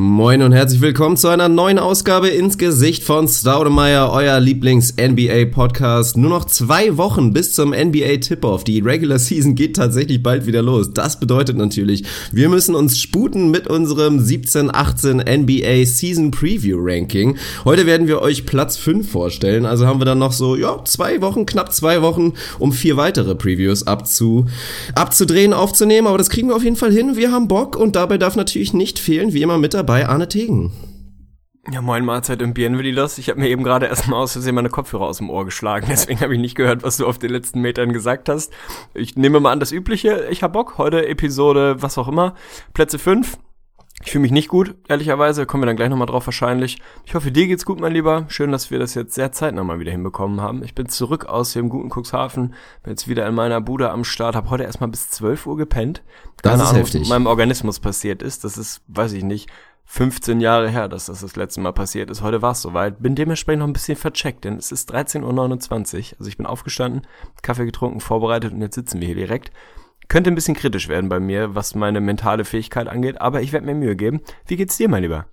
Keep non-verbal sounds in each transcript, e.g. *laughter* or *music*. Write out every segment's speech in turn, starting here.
Moin und herzlich willkommen zu einer neuen Ausgabe ins Gesicht von Staudemeyer, euer Lieblings-NBA-Podcast. Nur noch zwei Wochen bis zum NBA-Tip-Off. Die Regular Season geht tatsächlich bald wieder los. Das bedeutet natürlich, wir müssen uns sputen mit unserem 17-18 NBA Season Preview Ranking. Heute werden wir euch Platz 5 vorstellen. Also haben wir dann noch so, ja, zwei Wochen, knapp zwei Wochen, um vier weitere Previews abzu, abzudrehen, aufzunehmen. Aber das kriegen wir auf jeden Fall hin. Wir haben Bock und dabei darf natürlich nicht fehlen, wie immer mit dabei Arne Tegen. Ja, moin Mahlzeit und Bienvenidos. Ich habe mir eben gerade erstmal aus Versehen meine Kopfhörer aus dem Ohr geschlagen, *laughs* deswegen habe ich nicht gehört, was du auf den letzten Metern gesagt hast. Ich nehme mal an, das Übliche. Ich hab Bock. Heute Episode, was auch immer. Plätze 5. Ich fühle mich nicht gut, ehrlicherweise. Kommen wir dann gleich nochmal drauf wahrscheinlich. Ich hoffe, dir geht's gut, mein Lieber. Schön, dass wir das jetzt sehr zeitnah mal wieder hinbekommen haben. Ich bin zurück aus dem guten Cuxhaven. Bin jetzt wieder in meiner Bude am Start. Hab heute erstmal bis 12 Uhr gepennt. Das Keine ist Ahnung, heftig. was mit meinem Organismus passiert ist. Das ist, weiß ich nicht, 15 Jahre her, dass das das letzte Mal passiert ist. Heute war es soweit. Bin dementsprechend noch ein bisschen vercheckt, denn es ist 13.29 Uhr. Also ich bin aufgestanden, Kaffee getrunken, vorbereitet und jetzt sitzen wir hier direkt. Könnte ein bisschen kritisch werden bei mir, was meine mentale Fähigkeit angeht, aber ich werde mir Mühe geben. Wie geht's dir, mein Lieber?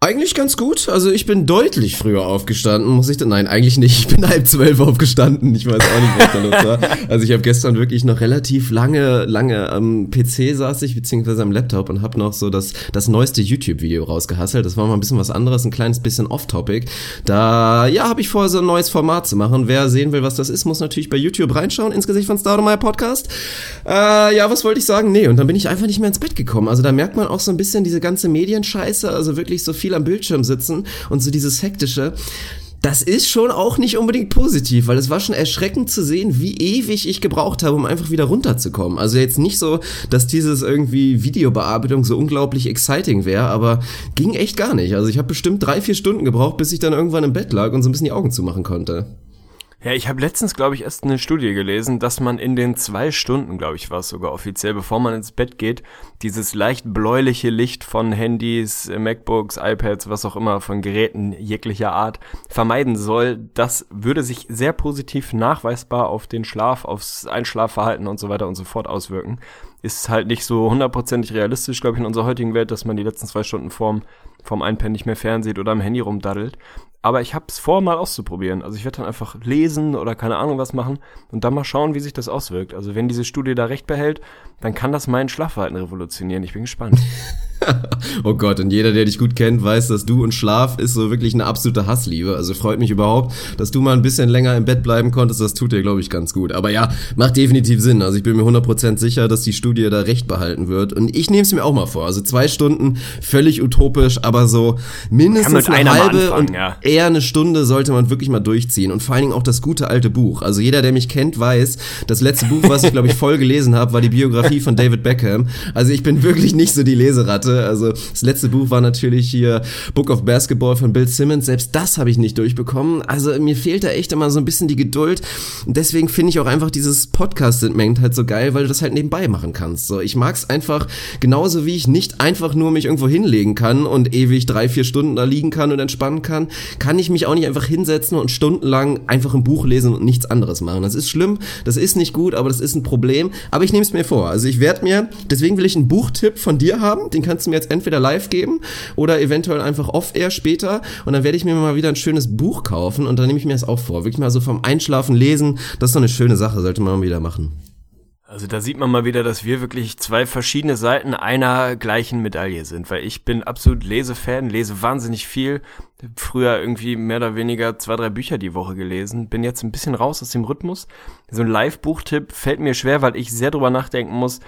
Eigentlich ganz gut. Also ich bin deutlich früher aufgestanden, muss ich dann. Nein, eigentlich nicht. Ich bin *laughs* halb zwölf aufgestanden. Ich weiß auch nicht, was da los war. *laughs* Also ich habe gestern wirklich noch relativ lange, lange am PC saß ich, beziehungsweise am Laptop und habe noch so das, das neueste YouTube-Video rausgehasselt. Das war mal ein bisschen was anderes, ein kleines bisschen off-topic. Da, ja, habe ich vor, so ein neues Format zu machen. Wer sehen will, was das ist, muss natürlich bei YouTube reinschauen, ins Gesicht von Staudemeyer Podcast. Äh, ja, was wollte ich sagen? Nee, und dann bin ich einfach nicht mehr ins Bett gekommen. Also da merkt man auch so ein bisschen diese ganze Medienscheiße, also wirklich so viel am Bildschirm sitzen und so dieses hektische. Das ist schon auch nicht unbedingt positiv, weil es war schon erschreckend zu sehen, wie ewig ich gebraucht habe, um einfach wieder runterzukommen. Also jetzt nicht so, dass dieses irgendwie Videobearbeitung so unglaublich exciting wäre, aber ging echt gar nicht. Also ich habe bestimmt drei, vier Stunden gebraucht, bis ich dann irgendwann im Bett lag und so ein bisschen die Augen zumachen konnte. Ja, ich habe letztens, glaube ich, erst eine Studie gelesen, dass man in den zwei Stunden, glaube ich, war es sogar offiziell, bevor man ins Bett geht, dieses leicht bläuliche Licht von Handys, MacBooks, iPads, was auch immer, von Geräten jeglicher Art vermeiden soll. Das würde sich sehr positiv nachweisbar auf den Schlaf, aufs Einschlafverhalten und so weiter und so fort auswirken. Ist halt nicht so hundertprozentig realistisch, glaube ich, in unserer heutigen Welt, dass man die letzten zwei Stunden vorm, vorm Einpennen nicht mehr fernsieht oder am Handy rumdaddelt. Aber ich habe es vor, mal auszuprobieren. Also ich werde dann einfach lesen oder keine Ahnung was machen und dann mal schauen, wie sich das auswirkt. Also wenn diese Studie da recht behält, dann kann das mein Schlafverhalten revolutionieren. Ich bin gespannt. *laughs* oh Gott, und jeder, der dich gut kennt, weiß, dass du und Schlaf ist so wirklich eine absolute Hassliebe. Also freut mich überhaupt, dass du mal ein bisschen länger im Bett bleiben konntest. Das tut dir, glaube ich, ganz gut. Aber ja, macht definitiv Sinn. Also ich bin mir 100% sicher, dass die Studie da recht behalten wird. Und ich nehme es mir auch mal vor. Also zwei Stunden, völlig utopisch, aber so mindestens eine halbe anfangen, und ja. eher eine Stunde sollte man wirklich mal durchziehen. Und vor allen Dingen auch das gute alte Buch. Also jeder, der mich kennt, weiß, das letzte Buch, was ich, glaube ich, voll gelesen habe, war die Biografie von David Beckham. Also ich bin wirklich nicht so die Leseratte. Also das letzte Buch war natürlich hier Book of Basketball von Bill Simmons. Selbst das habe ich nicht durchbekommen. Also mir fehlt da echt immer so ein bisschen die Geduld. Und deswegen finde ich auch einfach dieses Podcast-Segment halt so geil, weil du das halt nebenbei machen kannst. So, ich mag es einfach genauso wie ich nicht einfach nur mich irgendwo hinlegen kann und ewig drei, vier Stunden da liegen kann und entspannen kann, kann ich mich auch nicht einfach hinsetzen und stundenlang einfach ein Buch lesen und nichts anderes machen. Das ist schlimm, das ist nicht gut, aber das ist ein Problem. Aber ich nehme es mir vor. Also ich werde mir, deswegen will ich einen Buchtipp von dir haben. Den kannst du mir jetzt entweder live geben oder eventuell einfach off-air später. Und dann werde ich mir mal wieder ein schönes Buch kaufen und dann nehme ich mir das auch vor. Wirklich mal so vom Einschlafen lesen. Das ist doch eine schöne Sache, sollte man mal wieder machen. Also da sieht man mal wieder, dass wir wirklich zwei verschiedene Seiten einer gleichen Medaille sind, weil ich bin absolut Lesefan, lese wahnsinnig viel. Früher irgendwie mehr oder weniger zwei, drei Bücher die Woche gelesen, bin jetzt ein bisschen raus aus dem Rhythmus. So ein Live-Buchtipp fällt mir schwer, weil ich sehr drüber nachdenken muss,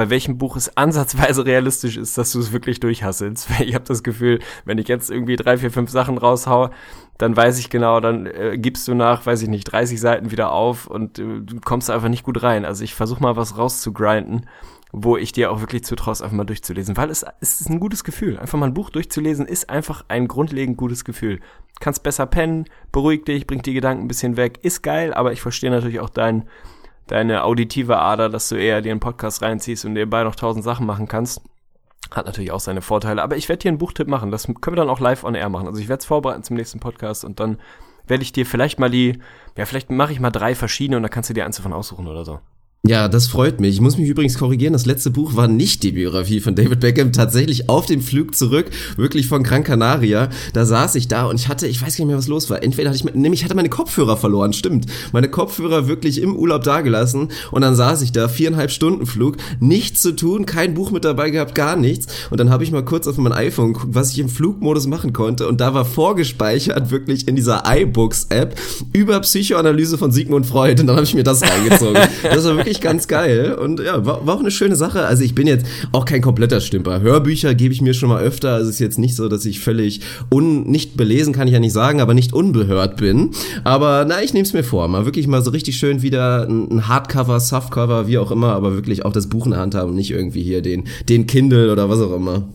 bei welchem Buch es ansatzweise realistisch ist, dass du es wirklich durchhasselst. *laughs* Weil ich habe das Gefühl, wenn ich jetzt irgendwie drei, vier, fünf Sachen raushaue, dann weiß ich genau, dann äh, gibst du nach, weiß ich nicht, 30 Seiten wieder auf und äh, du kommst einfach nicht gut rein. Also ich versuche mal was rauszugrinden, wo ich dir auch wirklich zutraust, einfach mal durchzulesen. Weil es, es ist ein gutes Gefühl. Einfach mal ein Buch durchzulesen ist einfach ein grundlegend gutes Gefühl. Kannst besser pennen, beruhigt dich, bringt die Gedanken ein bisschen weg, ist geil, aber ich verstehe natürlich auch dein, deine auditive Ader, dass du eher dir einen Podcast reinziehst und nebenbei noch tausend Sachen machen kannst. Hat natürlich auch seine Vorteile. Aber ich werde hier einen Buchtipp machen. Das können wir dann auch live on air machen. Also ich werde es vorbereiten zum nächsten Podcast und dann werde ich dir vielleicht mal die, ja, vielleicht mache ich mal drei verschiedene und dann kannst du dir eins davon aussuchen oder so. Ja, das freut mich. Ich muss mich übrigens korrigieren, das letzte Buch war nicht die Biografie von David Beckham, tatsächlich auf dem Flug zurück, wirklich von Gran Canaria. Da saß ich da und ich hatte, ich weiß gar nicht mehr, was los war. Entweder hatte ich, nämlich hatte meine Kopfhörer verloren, stimmt. Meine Kopfhörer wirklich im Urlaub dagelassen und dann saß ich da, viereinhalb Stunden Flug, nichts zu tun, kein Buch mit dabei gehabt, gar nichts. Und dann habe ich mal kurz auf mein iPhone geguckt, was ich im Flugmodus machen konnte und da war vorgespeichert wirklich in dieser iBooks-App über Psychoanalyse von Sigmund Freud und dann habe ich mir das reingezogen. *laughs* Das war wirklich wirklich ganz geil und ja, war, war auch eine schöne Sache. Also ich bin jetzt auch kein kompletter Stümper. Hörbücher gebe ich mir schon mal öfter. Also es ist jetzt nicht so, dass ich völlig un, nicht belesen kann ich ja nicht sagen, aber nicht unbehört bin. Aber na, ich nehme es mir vor. Mal wirklich mal so richtig schön wieder ein Hardcover, Softcover, wie auch immer, aber wirklich auch das Buch in der Hand haben und nicht irgendwie hier den, den Kindle oder was auch immer.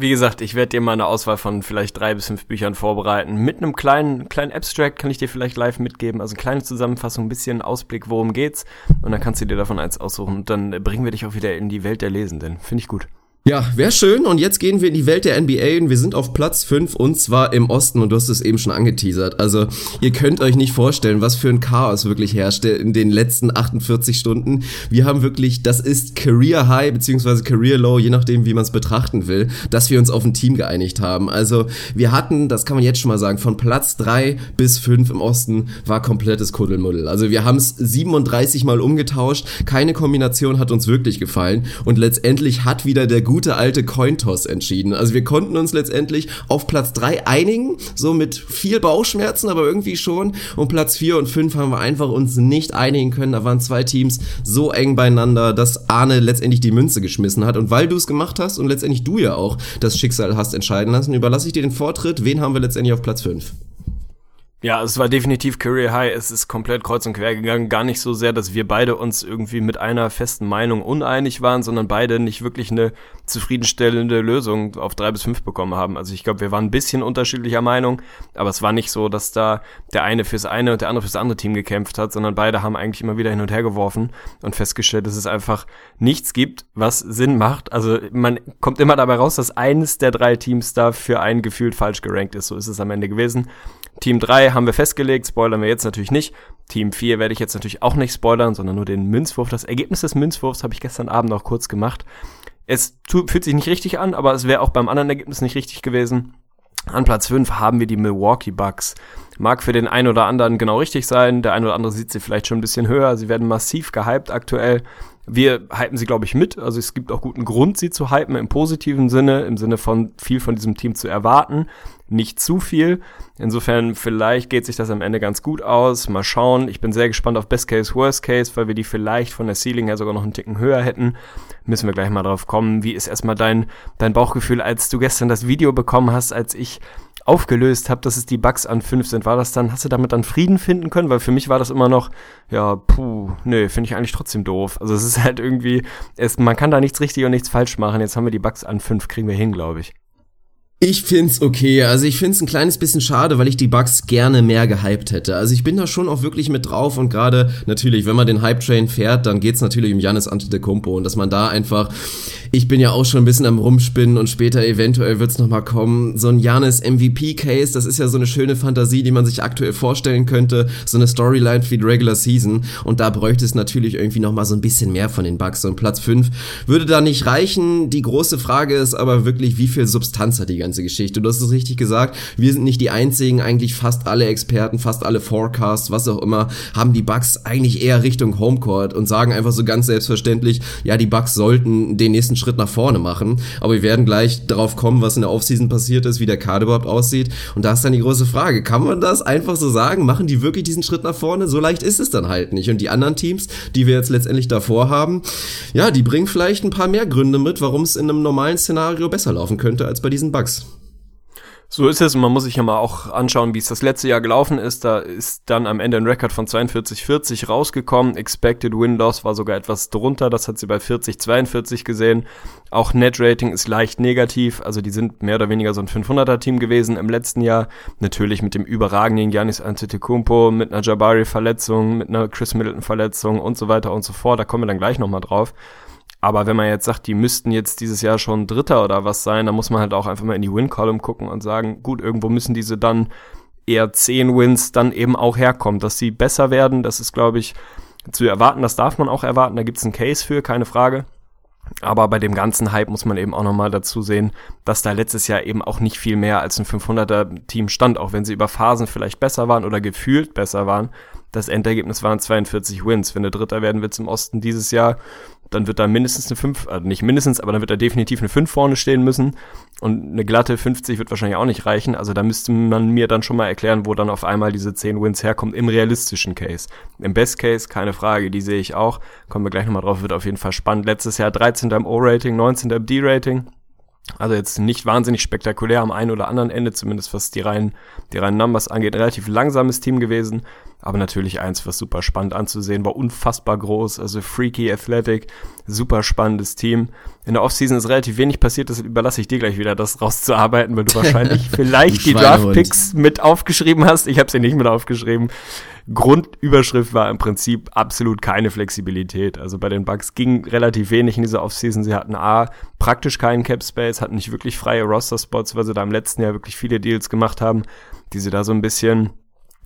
Wie gesagt, ich werde dir mal eine Auswahl von vielleicht drei bis fünf Büchern vorbereiten. Mit einem kleinen, kleinen Abstract kann ich dir vielleicht live mitgeben. Also eine kleine Zusammenfassung, ein bisschen Ausblick, worum geht's. Und dann kannst du dir davon eins aussuchen. Und dann bringen wir dich auch wieder in die Welt der Lesenden. Finde ich gut. Ja, wäre schön. Und jetzt gehen wir in die Welt der NBA und wir sind auf Platz 5 und zwar im Osten und du hast es eben schon angeteasert. Also ihr könnt euch nicht vorstellen, was für ein Chaos wirklich herrschte in den letzten 48 Stunden. Wir haben wirklich, das ist Career High beziehungsweise Career Low, je nachdem wie man es betrachten will, dass wir uns auf ein Team geeinigt haben. Also wir hatten, das kann man jetzt schon mal sagen, von Platz 3 bis 5 im Osten war komplettes Kuddelmuddel. Also wir haben es 37 Mal umgetauscht, keine Kombination hat uns wirklich gefallen und letztendlich hat wieder der gute alte Cointoss entschieden. Also wir konnten uns letztendlich auf Platz 3 einigen, so mit viel Bauchschmerzen, aber irgendwie schon. Und Platz 4 und 5 haben wir einfach uns nicht einigen können. Da waren zwei Teams so eng beieinander, dass Arne letztendlich die Münze geschmissen hat. Und weil du es gemacht hast und letztendlich du ja auch das Schicksal hast entscheiden lassen, überlasse ich dir den Vortritt. Wen haben wir letztendlich auf Platz 5? Ja, es war definitiv Career High. Es ist komplett kreuz und quer gegangen. Gar nicht so sehr, dass wir beide uns irgendwie mit einer festen Meinung uneinig waren, sondern beide nicht wirklich eine zufriedenstellende Lösung auf drei bis fünf bekommen haben. Also ich glaube, wir waren ein bisschen unterschiedlicher Meinung, aber es war nicht so, dass da der eine fürs eine und der andere fürs andere Team gekämpft hat, sondern beide haben eigentlich immer wieder hin und her geworfen und festgestellt, dass es einfach nichts gibt, was Sinn macht. Also man kommt immer dabei raus, dass eines der drei Teams da für einen gefühlt falsch gerankt ist. So ist es am Ende gewesen. Team 3 haben wir festgelegt, spoilern wir jetzt natürlich nicht. Team 4 werde ich jetzt natürlich auch nicht spoilern, sondern nur den Münzwurf. Das Ergebnis des Münzwurfs habe ich gestern Abend noch kurz gemacht. Es fühlt sich nicht richtig an, aber es wäre auch beim anderen Ergebnis nicht richtig gewesen. An Platz 5 haben wir die Milwaukee Bucks. Mag für den einen oder anderen genau richtig sein. Der eine oder andere sieht sie vielleicht schon ein bisschen höher. Sie werden massiv gehypt aktuell. Wir hypen sie, glaube ich, mit. Also es gibt auch guten Grund, sie zu hypen im positiven Sinne, im Sinne von viel von diesem Team zu erwarten nicht zu viel. Insofern, vielleicht geht sich das am Ende ganz gut aus. Mal schauen. Ich bin sehr gespannt auf Best Case, Worst Case, weil wir die vielleicht von der Ceiling her sogar noch einen Ticken höher hätten. Müssen wir gleich mal drauf kommen. Wie ist erstmal dein, dein Bauchgefühl, als du gestern das Video bekommen hast, als ich aufgelöst habe, dass es die Bugs an 5 sind, war das dann, hast du damit dann Frieden finden können? Weil für mich war das immer noch, ja, puh, nee, finde ich eigentlich trotzdem doof. Also es ist halt irgendwie, es, man kann da nichts richtig und nichts falsch machen. Jetzt haben wir die Bugs an 5, kriegen wir hin, glaube ich. Ich find's okay. Also ich find's ein kleines bisschen schade, weil ich die Bugs gerne mehr gehypt hätte. Also ich bin da schon auch wirklich mit drauf und gerade natürlich, wenn man den Hype Train fährt, dann geht's natürlich um Janis Antetokounmpo und dass man da einfach ich bin ja auch schon ein bisschen am rumspinnen und später eventuell wird's noch mal kommen. So ein Janis MVP Case, das ist ja so eine schöne Fantasie, die man sich aktuell vorstellen könnte, so eine Storyline für die Regular Season und da bräuchte es natürlich irgendwie noch mal so ein bisschen mehr von den Bugs. So ein Platz 5 würde da nicht reichen. Die große Frage ist aber wirklich, wie viel Substanz hat die ganze Geschichte. Du hast es richtig gesagt, wir sind nicht die einzigen, eigentlich fast alle Experten, fast alle Forecasts, was auch immer, haben die Bugs eigentlich eher Richtung Homecourt und sagen einfach so ganz selbstverständlich, ja, die Bugs sollten den nächsten Schritt nach vorne machen, aber wir werden gleich darauf kommen, was in der Offseason passiert ist, wie der Kader überhaupt aussieht und da ist dann die große Frage, kann man das einfach so sagen? Machen die wirklich diesen Schritt nach vorne? So leicht ist es dann halt nicht und die anderen Teams, die wir jetzt letztendlich davor haben, ja, die bringen vielleicht ein paar mehr Gründe mit, warum es in einem normalen Szenario besser laufen könnte als bei diesen Bugs. So ist es und man muss sich ja mal auch anschauen, wie es das letzte Jahr gelaufen ist. Da ist dann am Ende ein Rekord von 42-40 rausgekommen. Expected Win-Loss war sogar etwas drunter, das hat sie bei 40-42 gesehen. Auch Net-Rating ist leicht negativ, also die sind mehr oder weniger so ein 500er-Team gewesen im letzten Jahr. Natürlich mit dem überragenden Giannis Antetokounmpo, mit einer Jabari-Verletzung, mit einer Chris Middleton-Verletzung und so weiter und so fort. Da kommen wir dann gleich nochmal drauf. Aber wenn man jetzt sagt, die müssten jetzt dieses Jahr schon Dritter oder was sein, dann muss man halt auch einfach mal in die Win-Column gucken und sagen, gut, irgendwo müssen diese dann eher zehn Wins dann eben auch herkommen. Dass sie besser werden, das ist, glaube ich, zu erwarten. Das darf man auch erwarten. Da gibt es einen Case für, keine Frage. Aber bei dem ganzen Hype muss man eben auch nochmal dazu sehen, dass da letztes Jahr eben auch nicht viel mehr als ein 500er Team stand, auch wenn sie über Phasen vielleicht besser waren oder gefühlt besser waren. Das Endergebnis waren 42 Wins. Wenn du Dritter werden willst im Osten dieses Jahr, dann wird da mindestens eine 5, also nicht mindestens, aber dann wird da definitiv eine 5 vorne stehen müssen. Und eine glatte 50 wird wahrscheinlich auch nicht reichen. Also da müsste man mir dann schon mal erklären, wo dann auf einmal diese 10 Wins herkommen im realistischen Case. Im Best Case, keine Frage, die sehe ich auch. Kommen wir gleich nochmal drauf, wird auf jeden Fall spannend. Letztes Jahr 13. im O-Rating, 19. im D-Rating. Also jetzt nicht wahnsinnig spektakulär am einen oder anderen Ende, zumindest was die reinen, die reinen Numbers angeht. Ein relativ langsames Team gewesen, aber natürlich eins, was super spannend anzusehen war, unfassbar groß, also freaky, athletic, super spannendes Team. In der Offseason ist relativ wenig passiert, das überlasse ich dir gleich wieder, das rauszuarbeiten, weil du *laughs* wahrscheinlich vielleicht die Draft-Picks mit aufgeschrieben hast. Ich habe sie nicht mit aufgeschrieben. Grundüberschrift war im Prinzip absolut keine Flexibilität. Also bei den Bucks ging relativ wenig in dieser Offseason. Sie hatten A, praktisch keinen Cap Space, hatten nicht wirklich freie Roster-Spots, weil sie da im letzten Jahr wirklich viele Deals gemacht haben, die sie da so ein bisschen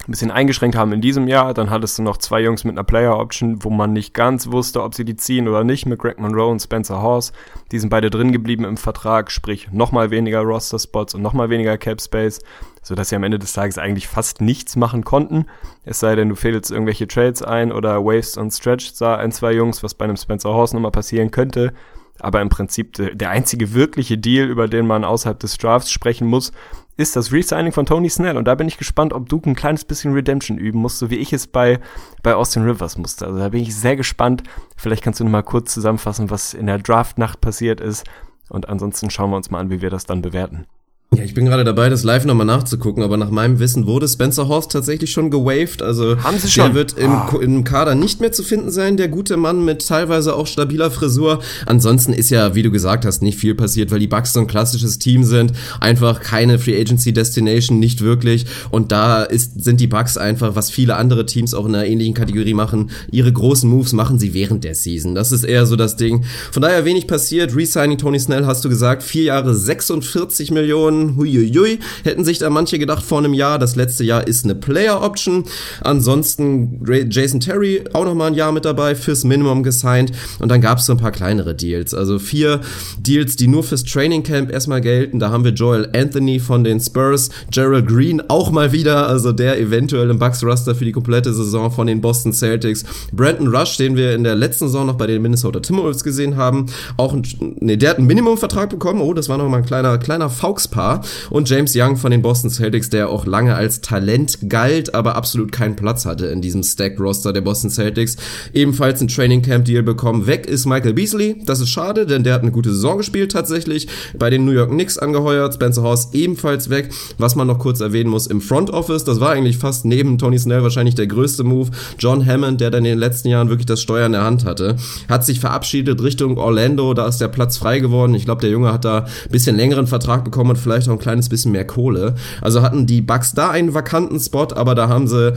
ein bisschen eingeschränkt haben in diesem Jahr. Dann hattest du noch zwei Jungs mit einer Player Option, wo man nicht ganz wusste, ob sie die ziehen oder nicht, mit Greg Monroe und Spencer Horse. Die sind beide drin geblieben im Vertrag, sprich nochmal weniger Roster-Spots und nochmal weniger Cap-Space, sodass sie am Ende des Tages eigentlich fast nichts machen konnten. Es sei denn, du fädelst irgendwelche Trades ein oder Waves und Stretch sah ein, zwei Jungs, was bei einem Spencer Horse nochmal passieren könnte. Aber im Prinzip der einzige wirkliche Deal, über den man außerhalb des Drafts sprechen muss, ist das Resigning von Tony Snell. Und da bin ich gespannt, ob du ein kleines bisschen Redemption üben musst, so wie ich es bei, bei Austin Rivers musste. Also da bin ich sehr gespannt. Vielleicht kannst du noch mal kurz zusammenfassen, was in der Draftnacht passiert ist. Und ansonsten schauen wir uns mal an, wie wir das dann bewerten. Ja, ich bin gerade dabei, das live nochmal nachzugucken, aber nach meinem Wissen wurde Spencer Horst tatsächlich schon gewaved. Also Haben sie schon? der wird im, oh. im Kader nicht mehr zu finden sein, der gute Mann mit teilweise auch stabiler Frisur. Ansonsten ist ja, wie du gesagt hast, nicht viel passiert, weil die Bucks so ein klassisches Team sind. Einfach keine Free Agency Destination, nicht wirklich. Und da ist, sind die Bucks einfach, was viele andere Teams auch in einer ähnlichen Kategorie machen, ihre großen Moves machen sie während der Season. Das ist eher so das Ding. Von daher wenig passiert. Resigning Tony Snell hast du gesagt, vier Jahre 46 Millionen huiuiui, hätten sich da manche gedacht vor einem Jahr. Das letzte Jahr ist eine Player Option. Ansonsten Jason Terry auch noch mal ein Jahr mit dabei fürs Minimum gesigned und dann gab es so ein paar kleinere Deals. Also vier Deals, die nur fürs Training Camp erstmal gelten. Da haben wir Joel Anthony von den Spurs, Gerald Green auch mal wieder, also der eventuell im Bucks Roster für die komplette Saison von den Boston Celtics. Brandon Rush, den wir in der letzten Saison noch bei den Minnesota Timberwolves gesehen haben, auch ein, nee, der hat einen Minimumvertrag bekommen. Oh, das war noch mal ein kleiner kleiner Fauxpas und James Young von den Boston Celtics, der auch lange als Talent galt, aber absolut keinen Platz hatte in diesem Stack-Roster der Boston Celtics. Ebenfalls ein Training Camp Deal bekommen. Weg ist Michael Beasley. Das ist schade, denn der hat eine gute Saison gespielt tatsächlich. Bei den New York Knicks angeheuert. Spencer Horst ebenfalls weg. Was man noch kurz erwähnen muss im Front Office, das war eigentlich fast neben Tony Snell wahrscheinlich der größte Move. John Hammond, der dann in den letzten Jahren wirklich das Steuer in der Hand hatte, hat sich verabschiedet Richtung Orlando. Da ist der Platz frei geworden. Ich glaube, der Junge hat da ein bisschen längeren Vertrag bekommen und vielleicht auch ein kleines bisschen mehr Kohle. Also hatten die Bucks da einen vakanten Spot, aber da haben sie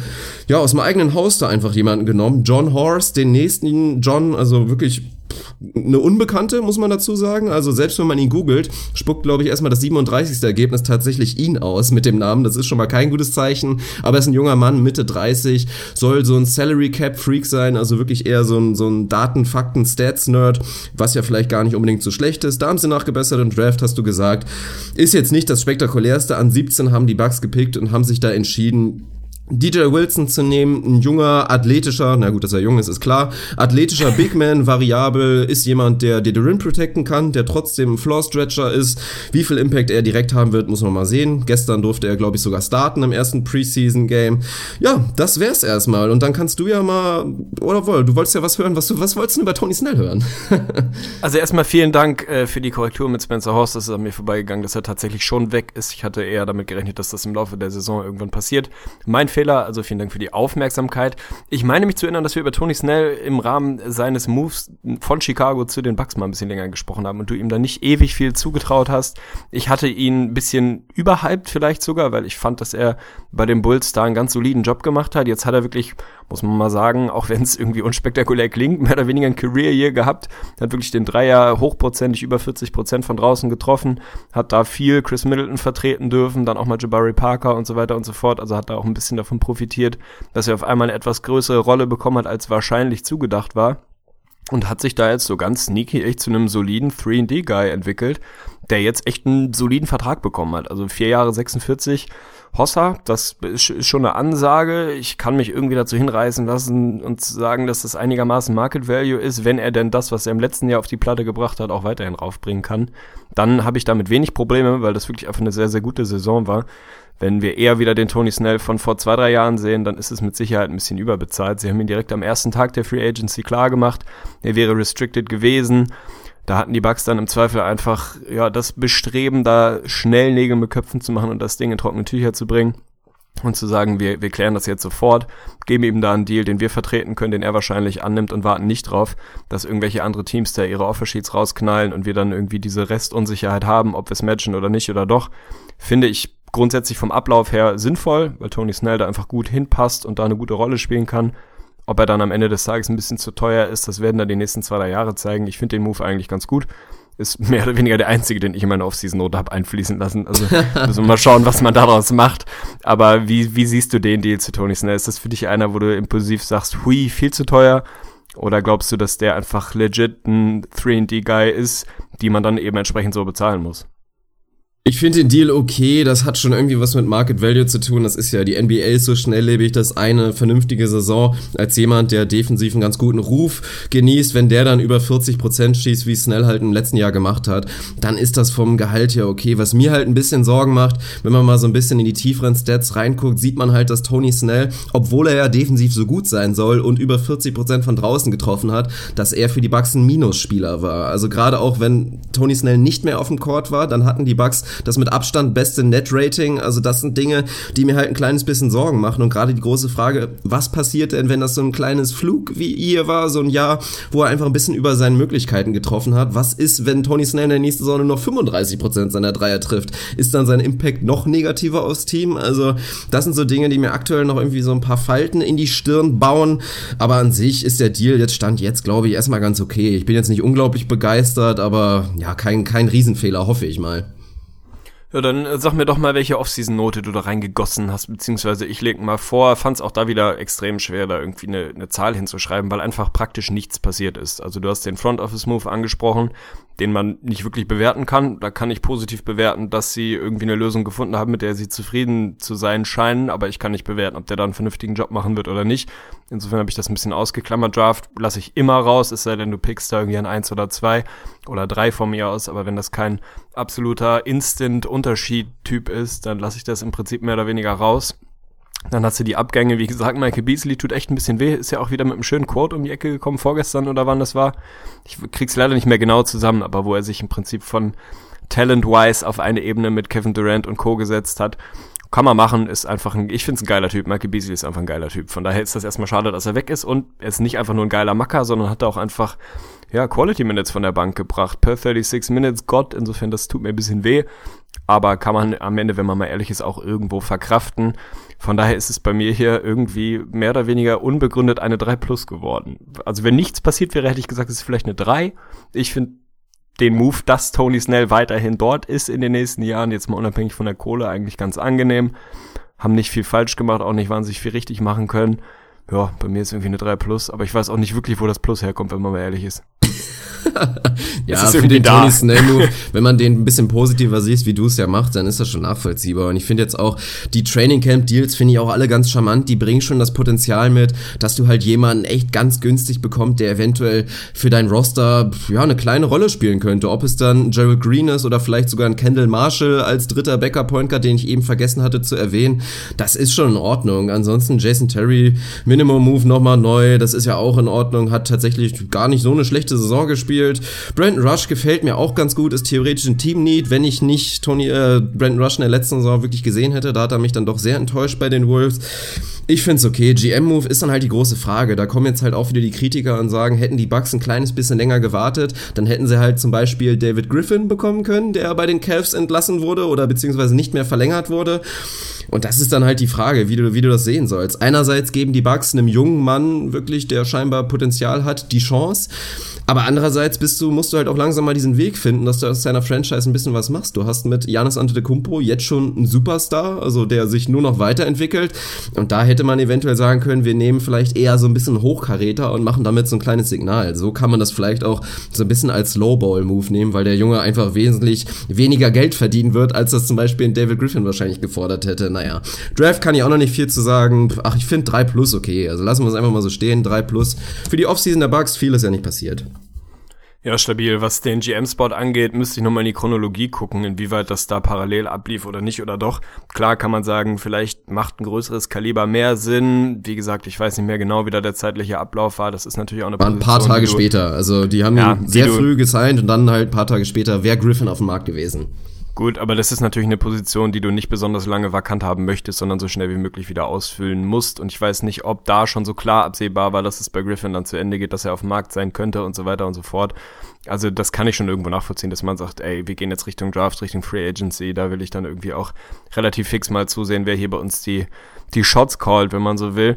ja aus dem eigenen Haus da einfach jemanden genommen. John Horst, den nächsten John, also wirklich eine Unbekannte, muss man dazu sagen. Also selbst wenn man ihn googelt, spuckt, glaube ich, erstmal das 37. Ergebnis tatsächlich ihn aus mit dem Namen. Das ist schon mal kein gutes Zeichen. Aber er ist ein junger Mann, Mitte 30, soll so ein Salary Cap Freak sein, also wirklich eher so ein, so ein Daten, Fakten, Stats-Nerd, was ja vielleicht gar nicht unbedingt so schlecht ist. Da haben sie nachgebessert im Draft, hast du gesagt. Ist jetzt nicht das spektakulärste. An 17 haben die Bucks gepickt und haben sich da entschieden, DJ Wilson zu nehmen, ein junger, athletischer, na gut, dass er jung ist, ist klar, athletischer Big Man, variabel, ist jemand, der dir Rim protecten kann, der trotzdem Floor Stretcher ist. Wie viel Impact er direkt haben wird, muss man mal sehen. Gestern durfte er, glaube ich, sogar starten im ersten Preseason Game. Ja, das wär's erstmal. Und dann kannst du ja mal, oder wohl, du wolltest ja was hören, was du, was wolltest du über Tony Snell hören? *laughs* also erstmal vielen Dank äh, für die Korrektur mit Spencer Horst. Das ist an mir vorbeigegangen, dass er tatsächlich schon weg ist. Ich hatte eher damit gerechnet, dass das im Laufe der Saison irgendwann passiert. Mein Fehler, also vielen Dank für die Aufmerksamkeit. Ich meine mich zu erinnern, dass wir über Tony Snell im Rahmen seines Moves von Chicago zu den Bucks mal ein bisschen länger gesprochen haben und du ihm da nicht ewig viel zugetraut hast. Ich hatte ihn ein bisschen überhyped vielleicht sogar, weil ich fand, dass er bei den Bulls da einen ganz soliden Job gemacht hat. Jetzt hat er wirklich muss man mal sagen, auch wenn es irgendwie unspektakulär klingt, mehr oder weniger ein Career Year gehabt, hat wirklich den Dreier hochprozentig über 40 Prozent von draußen getroffen, hat da viel Chris Middleton vertreten dürfen, dann auch mal Jabari Parker und so weiter und so fort, also hat da auch ein bisschen davon profitiert, dass er auf einmal eine etwas größere Rolle bekommen hat, als wahrscheinlich zugedacht war und hat sich da jetzt so ganz sneaky echt zu einem soliden 3D-Guy entwickelt, der jetzt echt einen soliden Vertrag bekommen hat. Also vier Jahre 46 Hossa, das ist schon eine Ansage. Ich kann mich irgendwie dazu hinreißen lassen und sagen, dass das einigermaßen Market Value ist, wenn er denn das, was er im letzten Jahr auf die Platte gebracht hat, auch weiterhin raufbringen kann. Dann habe ich damit wenig Probleme, weil das wirklich einfach eine sehr, sehr gute Saison war. Wenn wir eher wieder den Tony Snell von vor zwei, drei Jahren sehen, dann ist es mit Sicherheit ein bisschen überbezahlt. Sie haben ihn direkt am ersten Tag der Free Agency klar gemacht. Er wäre restricted gewesen. Da hatten die Bugs dann im Zweifel einfach ja das Bestreben, da schnell Nägel mit Köpfen zu machen und das Ding in trockene Tücher zu bringen und zu sagen, wir, wir klären das jetzt sofort, geben ihm da einen Deal, den wir vertreten können, den er wahrscheinlich annimmt und warten nicht drauf, dass irgendwelche andere Teams da ihre Offersheets rausknallen und wir dann irgendwie diese Restunsicherheit haben, ob wir es matchen oder nicht oder doch, finde ich grundsätzlich vom Ablauf her sinnvoll, weil Tony Snell da einfach gut hinpasst und da eine gute Rolle spielen kann. Ob er dann am Ende des Tages ein bisschen zu teuer ist, das werden dann die nächsten zwei, drei Jahre zeigen. Ich finde den Move eigentlich ganz gut. Ist mehr oder weniger der einzige, den ich in meine Offseason-Note habe einfließen lassen. Also *laughs* müssen wir mal schauen, was man daraus macht. Aber wie, wie siehst du den Deal zu Tony Snell? Ist das für dich einer, wo du impulsiv sagst, hui, viel zu teuer? Oder glaubst du, dass der einfach legit ein 3D-Guy ist, die man dann eben entsprechend so bezahlen muss? Ich finde den Deal okay, das hat schon irgendwie was mit Market Value zu tun. Das ist ja, die NBA ist so schnelllebig, dass eine vernünftige Saison als jemand, der defensiv einen ganz guten Ruf genießt, wenn der dann über 40 Prozent schießt, wie Snell halt im letzten Jahr gemacht hat, dann ist das vom Gehalt her okay. Was mir halt ein bisschen Sorgen macht, wenn man mal so ein bisschen in die tieferen Stats reinguckt, sieht man halt, dass Tony Snell, obwohl er ja defensiv so gut sein soll und über 40 Prozent von draußen getroffen hat, dass er für die Bucks ein Minusspieler war. Also gerade auch wenn Tony Snell nicht mehr auf dem Court war, dann hatten die Bucks das mit Abstand beste Net-Rating. Also das sind Dinge, die mir halt ein kleines bisschen Sorgen machen. Und gerade die große Frage, was passiert denn, wenn das so ein kleines Flug wie ihr war, so ein Jahr, wo er einfach ein bisschen über seine Möglichkeiten getroffen hat? Was ist, wenn Tony Snell in der nächsten Saison noch 35% seiner Dreier trifft? Ist dann sein Impact noch negativer aufs Team? Also das sind so Dinge, die mir aktuell noch irgendwie so ein paar Falten in die Stirn bauen. Aber an sich ist der Deal jetzt Stand jetzt, glaube ich, erstmal ganz okay. Ich bin jetzt nicht unglaublich begeistert, aber ja, kein, kein Riesenfehler, hoffe ich mal. Ja, dann äh, sag mir doch mal, welche Off-Season-Note du da reingegossen hast, beziehungsweise ich leg mal vor, fand es auch da wieder extrem schwer, da irgendwie eine, eine Zahl hinzuschreiben, weil einfach praktisch nichts passiert ist. Also du hast den Front-Office-Move angesprochen, den man nicht wirklich bewerten kann. Da kann ich positiv bewerten, dass sie irgendwie eine Lösung gefunden haben, mit der sie zufrieden zu sein scheinen, aber ich kann nicht bewerten, ob der da einen vernünftigen Job machen wird oder nicht. Insofern habe ich das ein bisschen ausgeklammert. Draft lasse ich immer raus, es sei denn, du pickst da irgendwie ein eins oder zwei oder drei von mir aus, aber wenn das kein absoluter Instant-Unterschied-Typ ist, dann lasse ich das im Prinzip mehr oder weniger raus. Dann hast du die Abgänge, wie gesagt, Michael Beasley tut echt ein bisschen weh, ist ja auch wieder mit einem schönen Quote um die Ecke gekommen vorgestern oder wann das war. Ich krieg's leider nicht mehr genau zusammen, aber wo er sich im Prinzip von Talent-wise auf eine Ebene mit Kevin Durant und Co. gesetzt hat. Kann man machen, ist einfach ein, ich finde es ein geiler Typ. Michael Beasley ist einfach ein geiler Typ. Von daher ist das erstmal schade, dass er weg ist und er ist nicht einfach nur ein geiler Macker, sondern hat auch einfach, ja, Quality Minutes von der Bank gebracht. Per 36 Minutes, Gott, insofern das tut mir ein bisschen weh. Aber kann man am Ende, wenn man mal ehrlich ist, auch irgendwo verkraften. Von daher ist es bei mir hier irgendwie mehr oder weniger unbegründet eine 3 plus geworden. Also wenn nichts passiert wäre, hätte ich gesagt, es ist vielleicht eine 3. Ich finde den Move, dass Tony Snell weiterhin dort ist in den nächsten Jahren, jetzt mal unabhängig von der Kohle, eigentlich ganz angenehm. Haben nicht viel falsch gemacht, auch nicht wahnsinnig viel richtig machen können. Ja, bei mir ist irgendwie eine 3 plus, aber ich weiß auch nicht wirklich, wo das Plus herkommt, wenn man mal ehrlich ist. *laughs* ja, für den da. Tony Snell Move, wenn man den ein bisschen positiver sieht, wie du es ja machst, dann ist das schon nachvollziehbar. Und ich finde jetzt auch, die Training Camp Deals finde ich auch alle ganz charmant. Die bringen schon das Potenzial mit, dass du halt jemanden echt ganz günstig bekommst, der eventuell für dein Roster, ja, eine kleine Rolle spielen könnte. Ob es dann Gerald Green ist oder vielleicht sogar ein Kendall Marshall als dritter Backup Point Guard, den ich eben vergessen hatte zu erwähnen. Das ist schon in Ordnung. Ansonsten Jason Terry, Minimum Move nochmal neu. Das ist ja auch in Ordnung. Hat tatsächlich gar nicht so eine schlechte Saison gespielt gespielt. Brandon Rush gefällt mir auch ganz gut, ist theoretisch ein Team-Need, wenn ich nicht Tony, äh, Brandon Rush in der letzten Saison wirklich gesehen hätte. Da hat er mich dann doch sehr enttäuscht bei den Wolves. Ich find's okay. GM-Move ist dann halt die große Frage. Da kommen jetzt halt auch wieder die Kritiker und sagen, hätten die Bucks ein kleines bisschen länger gewartet, dann hätten sie halt zum Beispiel David Griffin bekommen können, der bei den Cavs entlassen wurde oder beziehungsweise nicht mehr verlängert wurde. Und das ist dann halt die Frage, wie du, wie du das sehen sollst. Einerseits geben die Bucks einem jungen Mann wirklich, der scheinbar Potenzial hat, die Chance. Aber andererseits bist du, musst du halt auch langsam mal diesen Weg finden, dass du aus deiner Franchise ein bisschen was machst. Du hast mit Janis Antetokounmpo jetzt schon einen Superstar, also der sich nur noch weiterentwickelt. Und da hätte man eventuell sagen können, wir nehmen vielleicht eher so ein bisschen Hochkaräter und machen damit so ein kleines Signal. So kann man das vielleicht auch so ein bisschen als Lowball-Move nehmen, weil der Junge einfach wesentlich weniger Geld verdienen wird, als das zum Beispiel in David Griffin wahrscheinlich gefordert hätte. Naja, Draft kann ich auch noch nicht viel zu sagen. Ach, ich finde 3 plus okay. Also lassen wir es einfach mal so stehen. 3 plus. Für die Offseason der Bugs, viel ist ja nicht passiert. Ja, stabil. Was den GM-Spot angeht, müsste ich nochmal in die Chronologie gucken, inwieweit das da parallel ablief oder nicht oder doch. Klar kann man sagen, vielleicht macht ein größeres Kaliber mehr Sinn. Wie gesagt, ich weiß nicht mehr genau, wie da der zeitliche Ablauf war. Das ist natürlich auch eine War ein paar Tage später. Also die haben ja, sehr früh gesigned und dann halt ein paar Tage später wäre Griffin auf dem Markt gewesen. Gut, aber das ist natürlich eine Position, die du nicht besonders lange vakant haben möchtest, sondern so schnell wie möglich wieder ausfüllen musst. Und ich weiß nicht, ob da schon so klar absehbar war, dass es bei Griffin dann zu Ende geht, dass er auf dem Markt sein könnte und so weiter und so fort. Also das kann ich schon irgendwo nachvollziehen, dass man sagt, ey, wir gehen jetzt Richtung Draft, Richtung Free Agency. Da will ich dann irgendwie auch relativ fix mal zusehen, wer hier bei uns die, die Shots callt, wenn man so will.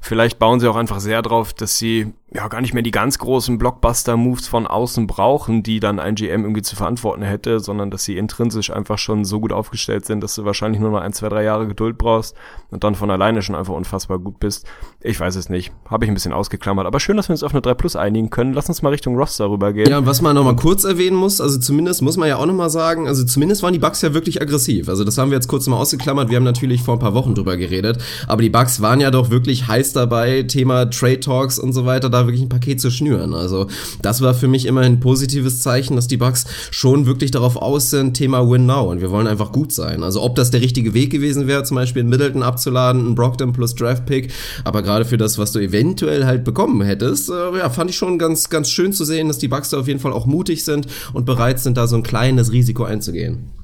Vielleicht bauen sie auch einfach sehr drauf, dass sie ja gar nicht mehr die ganz großen Blockbuster-Moves von außen brauchen, die dann ein GM irgendwie zu verantworten hätte, sondern dass sie intrinsisch einfach schon so gut aufgestellt sind, dass du wahrscheinlich nur noch ein, zwei, drei Jahre Geduld brauchst und dann von alleine schon einfach unfassbar gut bist. Ich weiß es nicht. Habe ich ein bisschen ausgeklammert. Aber schön, dass wir uns auf eine 3 Plus einigen können. Lass uns mal Richtung Roster rübergehen. Ja, was man nochmal kurz erwähnen muss, also zumindest muss man ja auch nochmal sagen, also zumindest waren die Bugs ja wirklich aggressiv. Also das haben wir jetzt kurz mal ausgeklammert. Wir haben natürlich vor ein paar Wochen drüber geredet. Aber die Bugs waren ja doch wirklich heiß dabei. Thema Trade Talks und so weiter. Da wirklich ein Paket zu schnüren. Also das war für mich immerhin ein positives Zeichen, dass die Bucks schon wirklich darauf aus sind, Thema Win Now und wir wollen einfach gut sein. Also ob das der richtige Weg gewesen wäre, zum Beispiel in Middleton abzuladen, ein Brockton plus Draft Pick, aber gerade für das, was du eventuell halt bekommen hättest, äh, ja, fand ich schon ganz, ganz schön zu sehen, dass die Bucks da auf jeden Fall auch mutig sind und bereit sind, da so ein kleines Risiko einzugehen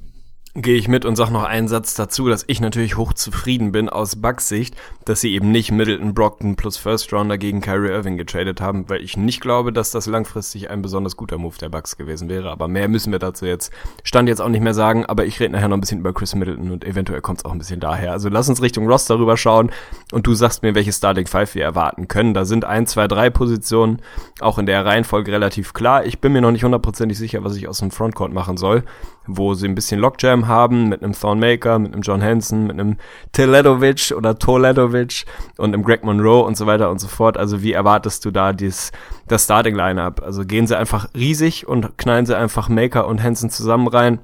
gehe ich mit und sag noch einen Satz dazu, dass ich natürlich hochzufrieden bin aus Bucks Sicht, dass sie eben nicht Middleton Brockton plus First Rounder gegen Kyrie Irving getradet haben, weil ich nicht glaube, dass das langfristig ein besonders guter Move der Bucks gewesen wäre. Aber mehr müssen wir dazu jetzt Stand jetzt auch nicht mehr sagen, aber ich rede nachher noch ein bisschen über Chris Middleton und eventuell kommt es auch ein bisschen daher. Also lass uns Richtung Ross darüber schauen und du sagst mir, welche Starting Five wir erwarten können. Da sind ein, zwei, drei Positionen auch in der Reihenfolge relativ klar. Ich bin mir noch nicht hundertprozentig sicher, was ich aus dem Frontcourt machen soll wo sie ein bisschen Lockjam haben mit einem Thornmaker, mit einem John Hansen, mit einem Teledovic oder Toledovic und einem Greg Monroe und so weiter und so fort. Also wie erwartest du da dies, das Starting Lineup? Also gehen sie einfach riesig und knallen sie einfach Maker und Hansen zusammen rein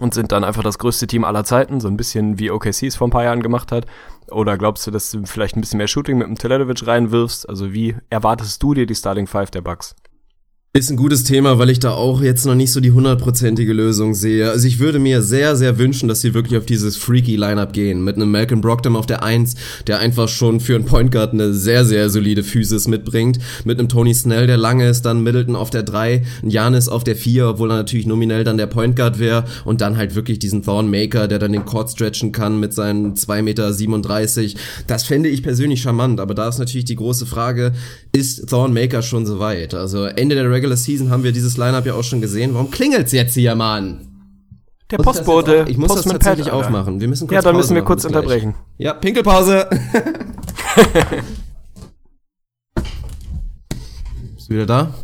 und sind dann einfach das größte Team aller Zeiten, so ein bisschen wie OKC es vor ein paar Jahren gemacht hat? Oder glaubst du, dass du vielleicht ein bisschen mehr Shooting mit dem Teledovic reinwirfst? Also wie erwartest du dir die Starting Five der Bucks? Ist ein gutes Thema, weil ich da auch jetzt noch nicht so die hundertprozentige Lösung sehe. Also ich würde mir sehr, sehr wünschen, dass sie wirklich auf dieses freaky Lineup gehen. Mit einem Malcolm Brogdon auf der 1, der einfach schon für einen Point Guard eine sehr, sehr solide Physis mitbringt. Mit einem Tony Snell, der lange ist, dann Middleton auf der 3, ein Janis auf der 4, obwohl er natürlich nominell dann der Point Guard wäre. Und dann halt wirklich diesen Thornmaker, der dann den Court stretchen kann mit seinen 2,37 Meter. Das fände ich persönlich charmant. Aber da ist natürlich die große Frage, ist Thornmaker schon soweit? Also Ende der Regular Season haben wir dieses Lineup ja auch schon gesehen. Warum klingelt's jetzt hier, Mann? Der Postbote. Ich, ich muss Postman das tatsächlich Pad, aufmachen. Wir müssen kurz Ja, dann Pause müssen wir kurz unterbrechen. Ja, Pinkelpause. *laughs* Bist du wieder da?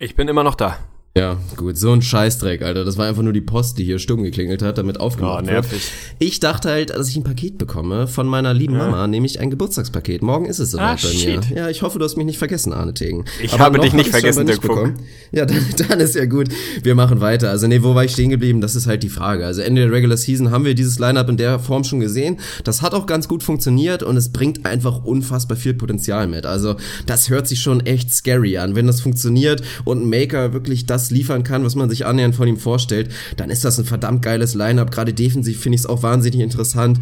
Ich bin immer noch da. Ja, gut, so ein Scheißdreck, Alter. Das war einfach nur die Post, die hier stumm geklingelt hat, damit aufgemacht oh, nervig. wird. Ich dachte halt, dass ich ein Paket bekomme von meiner lieben ja. Mama, nämlich ein Geburtstagspaket. Morgen ist es soweit ah, bei shit. mir. Ja, ich hoffe, du hast mich nicht vergessen, Arne Tegen. Ich aber habe dich nicht vergessen, Dirk Funk. Ja, dann, *laughs* dann ist ja gut. Wir machen weiter. Also nee, wo war ich stehen geblieben? Das ist halt die Frage. Also Ende der Regular Season haben wir dieses Lineup in der Form schon gesehen. Das hat auch ganz gut funktioniert und es bringt einfach unfassbar viel Potenzial mit. Also das hört sich schon echt scary an. Wenn das funktioniert und ein Maker wirklich das liefern kann, was man man sich annähernd von ihm vorstellt, dann ist das ein verdammt geiles Line-Up. Gerade defensiv finde ich es auch wahnsinnig interessant.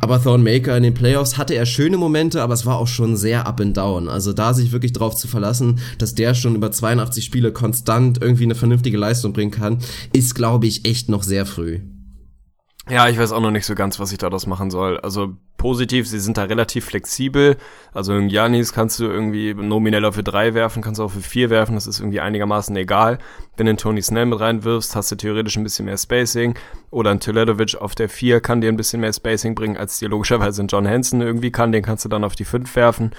Aber Thornmaker in den Playoffs hatte er schöne Momente, aber es war auch schon sehr up and down. Also da sich wirklich drauf zu verlassen, dass der schon über 82 Spiele konstant irgendwie eine vernünftige Leistung bringen kann, ist, glaube ich, echt noch sehr früh. Ja, ich weiß auch noch nicht so ganz, was ich daraus machen soll. Also positiv, sie sind da relativ flexibel. Also in Janis kannst du irgendwie nominell auf für drei werfen, kannst du auch für vier werfen, das ist irgendwie einigermaßen egal. Wenn du einen Tony Snell mit reinwirfst, hast du theoretisch ein bisschen mehr Spacing. Oder ein Teledovic auf der vier kann dir ein bisschen mehr Spacing bringen, als dir logischerweise ein John Hansen irgendwie kann, den kannst du dann auf die fünf werfen.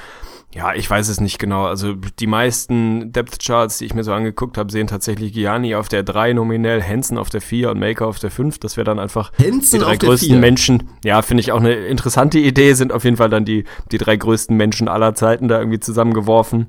Ja, ich weiß es nicht genau. Also die meisten Depth Charts, die ich mir so angeguckt habe, sehen tatsächlich Gianni auf der 3 nominell, Hansen auf der 4 und Maker auf der 5. Das wäre dann einfach Hansen die drei größten 4. Menschen. Ja, finde ich auch eine interessante Idee, sind auf jeden Fall dann die, die drei größten Menschen aller Zeiten da irgendwie zusammengeworfen.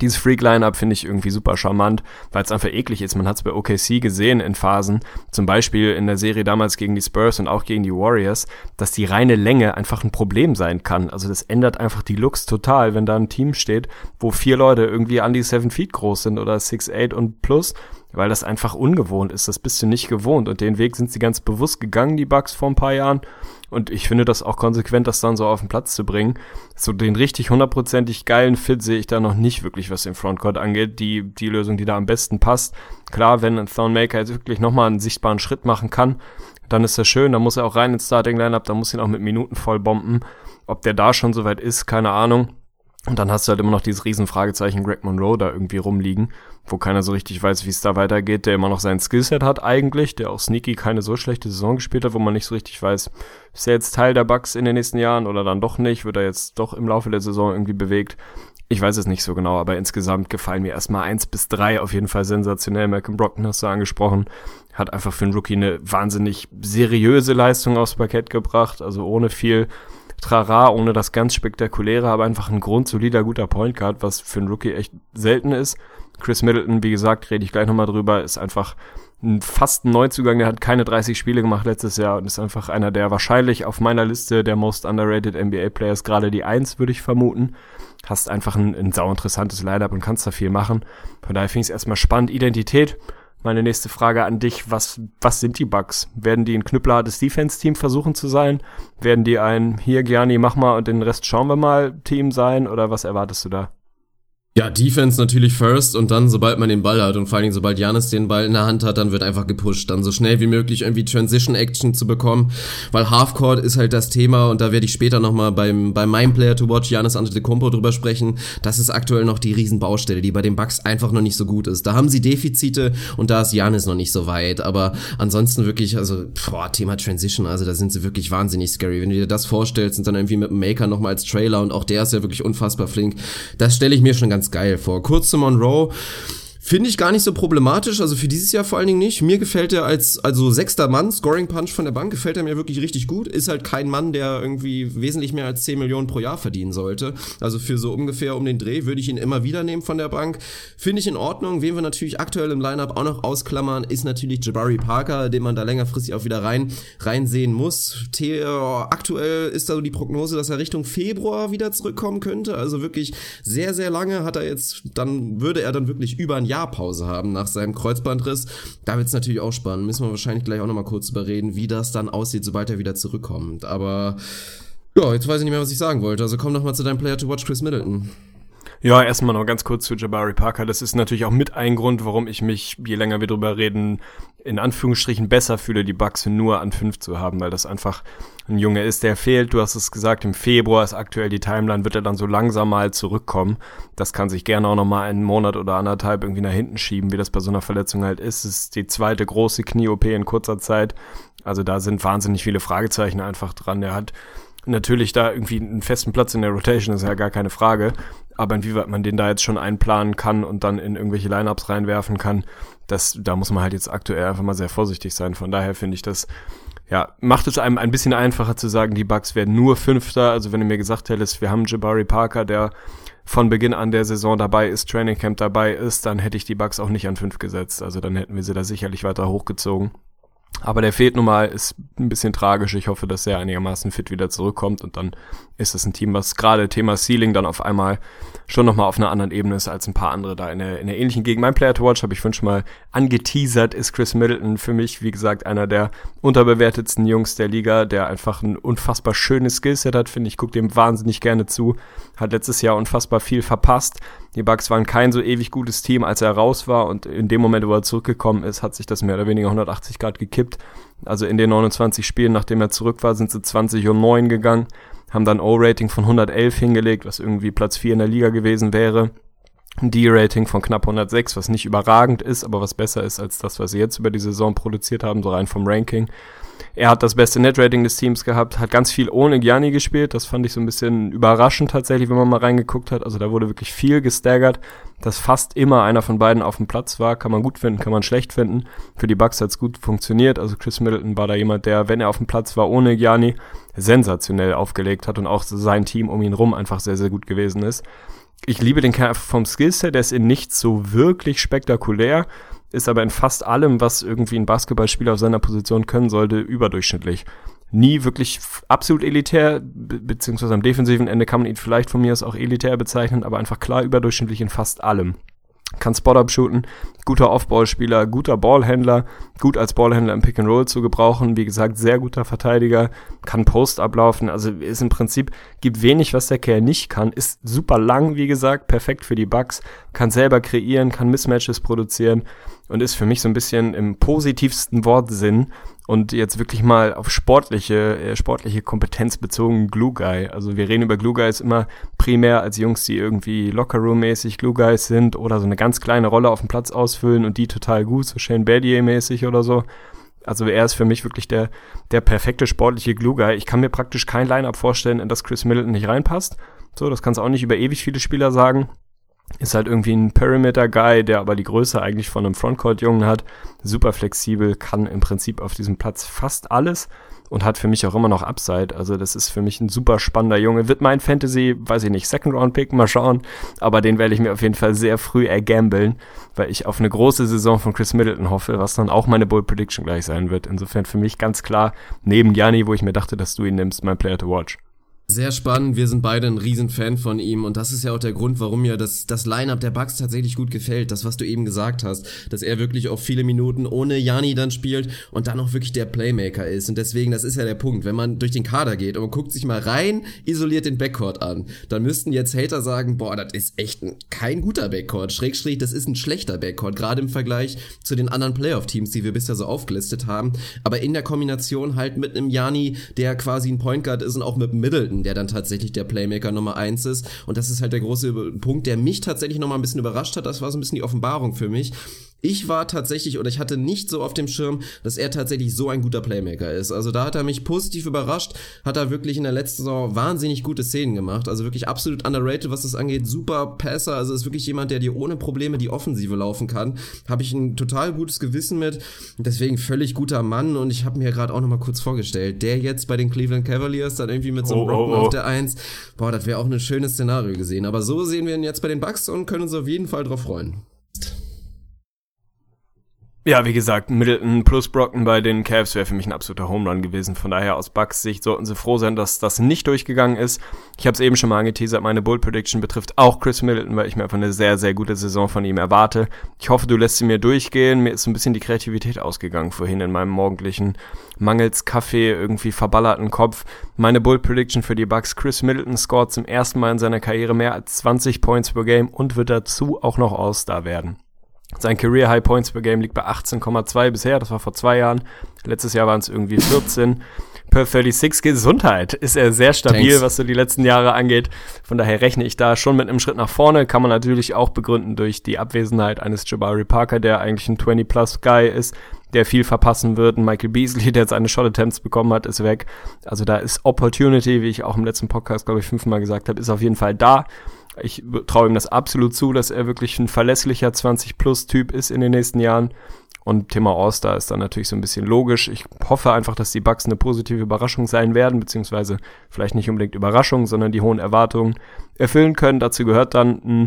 Dieses Freak-Line-Up finde ich irgendwie super charmant, weil es einfach eklig ist. Man hat es bei OKC gesehen in Phasen, zum Beispiel in der Serie damals gegen die Spurs und auch gegen die Warriors, dass die reine Länge einfach ein Problem sein kann. Also das ändert einfach die Looks total, wenn da ein Team steht, wo vier Leute irgendwie an die seven Feet groß sind oder six eight und plus, weil das einfach ungewohnt ist. Das bist du nicht gewohnt und den Weg sind sie ganz bewusst gegangen, die Bucks vor ein paar Jahren. Und ich finde das auch konsequent, das dann so auf den Platz zu bringen. So den richtig hundertprozentig geilen Fit sehe ich da noch nicht wirklich, was den Frontcourt angeht. Die, die Lösung, die da am besten passt. Klar, wenn ein Thornmaker jetzt wirklich nochmal einen sichtbaren Schritt machen kann, dann ist das schön. Dann muss er auch rein ins Starting Lineup, dann muss ihn auch mit Minuten voll bomben. Ob der da schon soweit ist, keine Ahnung. Und dann hast du halt immer noch dieses Riesenfragezeichen Greg Monroe da irgendwie rumliegen, wo keiner so richtig weiß, wie es da weitergeht, der immer noch sein Skillset hat eigentlich, der auch sneaky keine so schlechte Saison gespielt hat, wo man nicht so richtig weiß, ist er jetzt Teil der Bucks in den nächsten Jahren oder dann doch nicht, wird er jetzt doch im Laufe der Saison irgendwie bewegt. Ich weiß es nicht so genau, aber insgesamt gefallen mir erstmal eins bis drei auf jeden Fall sensationell. Malcolm Brockton hast du angesprochen, hat einfach für einen Rookie eine wahnsinnig seriöse Leistung aufs Parkett gebracht, also ohne viel Trara, ohne das ganz spektakuläre, aber einfach ein grundsolider, guter Point Guard, was für einen Rookie echt selten ist. Chris Middleton, wie gesagt, rede ich gleich nochmal drüber, ist einfach ein fast ein Neuzugang, der hat keine 30 Spiele gemacht letztes Jahr und ist einfach einer der wahrscheinlich auf meiner Liste der most underrated NBA Players, gerade die Eins, würde ich vermuten. Hast einfach ein, ein sau interessantes Lineup und kannst da viel machen. Von daher finde ich es erstmal spannend. Identität, meine nächste Frage an dich, was, was sind die Bugs? Werden die ein knüppelhartes Defense-Team versuchen zu sein? Werden die ein, hier Gianni, mach mal und den Rest schauen wir mal Team sein? Oder was erwartest du da? Ja, Defense natürlich first und dann, sobald man den Ball hat und vor allen Dingen, sobald Janis den Ball in der Hand hat, dann wird einfach gepusht, dann so schnell wie möglich irgendwie Transition-Action zu bekommen, weil Halfcourt ist halt das Thema und da werde ich später nochmal beim, bei meinem Player to Watch, Janis Antetokounmpo, drüber sprechen. Das ist aktuell noch die Riesenbaustelle, die bei den Bucks einfach noch nicht so gut ist. Da haben sie Defizite und da ist Janis noch nicht so weit, aber ansonsten wirklich, also, boah, Thema Transition, also da sind sie wirklich wahnsinnig scary. Wenn du dir das vorstellst und dann irgendwie mit dem Maker nochmal als Trailer und auch der ist ja wirklich unfassbar flink, das stelle ich mir schon ganz geil vor. Kurz zu Monroe. Finde ich gar nicht so problematisch, also für dieses Jahr vor allen Dingen nicht. Mir gefällt er als, also sechster Mann, Scoring Punch von der Bank, gefällt er mir wirklich richtig gut. Ist halt kein Mann, der irgendwie wesentlich mehr als 10 Millionen pro Jahr verdienen sollte. Also für so ungefähr um den Dreh würde ich ihn immer wieder nehmen von der Bank. Finde ich in Ordnung. Wen wir natürlich aktuell im Lineup auch noch ausklammern, ist natürlich Jabari Parker, den man da längerfristig auch wieder rein, reinsehen muss. The aktuell ist da so die Prognose, dass er Richtung Februar wieder zurückkommen könnte. Also wirklich sehr, sehr lange hat er jetzt, dann würde er dann wirklich über ein Jahr Pause haben nach seinem Kreuzbandriss. Da wird es natürlich auch spannend. Müssen wir wahrscheinlich gleich auch nochmal kurz überreden, wie das dann aussieht, sobald er wieder zurückkommt. Aber ja, jetzt weiß ich nicht mehr, was ich sagen wollte. Also komm noch mal zu deinem Player to Watch, Chris Middleton. Ja, erstmal noch ganz kurz zu Jabari Parker. Das ist natürlich auch mit ein Grund, warum ich mich, je länger wir drüber reden, in Anführungsstrichen besser fühle, die Bucks nur an fünf zu haben, weil das einfach ein Junge ist, der fehlt. Du hast es gesagt, im Februar ist aktuell die Timeline, wird er dann so langsam mal zurückkommen. Das kann sich gerne auch noch mal einen Monat oder anderthalb irgendwie nach hinten schieben, wie das bei so einer Verletzung halt ist. Es ist die zweite große Knie-OP in kurzer Zeit. Also da sind wahnsinnig viele Fragezeichen einfach dran. Er hat natürlich da irgendwie einen festen Platz in der Rotation, ist ja gar keine Frage. Aber inwieweit man den da jetzt schon einplanen kann und dann in irgendwelche Lineups reinwerfen kann, das, da muss man halt jetzt aktuell einfach mal sehr vorsichtig sein. Von daher finde ich das, ja, macht es einem ein bisschen einfacher zu sagen, die Bucks werden nur Fünfter. Also wenn du mir gesagt hättest, wir haben Jabari Parker, der von Beginn an der Saison dabei ist, Training Camp dabei ist, dann hätte ich die Bucks auch nicht an fünf gesetzt. Also dann hätten wir sie da sicherlich weiter hochgezogen. Aber der fehlt nun mal, ist ein bisschen tragisch. Ich hoffe, dass er einigermaßen fit wieder zurückkommt und dann ist es ein Team, was gerade Thema Ceiling dann auf einmal schon nochmal auf einer anderen Ebene ist als ein paar andere da in der, in der ähnlichen Gegend. Mein Player to Watch habe ich schon mal angeteasert, ist Chris Middleton für mich, wie gesagt, einer der unterbewertetsten Jungs der Liga, der einfach ein unfassbar schönes Skillset hat, finde ich, gucke dem wahnsinnig gerne zu, hat letztes Jahr unfassbar viel verpasst. Die Bucks waren kein so ewig gutes Team, als er raus war und in dem Moment, wo er zurückgekommen ist, hat sich das mehr oder weniger 180 Grad gekippt. Also in den 29 Spielen, nachdem er zurück war, sind sie 20 und 9 gegangen, haben dann O-Rating von 111 hingelegt, was irgendwie Platz 4 in der Liga gewesen wäre. D-Rating von knapp 106, was nicht überragend ist, aber was besser ist als das, was sie jetzt über die Saison produziert haben, so rein vom Ranking. Er hat das beste Net-Rating des Teams gehabt, hat ganz viel ohne Gianni gespielt. Das fand ich so ein bisschen überraschend tatsächlich, wenn man mal reingeguckt hat. Also da wurde wirklich viel gestaggert, dass fast immer einer von beiden auf dem Platz war. Kann man gut finden, kann man schlecht finden. Für die Bucks hat's gut funktioniert. Also Chris Middleton war da jemand, der, wenn er auf dem Platz war ohne Gianni, sensationell aufgelegt hat und auch sein Team um ihn rum einfach sehr, sehr gut gewesen ist. Ich liebe den Kerl vom Skillset, der ist in nichts so wirklich spektakulär ist aber in fast allem, was irgendwie ein Basketballspieler auf seiner Position können sollte, überdurchschnittlich. Nie wirklich absolut elitär, be beziehungsweise am defensiven Ende kann man ihn vielleicht von mir aus auch elitär bezeichnen, aber einfach klar überdurchschnittlich in fast allem kann Spot-Up shooten, guter Off-Ball-Spieler, guter Ballhändler, gut als Ballhändler im Pick and Roll zu gebrauchen, wie gesagt, sehr guter Verteidiger, kann Post ablaufen, also ist im Prinzip, gibt wenig, was der Kerl nicht kann, ist super lang, wie gesagt, perfekt für die Bugs, kann selber kreieren, kann Mismatches produzieren und ist für mich so ein bisschen im positivsten Wortsinn und jetzt wirklich mal auf sportliche, äh, sportliche Kompetenz bezogen Glue Guy. Also wir reden über Glue Guys immer primär als Jungs, die irgendwie Lockerroom-mäßig Glue Guys sind oder so eine ganz kleine Rolle auf dem Platz ausfüllen und die total gut, so Shane Battier-mäßig oder so. Also er ist für mich wirklich der, der perfekte sportliche Glue Guy. Ich kann mir praktisch kein Line-Up vorstellen, in das Chris Middleton nicht reinpasst. So, das kannst du auch nicht über ewig viele Spieler sagen. Ist halt irgendwie ein Perimeter-Guy, der aber die Größe eigentlich von einem Frontcourt-Jungen hat. Super flexibel, kann im Prinzip auf diesem Platz fast alles und hat für mich auch immer noch Upside. Also das ist für mich ein super spannender Junge. Wird mein Fantasy, weiß ich nicht, Second-Round-Pick, mal schauen. Aber den werde ich mir auf jeden Fall sehr früh ergambeln, weil ich auf eine große Saison von Chris Middleton hoffe, was dann auch meine Bold Prediction gleich sein wird. Insofern für mich ganz klar neben Gianni, wo ich mir dachte, dass du ihn nimmst, mein Player to watch. Sehr spannend, wir sind beide ein Riesenfan von ihm und das ist ja auch der Grund, warum mir das, das Line-Up der Bucks tatsächlich gut gefällt, das, was du eben gesagt hast, dass er wirklich auch viele Minuten ohne Jani dann spielt und dann auch wirklich der Playmaker ist. Und deswegen, das ist ja der Punkt, wenn man durch den Kader geht und man guckt sich mal rein, isoliert den Backcourt an, dann müssten jetzt Hater sagen, boah, das ist echt ein, kein guter Backcourt, Schrägstrich, das ist ein schlechter Backcourt, gerade im Vergleich zu den anderen Playoff-Teams, die wir bisher so aufgelistet haben, aber in der Kombination halt mit einem Jani, der quasi ein Point Guard ist und auch mit Middleton, Middleton, der dann tatsächlich der Playmaker Nummer eins ist. Und das ist halt der große Punkt, der mich tatsächlich nochmal ein bisschen überrascht hat. Das war so ein bisschen die Offenbarung für mich. Ich war tatsächlich oder ich hatte nicht so auf dem Schirm, dass er tatsächlich so ein guter Playmaker ist. Also da hat er mich positiv überrascht, hat er wirklich in der letzten Saison wahnsinnig gute Szenen gemacht. Also wirklich absolut underrated, was das angeht. Super Passer, also ist wirklich jemand, der dir ohne Probleme die Offensive laufen kann. Habe ich ein total gutes Gewissen mit. Deswegen völlig guter Mann und ich habe mir gerade auch nochmal kurz vorgestellt, der jetzt bei den Cleveland Cavaliers dann irgendwie mit so einem oh, Rocken oh, oh. auf der Eins. Boah, das wäre auch ein schönes Szenario gesehen. Aber so sehen wir ihn jetzt bei den Bucks und können uns auf jeden Fall drauf freuen. Ja, wie gesagt, Middleton plus Brocken bei den Cavs wäre für mich ein absoluter Home Run gewesen. Von daher aus Bucks Sicht sollten sie froh sein, dass das nicht durchgegangen ist. Ich habe es eben schon mal angeteasert, meine Bull Prediction betrifft auch Chris Middleton, weil ich mir einfach eine sehr, sehr gute Saison von ihm erwarte. Ich hoffe, du lässt sie mir durchgehen. Mir ist so ein bisschen die Kreativität ausgegangen vorhin in meinem morgendlichen mangels Kaffee irgendwie verballerten Kopf. Meine Bull Prediction für die Bucks, Chris Middleton scored zum ersten Mal in seiner Karriere mehr als 20 Points per Game und wird dazu auch noch All-Star werden. Sein Career High Points per Game liegt bei 18,2 bisher, das war vor zwei Jahren. Letztes Jahr waren es irgendwie 14. Per 36 Gesundheit ist er sehr stabil, Thanks. was so die letzten Jahre angeht. Von daher rechne ich da schon mit einem Schritt nach vorne. Kann man natürlich auch begründen durch die Abwesenheit eines Jabari Parker, der eigentlich ein 20-plus-Guy ist, der viel verpassen wird. Ein Michael Beasley, der jetzt eine Shot Attempts bekommen hat, ist weg. Also da ist Opportunity, wie ich auch im letzten Podcast, glaube ich, fünfmal gesagt habe, ist auf jeden Fall da. Ich traue ihm das absolut zu, dass er wirklich ein verlässlicher 20-Plus-Typ ist in den nächsten Jahren. Und Thema All-Star ist dann natürlich so ein bisschen logisch. Ich hoffe einfach, dass die Bucks eine positive Überraschung sein werden, beziehungsweise vielleicht nicht unbedingt Überraschung, sondern die hohen Erwartungen erfüllen können. Dazu gehört dann ein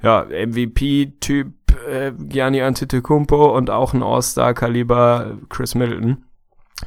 ja, MVP-Typ äh, Gianni Antetokounmpo und auch ein All-Star-Kaliber Chris Middleton.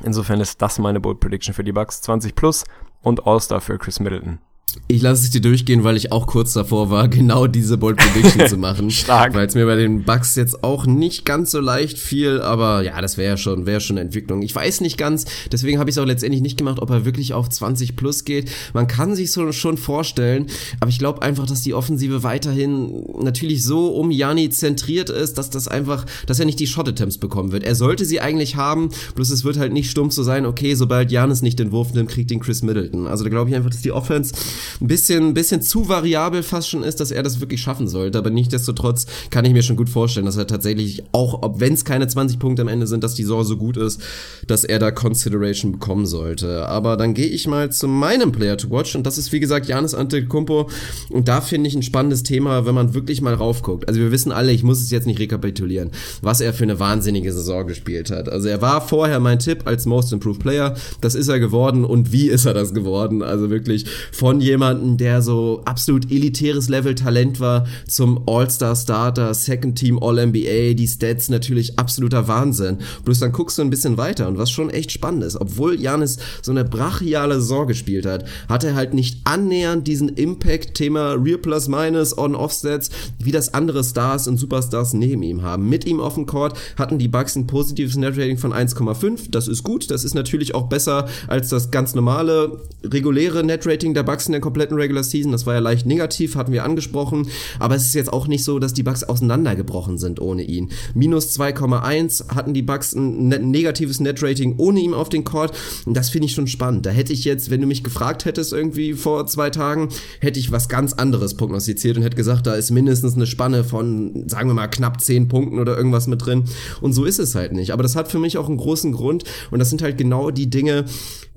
Insofern ist das meine Bold Prediction für die Bucks. 20 plus und All-Star für Chris Middleton. Ich lasse es dir durchgehen, weil ich auch kurz davor war, genau diese Bold Prediction *laughs* zu machen. Stark. Weil es mir bei den Bucks jetzt auch nicht ganz so leicht fiel, aber ja, das wäre ja schon, wäre schon Entwicklung. Ich weiß nicht ganz, deswegen habe ich es auch letztendlich nicht gemacht, ob er wirklich auf 20 plus geht. Man kann sich so schon vorstellen, aber ich glaube einfach, dass die Offensive weiterhin natürlich so um Jani zentriert ist, dass das einfach, dass er nicht die Shot-Attempts bekommen wird. Er sollte sie eigentlich haben, bloß es wird halt nicht stumpf so sein, okay, sobald Janis nicht den Wurf nimmt, kriegt ihn Chris Middleton. Also da glaube ich einfach, dass die Offense ein bisschen, bisschen zu variabel fast schon ist, dass er das wirklich schaffen sollte. Aber nichtsdestotrotz kann ich mir schon gut vorstellen, dass er tatsächlich auch, ob wenn es keine 20 Punkte am Ende sind, dass die Saison so gut ist, dass er da Consideration bekommen sollte. Aber dann gehe ich mal zu meinem Player to watch und das ist wie gesagt Janis Antetokounmpo und da finde ich ein spannendes Thema, wenn man wirklich mal raufguckt. Also wir wissen alle, ich muss es jetzt nicht rekapitulieren, was er für eine wahnsinnige Saison gespielt hat. Also er war vorher mein Tipp als Most Improved Player, das ist er geworden und wie ist er das geworden? Also wirklich von jemandem, der so absolut elitäres Level Talent war, zum All-Star Starter, Second Team All-NBA, die Stats natürlich absoluter Wahnsinn. Bloß dann guckst du ein bisschen weiter und was schon echt spannend ist, obwohl Janis so eine brachiale Saison gespielt hat, hat er halt nicht annähernd diesen Impact-Thema Real Plus Minus On-Off-Stats, wie das andere Stars und Superstars neben ihm haben. Mit ihm auf dem Court hatten die Bucks ein positives Net-Rating von 1,5, das ist gut, das ist natürlich auch besser als das ganz normale, reguläre Net-Rating der Bucks in der kompletten Regular Season, das war ja leicht negativ, hatten wir angesprochen, aber es ist jetzt auch nicht so, dass die Bucks auseinandergebrochen sind ohne ihn. Minus 2,1 hatten die Bucks ein ne negatives Net-Rating ohne ihn auf den Court und das finde ich schon spannend. Da hätte ich jetzt, wenn du mich gefragt hättest irgendwie vor zwei Tagen, hätte ich was ganz anderes prognostiziert und hätte gesagt, da ist mindestens eine Spanne von, sagen wir mal, knapp 10 Punkten oder irgendwas mit drin und so ist es halt nicht. Aber das hat für mich auch einen großen Grund und das sind halt genau die Dinge,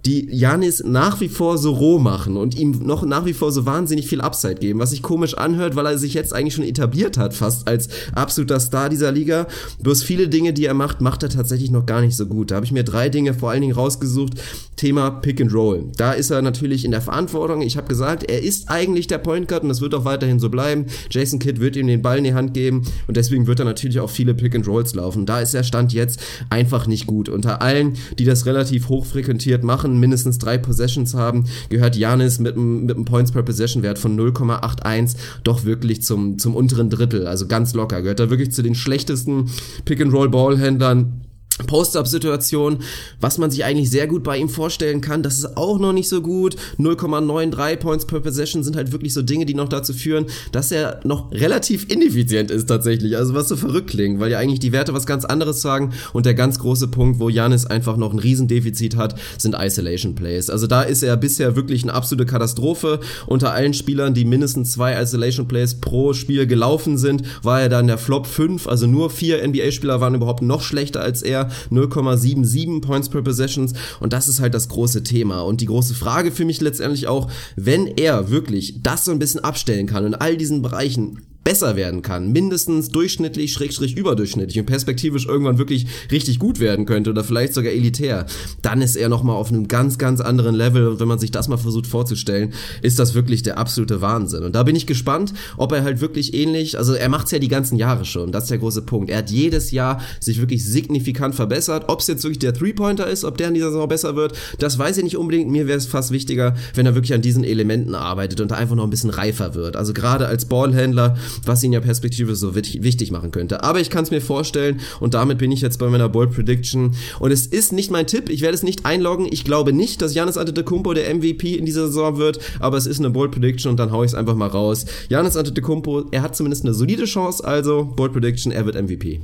die Janis nach wie vor so roh machen und ihm noch nach wie vor so wahnsinnig viel Upside geben, was sich komisch anhört, weil er sich jetzt eigentlich schon etabliert hat, fast als absoluter Star dieser Liga. Bloß viele Dinge, die er macht, macht er tatsächlich noch gar nicht so gut. Da habe ich mir drei Dinge vor allen Dingen rausgesucht. Thema Pick and Roll. Da ist er natürlich in der Verantwortung. Ich habe gesagt, er ist eigentlich der Point Guard und das wird auch weiterhin so bleiben. Jason Kidd wird ihm den Ball in die Hand geben und deswegen wird er natürlich auch viele Pick and Rolls laufen. Da ist er Stand jetzt einfach nicht gut. Unter allen, die das relativ hoch frequentiert machen, mindestens drei Possessions haben, gehört Janis mit einem mit einem Points per Possession Wert von 0,81 doch wirklich zum zum unteren Drittel, also ganz locker. Gehört er wirklich zu den schlechtesten Pick and Roll Ballhändlern Post-Up-Situation, was man sich eigentlich sehr gut bei ihm vorstellen kann, das ist auch noch nicht so gut. 0,93 Points per Possession sind halt wirklich so Dinge, die noch dazu führen, dass er noch relativ ineffizient ist tatsächlich. Also was so verrückt klingt, weil ja eigentlich die Werte was ganz anderes sagen und der ganz große Punkt, wo Janis einfach noch ein Riesendefizit hat, sind Isolation Plays. Also da ist er bisher wirklich eine absolute Katastrophe. Unter allen Spielern, die mindestens zwei Isolation Plays pro Spiel gelaufen sind, war er dann der Flop 5, also nur vier NBA-Spieler waren überhaupt noch schlechter als er. 0,77 Points per Possessions. Und das ist halt das große Thema. Und die große Frage für mich letztendlich auch, wenn er wirklich das so ein bisschen abstellen kann in all diesen Bereichen besser werden kann, mindestens durchschnittlich, schrägstrich überdurchschnittlich und perspektivisch irgendwann wirklich richtig gut werden könnte oder vielleicht sogar elitär, dann ist er nochmal auf einem ganz, ganz anderen Level und wenn man sich das mal versucht vorzustellen, ist das wirklich der absolute Wahnsinn. Und da bin ich gespannt, ob er halt wirklich ähnlich, also er macht's ja die ganzen Jahre schon, das ist der große Punkt. Er hat jedes Jahr sich wirklich signifikant verbessert. Ob es jetzt wirklich der Three-Pointer ist, ob der in dieser Saison besser wird, das weiß ich nicht unbedingt. Mir wäre es fast wichtiger, wenn er wirklich an diesen Elementen arbeitet und da einfach noch ein bisschen reifer wird. Also gerade als Ballhändler was ihn ja perspektivisch so wichtig machen könnte. Aber ich kann es mir vorstellen und damit bin ich jetzt bei meiner Bold Prediction und es ist nicht mein Tipp, ich werde es nicht einloggen. Ich glaube nicht, dass Janis Antetokounmpo der MVP in dieser Saison wird, aber es ist eine Bold Prediction und dann hau ich es einfach mal raus. Janis Antetokounmpo, er hat zumindest eine solide Chance, also Bold Prediction, er wird MVP.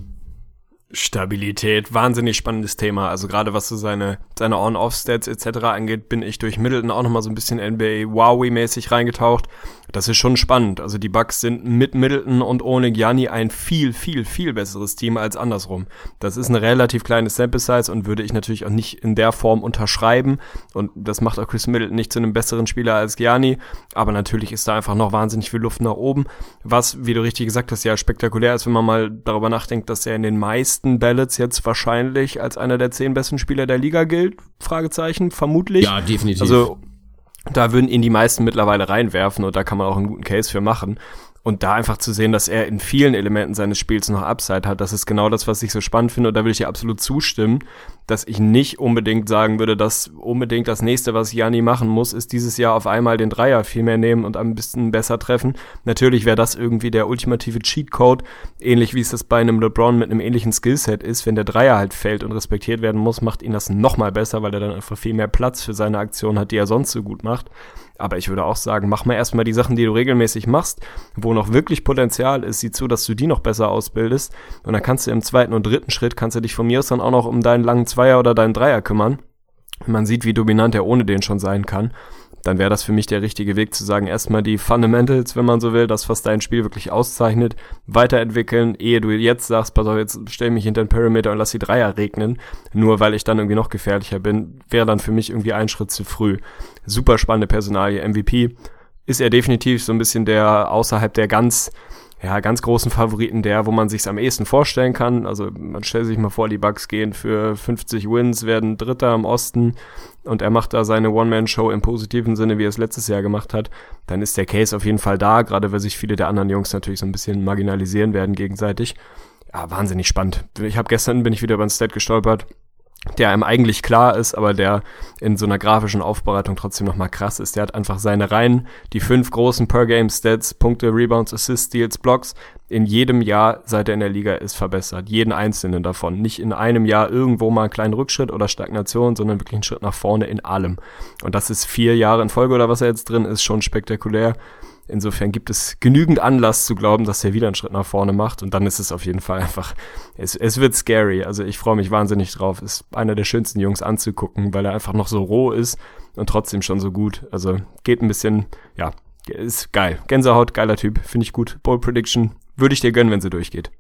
Stabilität, wahnsinnig spannendes Thema. Also gerade was so seine, seine On-Off-Stats etc. angeht, bin ich durch Middleton auch nochmal so ein bisschen NBA Wowie-mäßig reingetaucht. Das ist schon spannend. Also die Bucks sind mit Middleton und ohne Gianni ein viel, viel, viel besseres Team als andersrum. Das ist eine relativ kleine Sample Size und würde ich natürlich auch nicht in der Form unterschreiben. Und das macht auch Chris Middleton nicht zu einem besseren Spieler als Gianni. Aber natürlich ist da einfach noch wahnsinnig viel Luft nach oben. Was, wie du richtig gesagt hast, ja spektakulär ist, wenn man mal darüber nachdenkt, dass er in den meisten Ballots jetzt wahrscheinlich als einer der zehn besten Spieler der Liga gilt. Fragezeichen, vermutlich. Ja, definitiv. Also da würden ihn die meisten mittlerweile reinwerfen und da kann man auch einen guten Case für machen. Und da einfach zu sehen, dass er in vielen Elementen seines Spiels noch Upside hat, das ist genau das, was ich so spannend finde und da will ich dir absolut zustimmen. Dass ich nicht unbedingt sagen würde, dass unbedingt das nächste, was Janni machen muss, ist dieses Jahr auf einmal den Dreier viel mehr nehmen und ein bisschen besser treffen. Natürlich wäre das irgendwie der ultimative Cheatcode, ähnlich wie es das bei einem LeBron mit einem ähnlichen Skillset ist. Wenn der Dreier halt fällt und respektiert werden muss, macht ihn das nochmal besser, weil er dann einfach viel mehr Platz für seine Aktion hat, die er sonst so gut macht. Aber ich würde auch sagen, mach mal erstmal die Sachen, die du regelmäßig machst, wo noch wirklich Potenzial ist, sieh zu, dass du die noch besser ausbildest. Und dann kannst du im zweiten und dritten Schritt, kannst du dich von mir aus dann auch noch um deinen langen Zweier oder deinen Dreier kümmern. Man sieht, wie dominant er ohne den schon sein kann dann wäre das für mich der richtige Weg zu sagen, erstmal die Fundamentals, wenn man so will, das, was dein Spiel wirklich auszeichnet, weiterentwickeln, ehe du jetzt sagst, pass auf, jetzt stell mich hinter den Perimeter und lass die Dreier regnen, nur weil ich dann irgendwie noch gefährlicher bin, wäre dann für mich irgendwie ein Schritt zu früh. Super spannende Personalie, MVP ist er definitiv so ein bisschen der außerhalb der ganz ja, ganz großen Favoriten der, wo man sich's am ehesten vorstellen kann. Also man stellt sich mal vor, die Bucks gehen für 50 Wins, werden Dritter im Osten und er macht da seine One-Man-Show im positiven Sinne, wie er es letztes Jahr gemacht hat, dann ist der Case auf jeden Fall da, gerade weil sich viele der anderen Jungs natürlich so ein bisschen marginalisieren werden gegenseitig. Ja, wahnsinnig spannend. Ich habe gestern bin ich wieder über ein Stat gestolpert der einem eigentlich klar ist, aber der in so einer grafischen Aufbereitung trotzdem nochmal krass ist. Der hat einfach seine Reihen, die fünf großen Per-Game-Stats, Punkte, Rebounds, Assists, Steals, Blocks, in jedem Jahr, seit er in der Liga ist, verbessert. Jeden einzelnen davon. Nicht in einem Jahr irgendwo mal einen kleinen Rückschritt oder Stagnation, sondern wirklich einen Schritt nach vorne in allem. Und das ist vier Jahre in Folge oder was er jetzt drin ist, schon spektakulär. Insofern gibt es genügend Anlass zu glauben, dass er wieder einen Schritt nach vorne macht. Und dann ist es auf jeden Fall einfach, es, es wird scary. Also ich freue mich wahnsinnig drauf. Ist einer der schönsten Jungs anzugucken, weil er einfach noch so roh ist und trotzdem schon so gut. Also geht ein bisschen, ja, ist geil. Gänsehaut, geiler Typ, finde ich gut. Bold Prediction, würde ich dir gönnen, wenn sie durchgeht.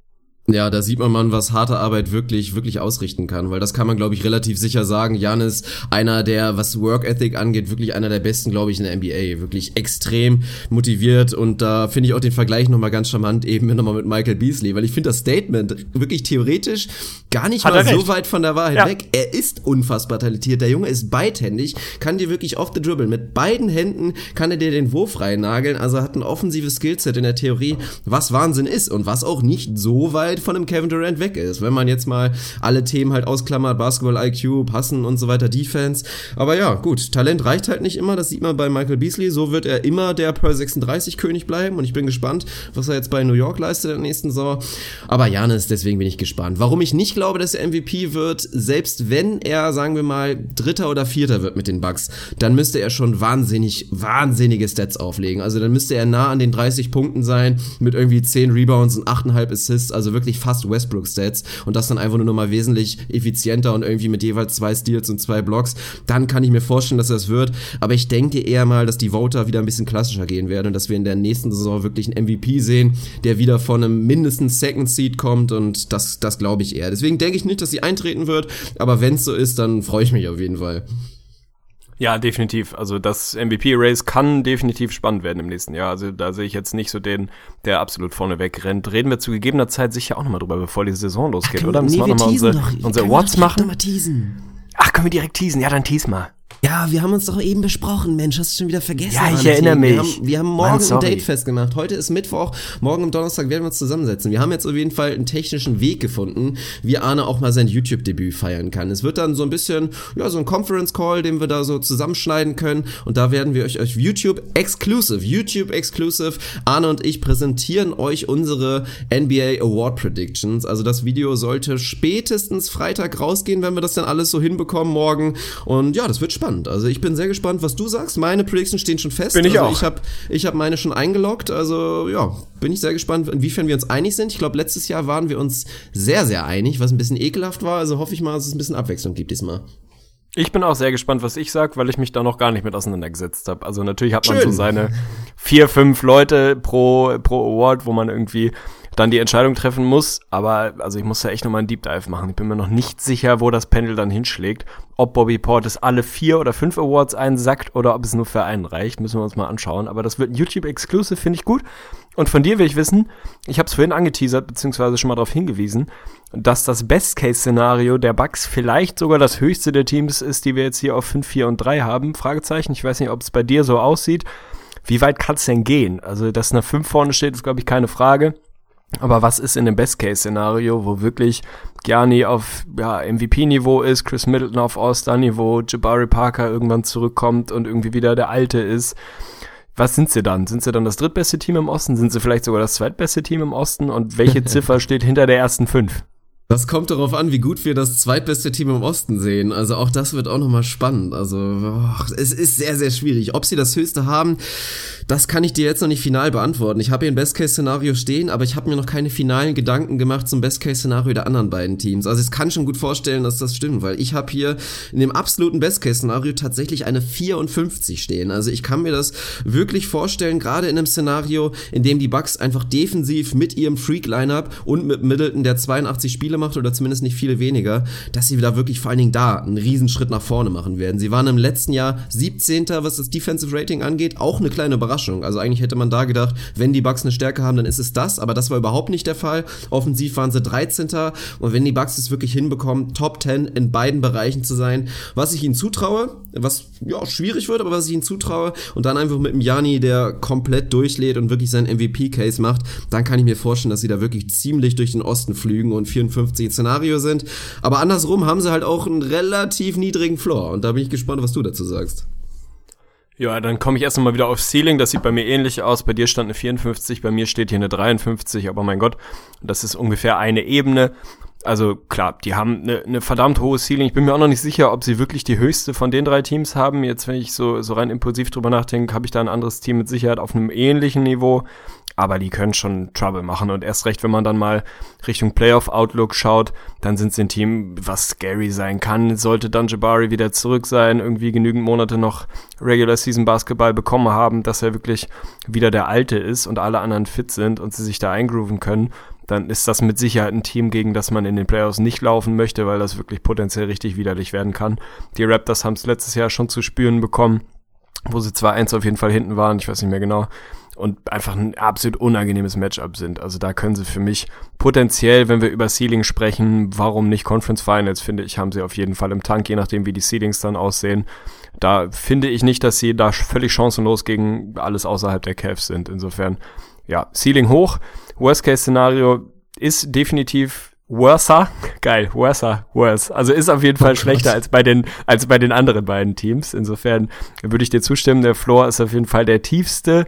Ja, da sieht man mal, was harte Arbeit wirklich, wirklich ausrichten kann, weil das kann man, glaube ich, relativ sicher sagen. Jan ist einer der, was Work Ethic angeht, wirklich einer der besten, glaube ich, in der NBA. Wirklich extrem motiviert und da finde ich auch den Vergleich nochmal ganz charmant, eben nochmal mit Michael Beasley, weil ich finde das Statement wirklich theoretisch gar nicht Hat mal so weit von der Wahrheit ja. weg. Er ist unfassbar talentiert. Der Junge ist beidhändig, kann dir wirklich off the dribble. Mit beiden Händen kann er dir den Wurf reinnageln, also hat ein offensives Skillset in der Theorie, was Wahnsinn ist und was auch nicht so weit weit von einem Kevin Durant weg ist. Wenn man jetzt mal alle Themen halt ausklammert, Basketball IQ, Passen und so weiter, Defense. Aber ja, gut, Talent reicht halt nicht immer, das sieht man bei Michael Beasley. So wird er immer der Per 36 König bleiben und ich bin gespannt, was er jetzt bei New York leistet in nächsten Saison. Aber Janis, deswegen bin ich gespannt. Warum ich nicht glaube, dass er MVP wird, selbst wenn er, sagen wir mal, Dritter oder Vierter wird mit den Bucks, dann müsste er schon wahnsinnig, wahnsinnige Stats auflegen. Also dann müsste er nah an den 30 Punkten sein, mit irgendwie 10 Rebounds und 8,5 Assists, also wirklich wirklich fast Westbrook-Stats und das dann einfach nur nochmal wesentlich effizienter und irgendwie mit jeweils zwei Steals und zwei Blocks, dann kann ich mir vorstellen, dass das wird. Aber ich denke eher mal, dass die Voter wieder ein bisschen klassischer gehen werden und dass wir in der nächsten Saison wirklich einen MVP sehen, der wieder von einem mindestens Second Seed kommt und das, das glaube ich eher. Deswegen denke ich nicht, dass sie eintreten wird, aber wenn es so ist, dann freue ich mich auf jeden Fall. Ja, definitiv. Also das MVP-Race kann definitiv spannend werden im nächsten Jahr. Also da sehe ich jetzt nicht so den, der absolut vorne wegrennt. Reden wir zu gegebener Zeit sicher auch nochmal drüber, bevor die Saison losgeht, Ach, oder? Müssen nee, wir nochmal unsere, unsere Awards machen? Ach, können wir direkt teasen? Ja, dann tease mal. Ja, wir haben uns doch eben besprochen, Mensch, hast du schon wieder vergessen? Ja, ich erinnere mich. Wir haben, wir haben morgen Mann, ein Date festgemacht. Heute ist Mittwoch, morgen am Donnerstag werden wir uns zusammensetzen. Wir haben jetzt auf jeden Fall einen technischen Weg gefunden, wie Arne auch mal sein YouTube-Debüt feiern kann. Es wird dann so ein bisschen, ja, so ein Conference-Call, den wir da so zusammenschneiden können. Und da werden wir euch auf YouTube Exclusive, YouTube Exclusive, Arne und ich präsentieren euch unsere NBA Award Predictions. Also das Video sollte spätestens Freitag rausgehen, wenn wir das dann alles so hinbekommen morgen. Und ja, das wird spannend spannend. Also ich bin sehr gespannt, was du sagst. Meine Predictions stehen schon fest. Bin ich also auch. Ich habe ich hab meine schon eingeloggt. Also ja, bin ich sehr gespannt, inwiefern wir uns einig sind. Ich glaube, letztes Jahr waren wir uns sehr, sehr einig, was ein bisschen ekelhaft war. Also hoffe ich mal, dass es ein bisschen Abwechslung gibt diesmal. Ich bin auch sehr gespannt, was ich sag, weil ich mich da noch gar nicht mit auseinandergesetzt habe. Also natürlich hat man Schön. so seine vier, fünf Leute pro, pro Award, wo man irgendwie dann die Entscheidung treffen muss. Aber also ich muss da echt nochmal einen Deep Dive machen. Ich bin mir noch nicht sicher, wo das Pendel dann hinschlägt. Ob Bobby Portis alle vier oder fünf Awards einsackt oder ob es nur für einen reicht, müssen wir uns mal anschauen. Aber das wird ein YouTube-Exclusive, finde ich gut. Und von dir will ich wissen, ich habe es vorhin angeteasert, beziehungsweise schon mal darauf hingewiesen, dass das Best-Case-Szenario der Bucks vielleicht sogar das höchste der Teams ist, die wir jetzt hier auf 5, 4 und 3 haben. Fragezeichen. Ich weiß nicht, ob es bei dir so aussieht. Wie weit kann es denn gehen? Also, dass eine 5 vorne steht, ist, glaube ich, keine Frage. Aber was ist in dem Best-Case-Szenario, wo wirklich Gianni auf ja, MVP-Niveau ist, Chris Middleton auf All-Star-Niveau, Jabari Parker irgendwann zurückkommt und irgendwie wieder der Alte ist? Was sind sie dann? Sind sie dann das drittbeste Team im Osten? Sind sie vielleicht sogar das zweitbeste Team im Osten? Und welche *laughs* Ziffer steht hinter der ersten fünf? Das kommt darauf an, wie gut wir das zweitbeste Team im Osten sehen. Also auch das wird auch nochmal spannend. Also oh, es ist sehr, sehr schwierig. Ob sie das höchste haben, das kann ich dir jetzt noch nicht final beantworten. Ich habe hier ein Best-Case-Szenario stehen, aber ich habe mir noch keine finalen Gedanken gemacht zum Best-Case-Szenario der anderen beiden Teams. Also ich kann schon gut vorstellen, dass das stimmt, weil ich habe hier in dem absoluten Best-Case-Szenario tatsächlich eine 54 stehen. Also ich kann mir das wirklich vorstellen, gerade in einem Szenario, in dem die Bucks einfach defensiv mit ihrem Freak-Lineup und mit Middleton, der 82 Spiele macht oder zumindest nicht viele weniger, dass sie da wirklich vor allen Dingen da einen Riesenschritt nach vorne machen werden. Sie waren im letzten Jahr 17. was das Defensive Rating angeht, auch eine kleine Überraschung. Also eigentlich hätte man da gedacht, wenn die Bucks eine Stärke haben, dann ist es das, aber das war überhaupt nicht der Fall. Offensiv waren sie 13. und wenn die Bucks es wirklich hinbekommen, Top 10 in beiden Bereichen zu sein, was ich ihnen zutraue, was ja schwierig wird, aber was ich ihnen zutraue und dann einfach mit dem Jani, der komplett durchlädt und wirklich seinen MVP-Case macht, dann kann ich mir vorstellen, dass sie da wirklich ziemlich durch den Osten flügen und 54 50 Szenario sind. Aber andersrum haben sie halt auch einen relativ niedrigen Floor. Und da bin ich gespannt, was du dazu sagst. Ja, dann komme ich erst mal wieder auf Ceiling. Das sieht bei mir ähnlich aus. Bei dir stand eine 54, bei mir steht hier eine 53. Aber mein Gott, das ist ungefähr eine Ebene. Also klar, die haben eine, eine verdammt hohe Ceiling. Ich bin mir auch noch nicht sicher, ob sie wirklich die höchste von den drei Teams haben. Jetzt, wenn ich so, so rein impulsiv drüber nachdenke, habe ich da ein anderes Team mit Sicherheit auf einem ähnlichen Niveau aber die können schon Trouble machen und erst recht, wenn man dann mal Richtung Playoff Outlook schaut, dann sind sie ein Team, was scary sein kann. Sollte dann Jabari wieder zurück sein, irgendwie genügend Monate noch Regular Season Basketball bekommen haben, dass er wirklich wieder der Alte ist und alle anderen fit sind und sie sich da eingrooven können, dann ist das mit Sicherheit ein Team, gegen das man in den Playoffs nicht laufen möchte, weil das wirklich potenziell richtig widerlich werden kann. Die Raptors haben es letztes Jahr schon zu spüren bekommen, wo sie zwar eins auf jeden Fall hinten waren, ich weiß nicht mehr genau, und einfach ein absolut unangenehmes Matchup sind. Also da können sie für mich potenziell, wenn wir über Ceiling sprechen, warum nicht Conference Finals, finde ich, haben sie auf jeden Fall im Tank, je nachdem wie die Ceilings dann aussehen. Da finde ich nicht, dass sie da völlig chancenlos gegen alles außerhalb der Cavs sind. Insofern, ja, Ceiling hoch. Worst-Case-Szenario ist definitiv worser. Geil, worser, worse. Also ist auf jeden Fall *laughs* schlechter als bei den, als bei den anderen beiden Teams. Insofern würde ich dir zustimmen, der Floor ist auf jeden Fall der tiefste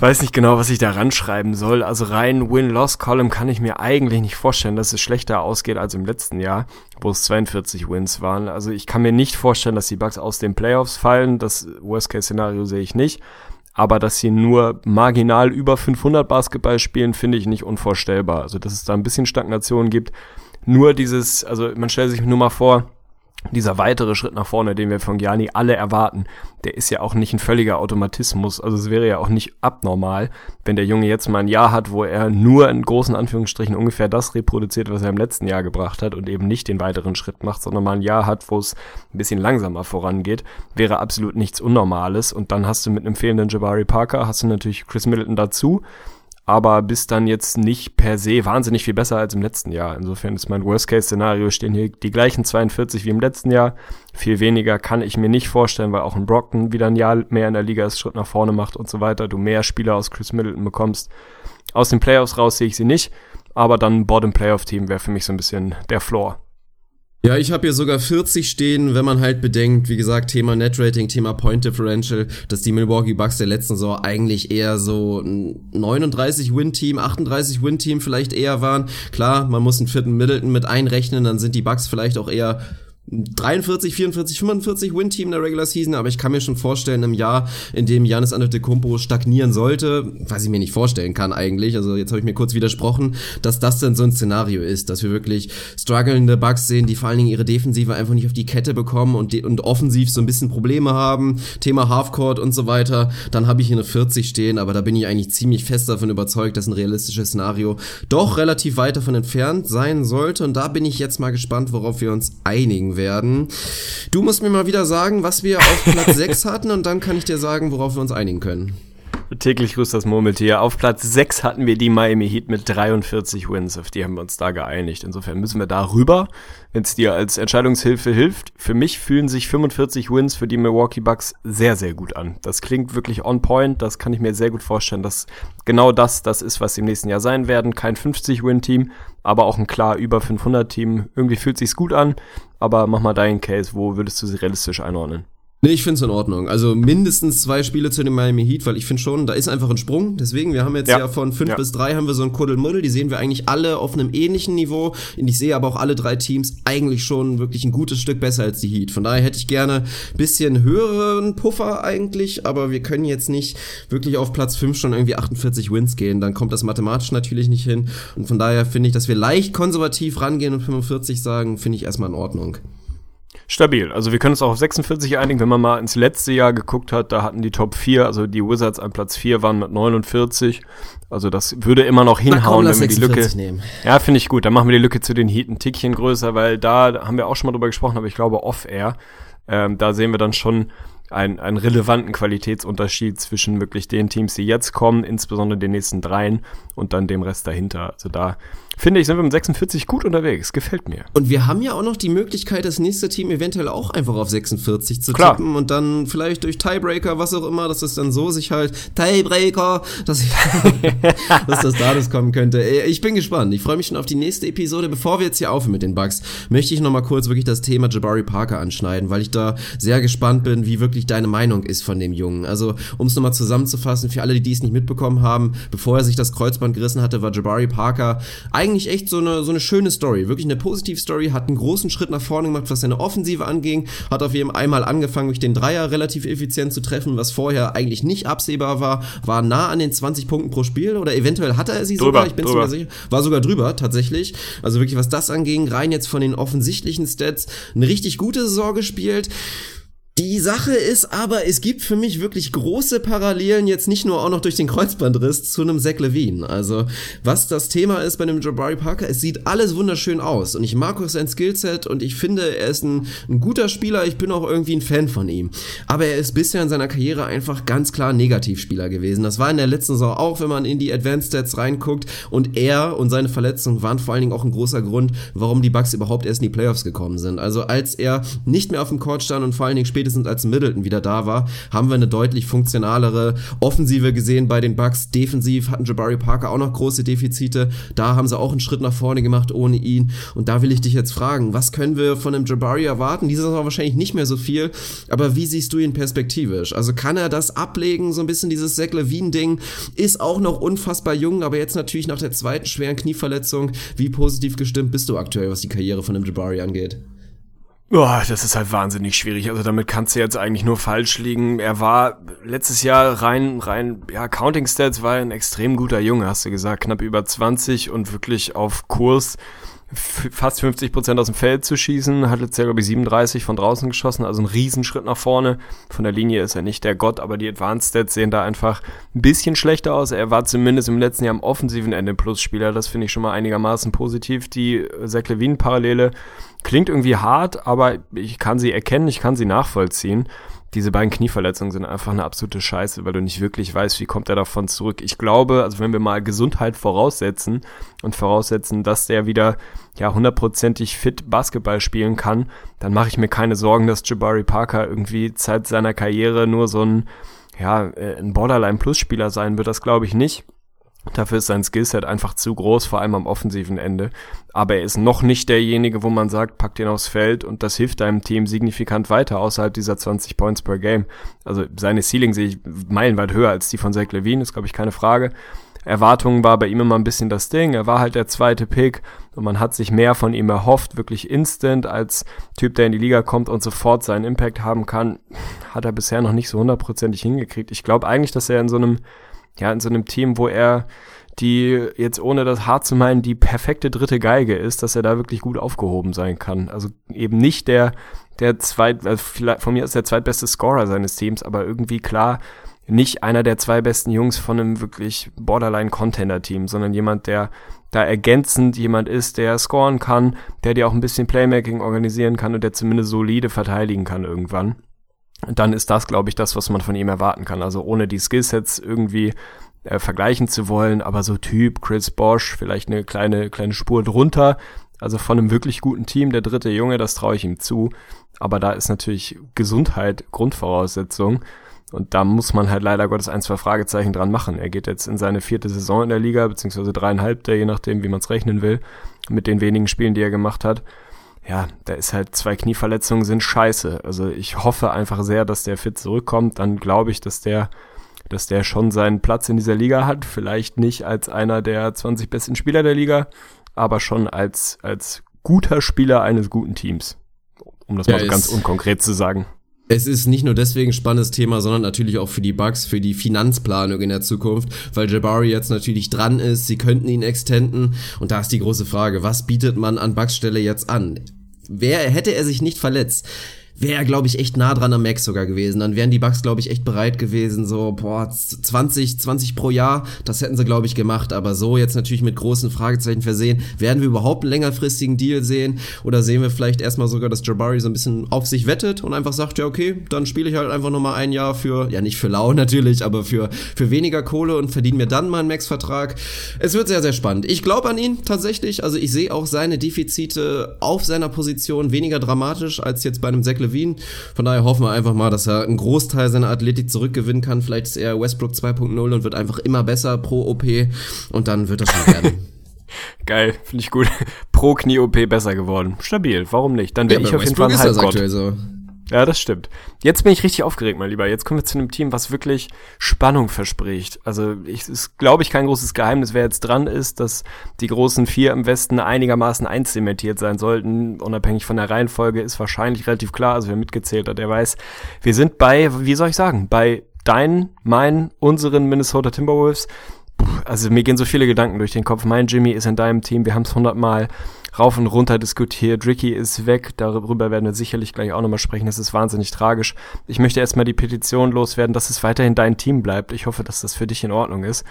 weiß nicht genau, was ich da ranschreiben soll. Also rein Win-Loss-Column kann ich mir eigentlich nicht vorstellen, dass es schlechter ausgeht als im letzten Jahr, wo es 42 Wins waren. Also ich kann mir nicht vorstellen, dass die Bucks aus den Playoffs fallen. Das Worst-Case-Szenario sehe ich nicht. Aber dass sie nur marginal über 500 Basketball spielen, finde ich nicht unvorstellbar. Also dass es da ein bisschen Stagnation gibt. Nur dieses, also man stellt sich nur mal vor, dieser weitere Schritt nach vorne, den wir von Gianni alle erwarten, der ist ja auch nicht ein völliger Automatismus. Also es wäre ja auch nicht abnormal, wenn der Junge jetzt mal ein Jahr hat, wo er nur in großen Anführungsstrichen ungefähr das reproduziert, was er im letzten Jahr gebracht hat und eben nicht den weiteren Schritt macht, sondern mal ein Jahr hat, wo es ein bisschen langsamer vorangeht, wäre absolut nichts Unnormales. Und dann hast du mit einem fehlenden Jabari Parker, hast du natürlich Chris Middleton dazu aber bist dann jetzt nicht per se wahnsinnig viel besser als im letzten Jahr. Insofern ist mein Worst-Case-Szenario, stehen hier die gleichen 42 wie im letzten Jahr. Viel weniger kann ich mir nicht vorstellen, weil auch ein Brockton wieder ein Jahr mehr in der Liga ist, Schritt nach vorne macht und so weiter. Du mehr Spieler aus Chris Middleton bekommst. Aus den Playoffs raus sehe ich sie nicht, aber dann ein Bottom-Playoff-Team wäre für mich so ein bisschen der Floor. Ja, ich habe hier sogar 40 stehen, wenn man halt bedenkt, wie gesagt, Thema Net Rating, Thema Point Differential, dass die Milwaukee Bucks der letzten Saison eigentlich eher so ein 39 Win Team, 38 Win Team vielleicht eher waren. Klar, man muss einen vierten Middleton mit einrechnen, dann sind die Bucks vielleicht auch eher 43, 44, 45 Win-Team in der Regular Season, aber ich kann mir schon vorstellen, im Jahr, in dem Janis Antetokounmpo stagnieren sollte, was ich mir nicht vorstellen kann eigentlich, also jetzt habe ich mir kurz widersprochen, dass das dann so ein Szenario ist, dass wir wirklich strugglende Bugs sehen, die vor allen Dingen ihre Defensive einfach nicht auf die Kette bekommen und, und offensiv so ein bisschen Probleme haben, Thema Halfcourt und so weiter, dann habe ich hier eine 40 stehen, aber da bin ich eigentlich ziemlich fest davon überzeugt, dass ein realistisches Szenario doch relativ weit davon entfernt sein sollte und da bin ich jetzt mal gespannt, worauf wir uns einigen werden werden. Du musst mir mal wieder sagen, was wir auf Platz *laughs* 6 hatten und dann kann ich dir sagen, worauf wir uns einigen können. Täglich grüßt das Murmeltier. Auf Platz 6 hatten wir die Miami Heat mit 43 Wins. Auf die haben wir uns da geeinigt. Insofern müssen wir da rüber, wenn es dir als Entscheidungshilfe hilft. Für mich fühlen sich 45 Wins für die Milwaukee Bucks sehr, sehr gut an. Das klingt wirklich on point. Das kann ich mir sehr gut vorstellen, dass genau das das ist, was sie im nächsten Jahr sein werden. Kein 50-Win-Team, aber auch ein klar über 500-Team. Irgendwie fühlt sich's gut an. Aber mach mal deinen Case. Wo würdest du sie realistisch einordnen? Nee, ich find's in Ordnung. Also mindestens zwei Spiele zu dem Miami Heat, weil ich finde schon, da ist einfach ein Sprung. Deswegen, wir haben jetzt ja, ja von fünf ja. bis drei haben wir so ein Kuddelmuddel. Die sehen wir eigentlich alle auf einem ähnlichen Niveau. Und ich sehe aber auch alle drei Teams eigentlich schon wirklich ein gutes Stück besser als die Heat. Von daher hätte ich gerne bisschen höheren Puffer eigentlich, aber wir können jetzt nicht wirklich auf Platz fünf schon irgendwie 48 Wins gehen. Dann kommt das mathematisch natürlich nicht hin. Und von daher finde ich, dass wir leicht konservativ rangehen und 45 sagen, finde ich erstmal in Ordnung stabil. Also wir können uns auch auf 46 einigen, wenn man mal ins letzte Jahr geguckt hat, da hatten die Top 4, also die Wizards an Platz 4 waren mit 49. Also das würde immer noch hinhauen, komm, wenn wir die Lücke. Nehmen. Ja, finde ich gut. Dann machen wir die Lücke zu den Heat ein Tickchen größer, weil da haben wir auch schon mal drüber gesprochen, aber ich glaube off-air. Ähm, da sehen wir dann schon einen, einen relevanten Qualitätsunterschied zwischen wirklich den Teams, die jetzt kommen, insbesondere den nächsten dreien und dann dem Rest dahinter. Also da finde ich, sind wir mit 46 gut unterwegs. Gefällt mir. Und wir haben ja auch noch die Möglichkeit, das nächste Team eventuell auch einfach auf 46 zu Klar. tippen und dann vielleicht durch Tiebreaker, was auch immer, dass es dann so sich halt Tiebreaker, dass, ich, *laughs* dass das dadurch kommen könnte. Ich bin gespannt. Ich freue mich schon auf die nächste Episode. Bevor wir jetzt hier aufhören mit den Bugs, möchte ich noch mal kurz wirklich das Thema Jabari Parker anschneiden, weil ich da sehr gespannt bin, wie wirklich deine Meinung ist von dem Jungen. Also, um es nochmal zusammenzufassen, für alle, die es nicht mitbekommen haben, bevor er sich das Kreuzband gerissen hatte, war Jabari Parker eigentlich echt so eine, so eine schöne Story, wirklich eine Positiv-Story, hat einen großen Schritt nach vorne gemacht, was seine Offensive anging, hat auf jeden einmal angefangen, durch den Dreier relativ effizient zu treffen, was vorher eigentlich nicht absehbar war, war nah an den 20 Punkten pro Spiel oder eventuell hatte er sie drüber, sogar, ich bin sogar sicher, war sogar drüber, tatsächlich. Also wirklich, was das anging, rein jetzt von den offensichtlichen Stats, eine richtig gute Saison gespielt. Die Sache ist aber, es gibt für mich wirklich große Parallelen, jetzt nicht nur auch noch durch den Kreuzbandriss zu einem Zach Levine. Also, was das Thema ist bei dem Jabari Parker, es sieht alles wunderschön aus und ich mag auch sein Skillset und ich finde, er ist ein, ein guter Spieler, ich bin auch irgendwie ein Fan von ihm. Aber er ist bisher in seiner Karriere einfach ganz klar Negativspieler gewesen. Das war in der letzten Saison auch, wenn man in die Advanced Stats reinguckt und er und seine Verletzungen waren vor allen Dingen auch ein großer Grund, warum die Bucks überhaupt erst in die Playoffs gekommen sind. Also, als er nicht mehr auf dem Court stand und vor allen Dingen später spätestens als Middleton wieder da war, haben wir eine deutlich funktionalere Offensive gesehen bei den Bucks. Defensiv hatten Jabari Parker auch noch große Defizite. Da haben sie auch einen Schritt nach vorne gemacht ohne ihn. Und da will ich dich jetzt fragen, was können wir von dem Jabari erwarten? Dieses Saison wahrscheinlich nicht mehr so viel, aber wie siehst du ihn perspektivisch? Also kann er das ablegen, so ein bisschen dieses Zach Levine-Ding? Ist auch noch unfassbar jung, aber jetzt natürlich nach der zweiten schweren Knieverletzung. Wie positiv gestimmt bist du aktuell, was die Karriere von dem Jabari angeht? Boah, das ist halt wahnsinnig schwierig. Also damit kannst du jetzt eigentlich nur falsch liegen. Er war letztes Jahr rein, rein, ja, Counting Stats war ein extrem guter Junge, hast du gesagt. Knapp über 20 und wirklich auf Kurs fast 50 Prozent aus dem Feld zu schießen, hat letztes Jahr, glaube ich, 37 von draußen geschossen, also ein Riesenschritt nach vorne. Von der Linie ist er nicht der Gott, aber die Advanced Stats sehen da einfach ein bisschen schlechter aus. Er war zumindest im letzten Jahr am offensiven Ende Plusspieler, das finde ich schon mal einigermaßen positiv. Die Zach Levine-Parallele klingt irgendwie hart, aber ich kann sie erkennen, ich kann sie nachvollziehen diese beiden Knieverletzungen sind einfach eine absolute Scheiße, weil du nicht wirklich weißt, wie kommt er davon zurück. Ich glaube, also wenn wir mal Gesundheit voraussetzen und voraussetzen, dass der wieder ja hundertprozentig fit Basketball spielen kann, dann mache ich mir keine Sorgen, dass Jabari Parker irgendwie seit seiner Karriere nur so ein ja, äh, ein Borderline-Plus-Spieler sein wird, das glaube ich nicht. Dafür ist sein Skillset einfach zu groß, vor allem am offensiven Ende. Aber er ist noch nicht derjenige, wo man sagt, packt ihn aufs Feld und das hilft deinem Team signifikant weiter außerhalb dieser 20 Points per Game. Also seine Ceiling sehe ich meilenweit höher als die von Zach Levine, ist glaube ich keine Frage. Erwartungen war bei ihm immer ein bisschen das Ding. Er war halt der zweite Pick und man hat sich mehr von ihm erhofft, wirklich instant als Typ, der in die Liga kommt und sofort seinen Impact haben kann. Hat er bisher noch nicht so hundertprozentig hingekriegt. Ich glaube eigentlich, dass er in so einem ja, in so einem Team, wo er die jetzt ohne das hart zu meinen die perfekte dritte Geige ist, dass er da wirklich gut aufgehoben sein kann. Also eben nicht der der zweit also vielleicht von mir ist der zweitbeste Scorer seines Teams, aber irgendwie klar nicht einer der zwei besten Jungs von einem wirklich Borderline Contender Team, sondern jemand, der da ergänzend jemand ist, der scoren kann, der dir auch ein bisschen Playmaking organisieren kann und der zumindest solide verteidigen kann irgendwann. Dann ist das, glaube ich, das, was man von ihm erwarten kann. Also ohne die Skillsets irgendwie äh, vergleichen zu wollen, aber so Typ Chris Bosch, vielleicht eine kleine, kleine Spur drunter. Also von einem wirklich guten Team, der dritte Junge, das traue ich ihm zu. Aber da ist natürlich Gesundheit Grundvoraussetzung. Und da muss man halt leider Gottes ein, zwei Fragezeichen dran machen. Er geht jetzt in seine vierte Saison in der Liga, beziehungsweise dreieinhalbte, je nachdem, wie man es rechnen will, mit den wenigen Spielen, die er gemacht hat. Ja, da ist halt zwei Knieverletzungen sind scheiße. Also ich hoffe einfach sehr, dass der fit zurückkommt. Dann glaube ich, dass der dass der schon seinen Platz in dieser Liga hat. Vielleicht nicht als einer der 20 besten Spieler der Liga, aber schon als, als guter Spieler eines guten Teams. Um das ja, mal so ganz unkonkret zu sagen. Es ist nicht nur deswegen ein spannendes Thema, sondern natürlich auch für die Bugs, für die Finanzplanung in der Zukunft, weil Jabari jetzt natürlich dran ist, sie könnten ihn extenden und da ist die große Frage, was bietet man an Bugs Stelle jetzt an? Wer hätte er sich nicht verletzt? Wäre, glaube ich, echt nah dran am Max sogar gewesen. Dann wären die Bucks, glaube ich, echt bereit gewesen, so, boah, 20, 20 pro Jahr, das hätten sie, glaube ich, gemacht. Aber so jetzt natürlich mit großen Fragezeichen versehen. Werden wir überhaupt einen längerfristigen Deal sehen? Oder sehen wir vielleicht erstmal sogar, dass Jabari so ein bisschen auf sich wettet und einfach sagt, ja, okay, dann spiele ich halt einfach nochmal ein Jahr für, ja, nicht für lau *laughs* natürlich, aber für, für weniger Kohle und verdiene mir dann meinen Max-Vertrag. Es wird sehr, sehr spannend. Ich glaube an ihn tatsächlich. Also ich sehe auch seine Defizite auf seiner Position weniger dramatisch als jetzt bei einem Zach Levine. Von daher hoffen wir einfach mal, dass er einen Großteil seiner Athletik zurückgewinnen kann. Vielleicht ist er Westbrook 2.0 und wird einfach immer besser pro OP und dann wird das schon werden. *laughs* Geil, finde ich gut. Pro Knie-OP besser geworden. Stabil, warum nicht? Dann wäre ja, ich auf jeden Fall ein Halbgott. Ja, das stimmt. Jetzt bin ich richtig aufgeregt, mein Lieber. Jetzt kommen wir zu einem Team, was wirklich Spannung verspricht. Also, ich, ist, glaube ich, kein großes Geheimnis, wer jetzt dran ist, dass die großen vier im Westen einigermaßen einzementiert sein sollten. Unabhängig von der Reihenfolge ist wahrscheinlich relativ klar. Also, wer mitgezählt hat, der weiß. Wir sind bei, wie soll ich sagen, bei deinen, meinen, unseren Minnesota Timberwolves. Also, mir gehen so viele Gedanken durch den Kopf. Mein Jimmy ist in deinem Team. Wir haben es hundertmal rauf und runter diskutiert. Ricky ist weg, darüber werden wir sicherlich gleich auch nochmal sprechen. Das ist wahnsinnig tragisch. Ich möchte erstmal die Petition loswerden, dass es weiterhin dein Team bleibt. Ich hoffe, dass das für dich in Ordnung ist.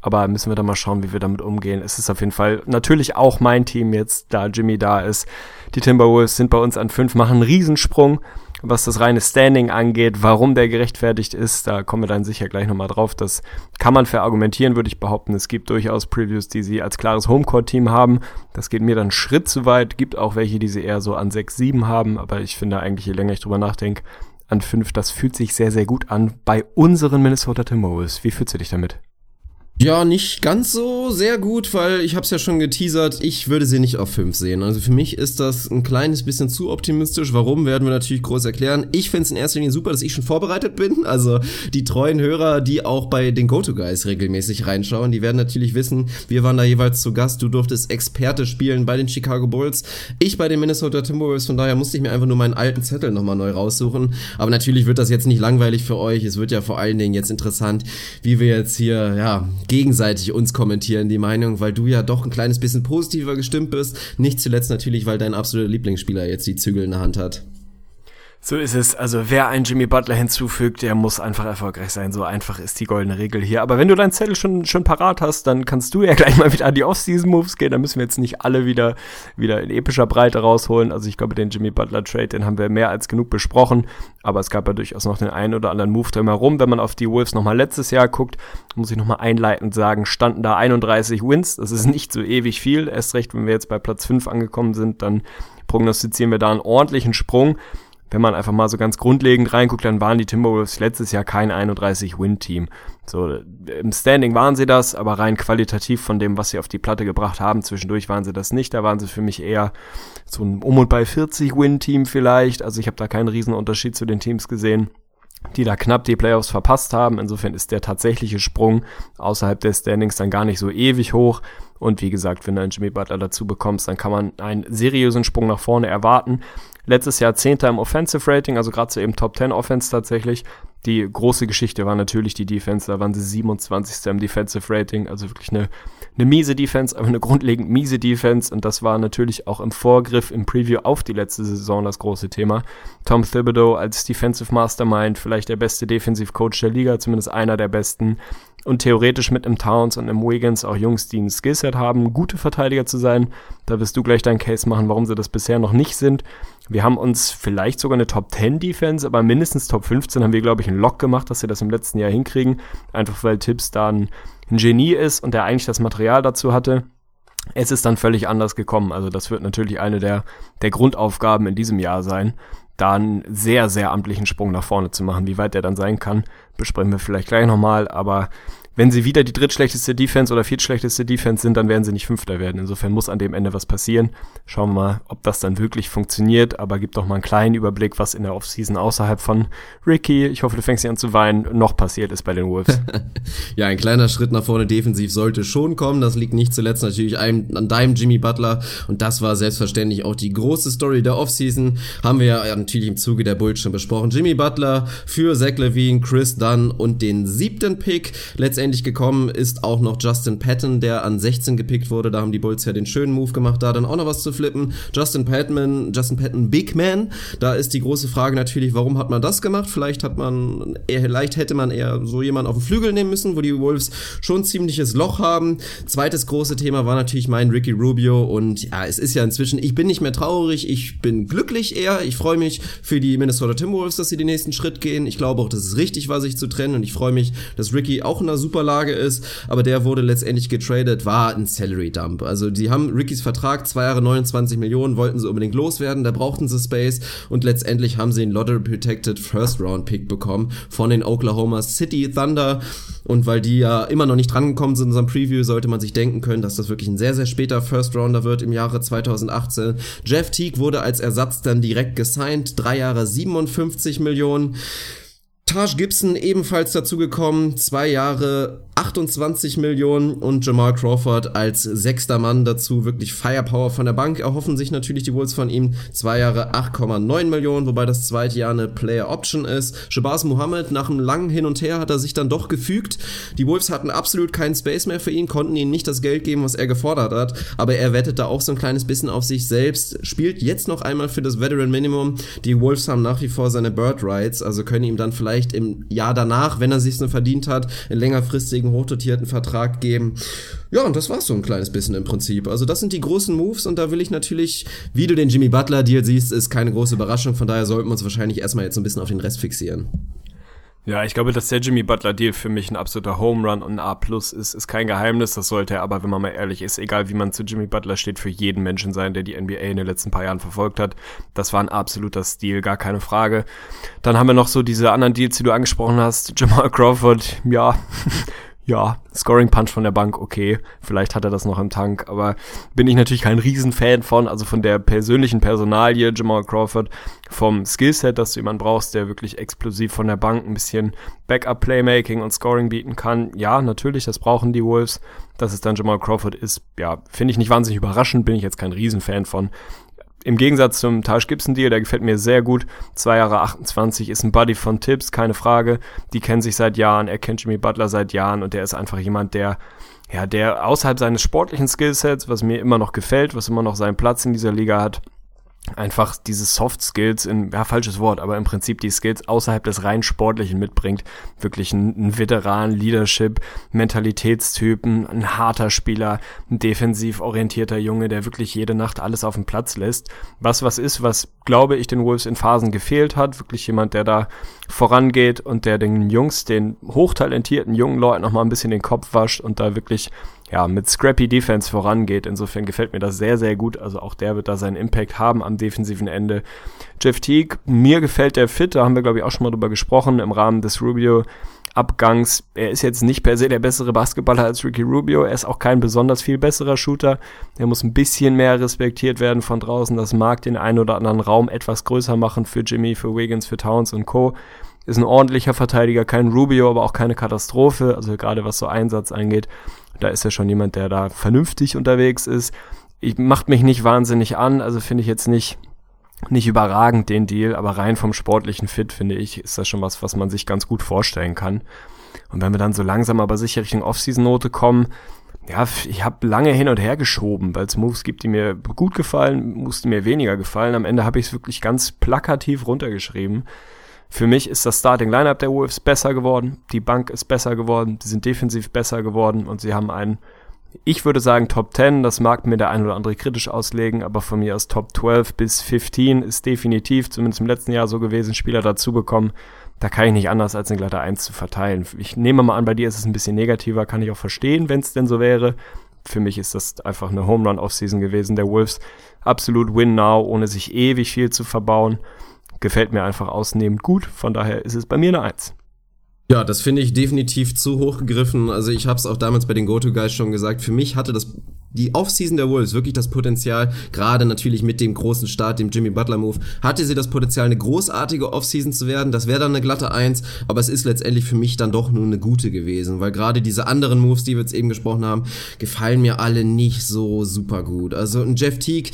Aber müssen wir dann mal schauen, wie wir damit umgehen. Es ist auf jeden Fall natürlich auch mein Team jetzt, da Jimmy da ist. Die Timberwolves sind bei uns an fünf, machen einen Riesensprung was das reine Standing angeht, warum der gerechtfertigt ist, da kommen wir dann sicher gleich nochmal drauf. Das kann man verargumentieren, würde ich behaupten. Es gibt durchaus Previews, die sie als klares Homecourt-Team haben. Das geht mir dann einen Schritt zu weit. Gibt auch welche, die sie eher so an 6, 7 haben, aber ich finde eigentlich, je länger ich drüber nachdenke, an 5, das fühlt sich sehr, sehr gut an bei unseren Minnesota Timberwolves. Wie fühlst du dich damit? Ja, nicht ganz so sehr gut, weil ich habe es ja schon geteasert, ich würde sie nicht auf 5 sehen. Also für mich ist das ein kleines bisschen zu optimistisch. Warum, werden wir natürlich groß erklären. Ich finde es in erster Linie super, dass ich schon vorbereitet bin. Also die treuen Hörer, die auch bei den Go-To-Guys regelmäßig reinschauen, die werden natürlich wissen, wir waren da jeweils zu Gast. Du durftest Experte spielen bei den Chicago Bulls, ich bei den Minnesota Timberwolves. Von daher musste ich mir einfach nur meinen alten Zettel nochmal neu raussuchen. Aber natürlich wird das jetzt nicht langweilig für euch. Es wird ja vor allen Dingen jetzt interessant, wie wir jetzt hier, ja, gegenseitig uns kommentieren, die Meinung, weil du ja doch ein kleines bisschen positiver gestimmt bist. Nicht zuletzt natürlich, weil dein absoluter Lieblingsspieler jetzt die Zügel in der Hand hat. So ist es. Also wer einen Jimmy Butler hinzufügt, der muss einfach erfolgreich sein. So einfach ist die goldene Regel hier. Aber wenn du deinen Zettel schon, schon parat hast, dann kannst du ja *laughs* gleich mal wieder an die Off-Season-Moves gehen. Da müssen wir jetzt nicht alle wieder, wieder in epischer Breite rausholen. Also ich glaube, den Jimmy Butler-Trade, den haben wir mehr als genug besprochen. Aber es gab ja durchaus noch den einen oder anderen Move drumherum. Wenn man auf die Wolves nochmal letztes Jahr guckt, muss ich nochmal einleitend sagen, standen da 31 Wins. Das ist nicht so ewig viel. Erst recht, wenn wir jetzt bei Platz 5 angekommen sind, dann prognostizieren wir da einen ordentlichen Sprung wenn man einfach mal so ganz grundlegend reinguckt, dann waren die Timberwolves letztes Jahr kein 31-Win-Team. So, im Standing waren sie das, aber rein qualitativ von dem, was sie auf die Platte gebracht haben, zwischendurch waren sie das nicht. Da waren sie für mich eher so ein um und bei 40-Win-Team vielleicht. Also ich habe da keinen riesen Unterschied zu den Teams gesehen die da knapp die Playoffs verpasst haben. Insofern ist der tatsächliche Sprung außerhalb der Standings dann gar nicht so ewig hoch. Und wie gesagt, wenn du einen Jimmy Butler dazu bekommst, dann kann man einen seriösen Sprung nach vorne erwarten. Letztes Jahr Zehnter im Offensive Rating, also gerade so eben Top 10 Offense tatsächlich. Die große Geschichte war natürlich die Defense, da waren sie 27. im Defensive Rating, also wirklich eine, eine miese Defense, aber eine grundlegend miese Defense und das war natürlich auch im Vorgriff, im Preview auf die letzte Saison das große Thema. Tom Thibodeau als Defensive Mastermind, vielleicht der beste Defensivcoach der Liga, zumindest einer der besten und theoretisch mit einem Towns und einem Wiggins auch Jungs, die ein Skillset haben, gute Verteidiger zu sein. Da wirst du gleich deinen Case machen, warum sie das bisher noch nicht sind. Wir haben uns vielleicht sogar eine Top 10 Defense, aber mindestens Top 15 haben wir, glaube ich, einen Lock gemacht, dass wir das im letzten Jahr hinkriegen. Einfach weil Tipps da ein, ein Genie ist und der eigentlich das Material dazu hatte. Es ist dann völlig anders gekommen. Also das wird natürlich eine der, der Grundaufgaben in diesem Jahr sein, da einen sehr, sehr amtlichen Sprung nach vorne zu machen. Wie weit der dann sein kann, besprechen wir vielleicht gleich nochmal. Aber wenn sie wieder die drittschlechteste Defense oder viertschlechteste Defense sind, dann werden sie nicht Fünfter werden. Insofern muss an dem Ende was passieren. Schauen wir mal, ob das dann wirklich funktioniert. Aber gibt doch mal einen kleinen Überblick, was in der Offseason außerhalb von Ricky, ich hoffe, du fängst hier an zu weinen, noch passiert ist bei den Wolves. *laughs* ja, ein kleiner Schritt nach vorne defensiv sollte schon kommen. Das liegt nicht zuletzt natürlich einem, an deinem Jimmy Butler. Und das war selbstverständlich auch die große Story der Offseason. Haben wir ja natürlich im Zuge der Bulls schon besprochen. Jimmy Butler für Zach Levine, Chris Dunn und den siebten Pick. Letztendlich letztendlich gekommen ist auch noch Justin Patton, der an 16 gepickt wurde. Da haben die Bulls ja den schönen Move gemacht, da dann auch noch was zu flippen. Justin Patton, Justin Patton Big Man. Da ist die große Frage natürlich, warum hat man das gemacht? Vielleicht hat man, vielleicht hätte man eher so jemanden auf den Flügel nehmen müssen, wo die Wolves schon ein ziemliches Loch haben. Zweites große Thema war natürlich mein Ricky Rubio und ja, es ist ja inzwischen, ich bin nicht mehr traurig, ich bin glücklich eher. Ich freue mich für die Minnesota Timberwolves, dass sie den nächsten Schritt gehen. Ich glaube auch, dass es richtig war, sich zu trennen und ich freue mich, dass Ricky auch in einer super Lage ist, aber der wurde letztendlich getradet, war ein Salary Dump. Also die haben Rickys Vertrag, zwei Jahre 29 Millionen, wollten sie unbedingt loswerden, da brauchten sie Space und letztendlich haben sie einen Lottery Protected First Round Pick bekommen von den Oklahoma City Thunder und weil die ja immer noch nicht drangekommen sind in unserem Preview, sollte man sich denken können, dass das wirklich ein sehr, sehr später First Rounder wird im Jahre 2018. Jeff Teague wurde als Ersatz dann direkt gesigned, drei Jahre 57 Millionen. Taj Gibson ebenfalls dazugekommen, zwei Jahre 28 Millionen und Jamal Crawford als sechster Mann dazu. Wirklich Firepower von der Bank erhoffen sich natürlich die Wolves von ihm. Zwei Jahre 8,9 Millionen, wobei das zweite Jahr eine Player Option ist. Shabazz Muhammad nach einem langen Hin und Her hat er sich dann doch gefügt. Die Wolves hatten absolut keinen Space mehr für ihn, konnten ihm nicht das Geld geben, was er gefordert hat. Aber er wettet da auch so ein kleines bisschen auf sich selbst. Spielt jetzt noch einmal für das Veteran Minimum. Die Wolves haben nach wie vor seine Bird Rights, also können ihm dann vielleicht im Jahr danach, wenn er sich so verdient hat, in längerfristigen hochdotierten Vertrag geben. Ja, und das war's so ein kleines bisschen im Prinzip. Also das sind die großen Moves und da will ich natürlich, wie du den Jimmy Butler Deal siehst, ist keine große Überraschung. Von daher sollten wir uns wahrscheinlich erstmal jetzt ein bisschen auf den Rest fixieren. Ja, ich glaube, dass der Jimmy Butler Deal für mich ein absoluter Home Run und ein A Plus ist, ist kein Geheimnis. Das sollte er aber, wenn man mal ehrlich ist, egal wie man zu Jimmy Butler steht, für jeden Menschen sein, der die NBA in den letzten paar Jahren verfolgt hat. Das war ein absoluter Stil, gar keine Frage. Dann haben wir noch so diese anderen Deals, die du angesprochen hast. Jamal Crawford, ja, *laughs* ja, Scoring Punch von der Bank, okay, vielleicht hat er das noch im Tank, aber bin ich natürlich kein Riesenfan von, also von der persönlichen Personalie Jamal Crawford, vom Skillset, dass du jemanden brauchst, der wirklich explosiv von der Bank ein bisschen Backup-Playmaking und Scoring bieten kann. Ja, natürlich, das brauchen die Wolves. Dass es dann Jamal Crawford ist, ja, finde ich nicht wahnsinnig überraschend, bin ich jetzt kein Riesenfan von. Im Gegensatz zum Taj Gibson Deal, der gefällt mir sehr gut. Zwei Jahre 28 ist ein Buddy von Tips, keine Frage. Die kennen sich seit Jahren, er kennt Jimmy Butler seit Jahren und der ist einfach jemand, der ja, der außerhalb seines sportlichen Skillsets, was mir immer noch gefällt, was immer noch seinen Platz in dieser Liga hat, einfach diese Soft Skills, in, ja, falsches Wort, aber im Prinzip die Skills außerhalb des rein Sportlichen mitbringt. Wirklich ein, ein Veteran, Leadership, Mentalitätstypen, ein harter Spieler, ein defensiv orientierter Junge, der wirklich jede Nacht alles auf den Platz lässt. Was was ist, was glaube ich den Wolves in Phasen gefehlt hat. Wirklich jemand, der da vorangeht und der den Jungs, den hochtalentierten jungen Leuten nochmal ein bisschen den Kopf wascht und da wirklich ja, mit Scrappy Defense vorangeht. Insofern gefällt mir das sehr, sehr gut. Also auch der wird da seinen Impact haben am defensiven Ende. Jeff Teague, mir gefällt der Fit, da haben wir, glaube ich, auch schon mal drüber gesprochen im Rahmen des Rubio. Abgangs. Er ist jetzt nicht per se der bessere Basketballer als Ricky Rubio. Er ist auch kein besonders viel besserer Shooter. Er muss ein bisschen mehr respektiert werden von draußen. Das mag den einen oder anderen Raum etwas größer machen für Jimmy, für Wiggins, für Towns und Co. Ist ein ordentlicher Verteidiger, kein Rubio, aber auch keine Katastrophe. Also gerade was so Einsatz angeht. Da ist ja schon jemand, der da vernünftig unterwegs ist. Ich, macht mich nicht wahnsinnig an, also finde ich jetzt nicht, nicht überragend den Deal, aber rein vom sportlichen Fit finde ich, ist das schon was, was man sich ganz gut vorstellen kann. Und wenn wir dann so langsam aber sicher Richtung Off-Season-Note kommen, ja, ich habe lange hin und her geschoben, weil es Moves gibt, die mir gut gefallen, mussten mir weniger gefallen. Am Ende habe ich es wirklich ganz plakativ runtergeschrieben. Für mich ist das Starting Lineup der Wolves besser geworden, die Bank ist besser geworden, sie sind defensiv besser geworden und sie haben einen Ich würde sagen Top 10, das mag mir der ein oder andere kritisch auslegen, aber von mir aus Top 12 bis 15 ist definitiv, zumindest im letzten Jahr so gewesen, Spieler dazu bekommen. Da kann ich nicht anders, als eine glatte 1 zu verteilen. Ich nehme mal an, bei dir ist es ein bisschen negativer, kann ich auch verstehen, wenn es denn so wäre. Für mich ist das einfach eine Home Run Offseason gewesen. Der Wolves absolut win now, ohne sich ewig viel zu verbauen. Gefällt mir einfach ausnehmend gut, von daher ist es bei mir eine 1. Ja, das finde ich definitiv zu hoch gegriffen. Also ich habe es auch damals bei den Go-To-Guys schon gesagt. Für mich hatte das die Offseason der Wolves wirklich das Potenzial, gerade natürlich mit dem großen Start, dem Jimmy Butler Move, hatte sie das Potenzial, eine großartige Offseason zu werden. Das wäre dann eine glatte Eins, aber es ist letztendlich für mich dann doch nur eine gute gewesen, weil gerade diese anderen Moves, die wir jetzt eben gesprochen haben, gefallen mir alle nicht so super gut. Also ein Jeff Teague,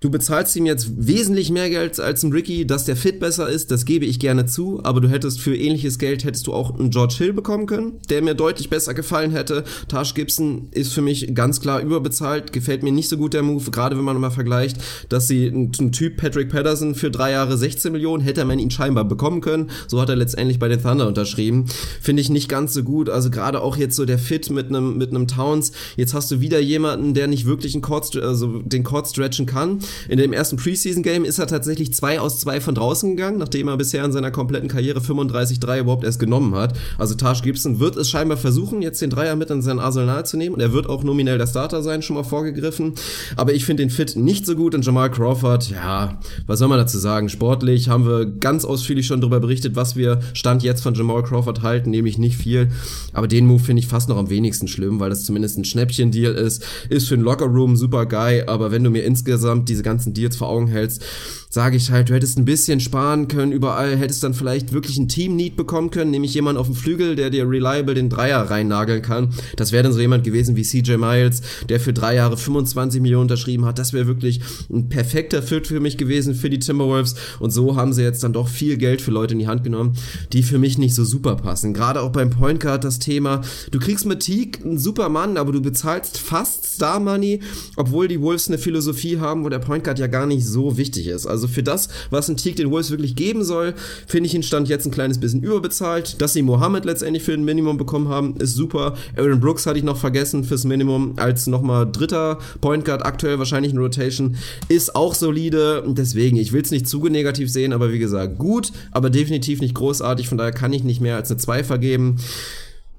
Du bezahlst ihm jetzt wesentlich mehr Geld als ein Ricky, dass der Fit besser ist, das gebe ich gerne zu, aber du hättest für ähnliches Geld hättest du auch einen George Hill bekommen können, der mir deutlich besser gefallen hätte. Taj Gibson ist für mich ganz klar überbezahlt, gefällt mir nicht so gut der Move, gerade wenn man mal vergleicht, dass sie einen, Typ Patrick Patterson für drei Jahre 16 Millionen hätte man ihn scheinbar bekommen können, so hat er letztendlich bei den Thunder unterschrieben. Finde ich nicht ganz so gut, also gerade auch jetzt so der Fit mit einem mit einem Towns, jetzt hast du wieder jemanden, der nicht wirklich einen Court, also den Court stretchen kann in dem ersten Preseason-Game ist er tatsächlich zwei aus zwei von draußen gegangen, nachdem er bisher in seiner kompletten Karriere 35-3 überhaupt erst genommen hat. Also Taj Gibson wird es scheinbar versuchen, jetzt den Dreier mit in sein Arsenal zu nehmen und er wird auch nominell der Starter sein, schon mal vorgegriffen. Aber ich finde den Fit nicht so gut und Jamal Crawford, ja, was soll man dazu sagen? Sportlich haben wir ganz ausführlich schon darüber berichtet, was wir Stand jetzt von Jamal Crawford halten, nämlich nicht viel. Aber den Move finde ich fast noch am wenigsten schlimm, weil das zumindest ein Schnäppchen-Deal ist. Ist für den Lockerroom super geil, aber wenn du mir insgesamt diese ganzen Deals vor Augen hältst, sage ich halt, du hättest ein bisschen sparen können überall, hättest dann vielleicht wirklich ein Team-Need bekommen können, nämlich jemand auf dem Flügel, der dir reliable den Dreier reinnageln kann. Das wäre dann so jemand gewesen wie CJ Miles, der für drei Jahre 25 Millionen unterschrieben hat. Das wäre wirklich ein perfekter Fit für mich gewesen für die Timberwolves. Und so haben sie jetzt dann doch viel Geld für Leute in die Hand genommen, die für mich nicht so super passen. Gerade auch beim Point Guard das Thema, du kriegst mit Teague einen super Mann, aber du bezahlst fast Star Money, obwohl die Wolves eine Philosophie haben, wo der Point Guard ja gar nicht so wichtig ist. Also für das, was ein Teague den Wolves wirklich geben soll, finde ich ihn Stand jetzt ein kleines bisschen überbezahlt. Dass sie Mohammed letztendlich für ein Minimum bekommen haben, ist super. Aaron Brooks hatte ich noch vergessen fürs Minimum als nochmal dritter Point Guard, aktuell wahrscheinlich in Rotation, ist auch solide. Deswegen, ich will es nicht zu negativ sehen, aber wie gesagt, gut, aber definitiv nicht großartig. Von daher kann ich nicht mehr als eine 2 vergeben.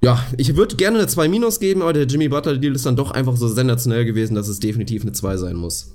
Ja, ich würde gerne eine 2 minus geben, aber der Jimmy Butler Deal ist dann doch einfach so sensationell gewesen, dass es definitiv eine 2 sein muss.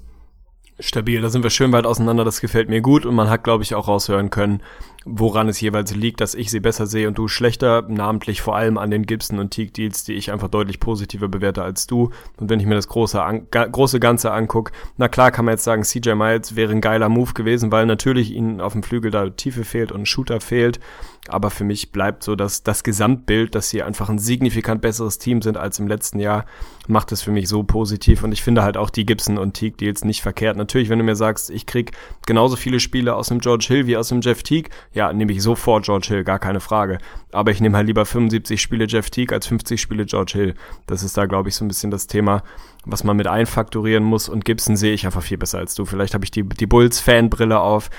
Stabil, da sind wir schön weit auseinander, das gefällt mir gut und man hat, glaube ich, auch raushören können, woran es jeweils liegt, dass ich sie besser sehe und du schlechter, namentlich vor allem an den Gibson und Teague Deals, die ich einfach deutlich positiver bewerte als du. Und wenn ich mir das große, an, große Ganze angucke, na klar kann man jetzt sagen, CJ Miles wäre ein geiler Move gewesen, weil natürlich ihnen auf dem Flügel da Tiefe fehlt und Shooter fehlt. Aber für mich bleibt so, dass das Gesamtbild, dass sie einfach ein signifikant besseres Team sind als im letzten Jahr, macht es für mich so positiv. Und ich finde halt auch die Gibson und Teague Deals nicht verkehrt. Natürlich, wenn du mir sagst, ich krieg genauso viele Spiele aus dem George Hill wie aus dem Jeff Teague, ja, nehme ich sofort George Hill, gar keine Frage. Aber ich nehme halt lieber 75 Spiele Jeff Teague als 50 Spiele George Hill. Das ist da, glaube ich, so ein bisschen das Thema, was man mit einfaktorieren muss. Und Gibson sehe ich einfach viel besser als du. Vielleicht habe ich die, die Bulls-Fanbrille auf.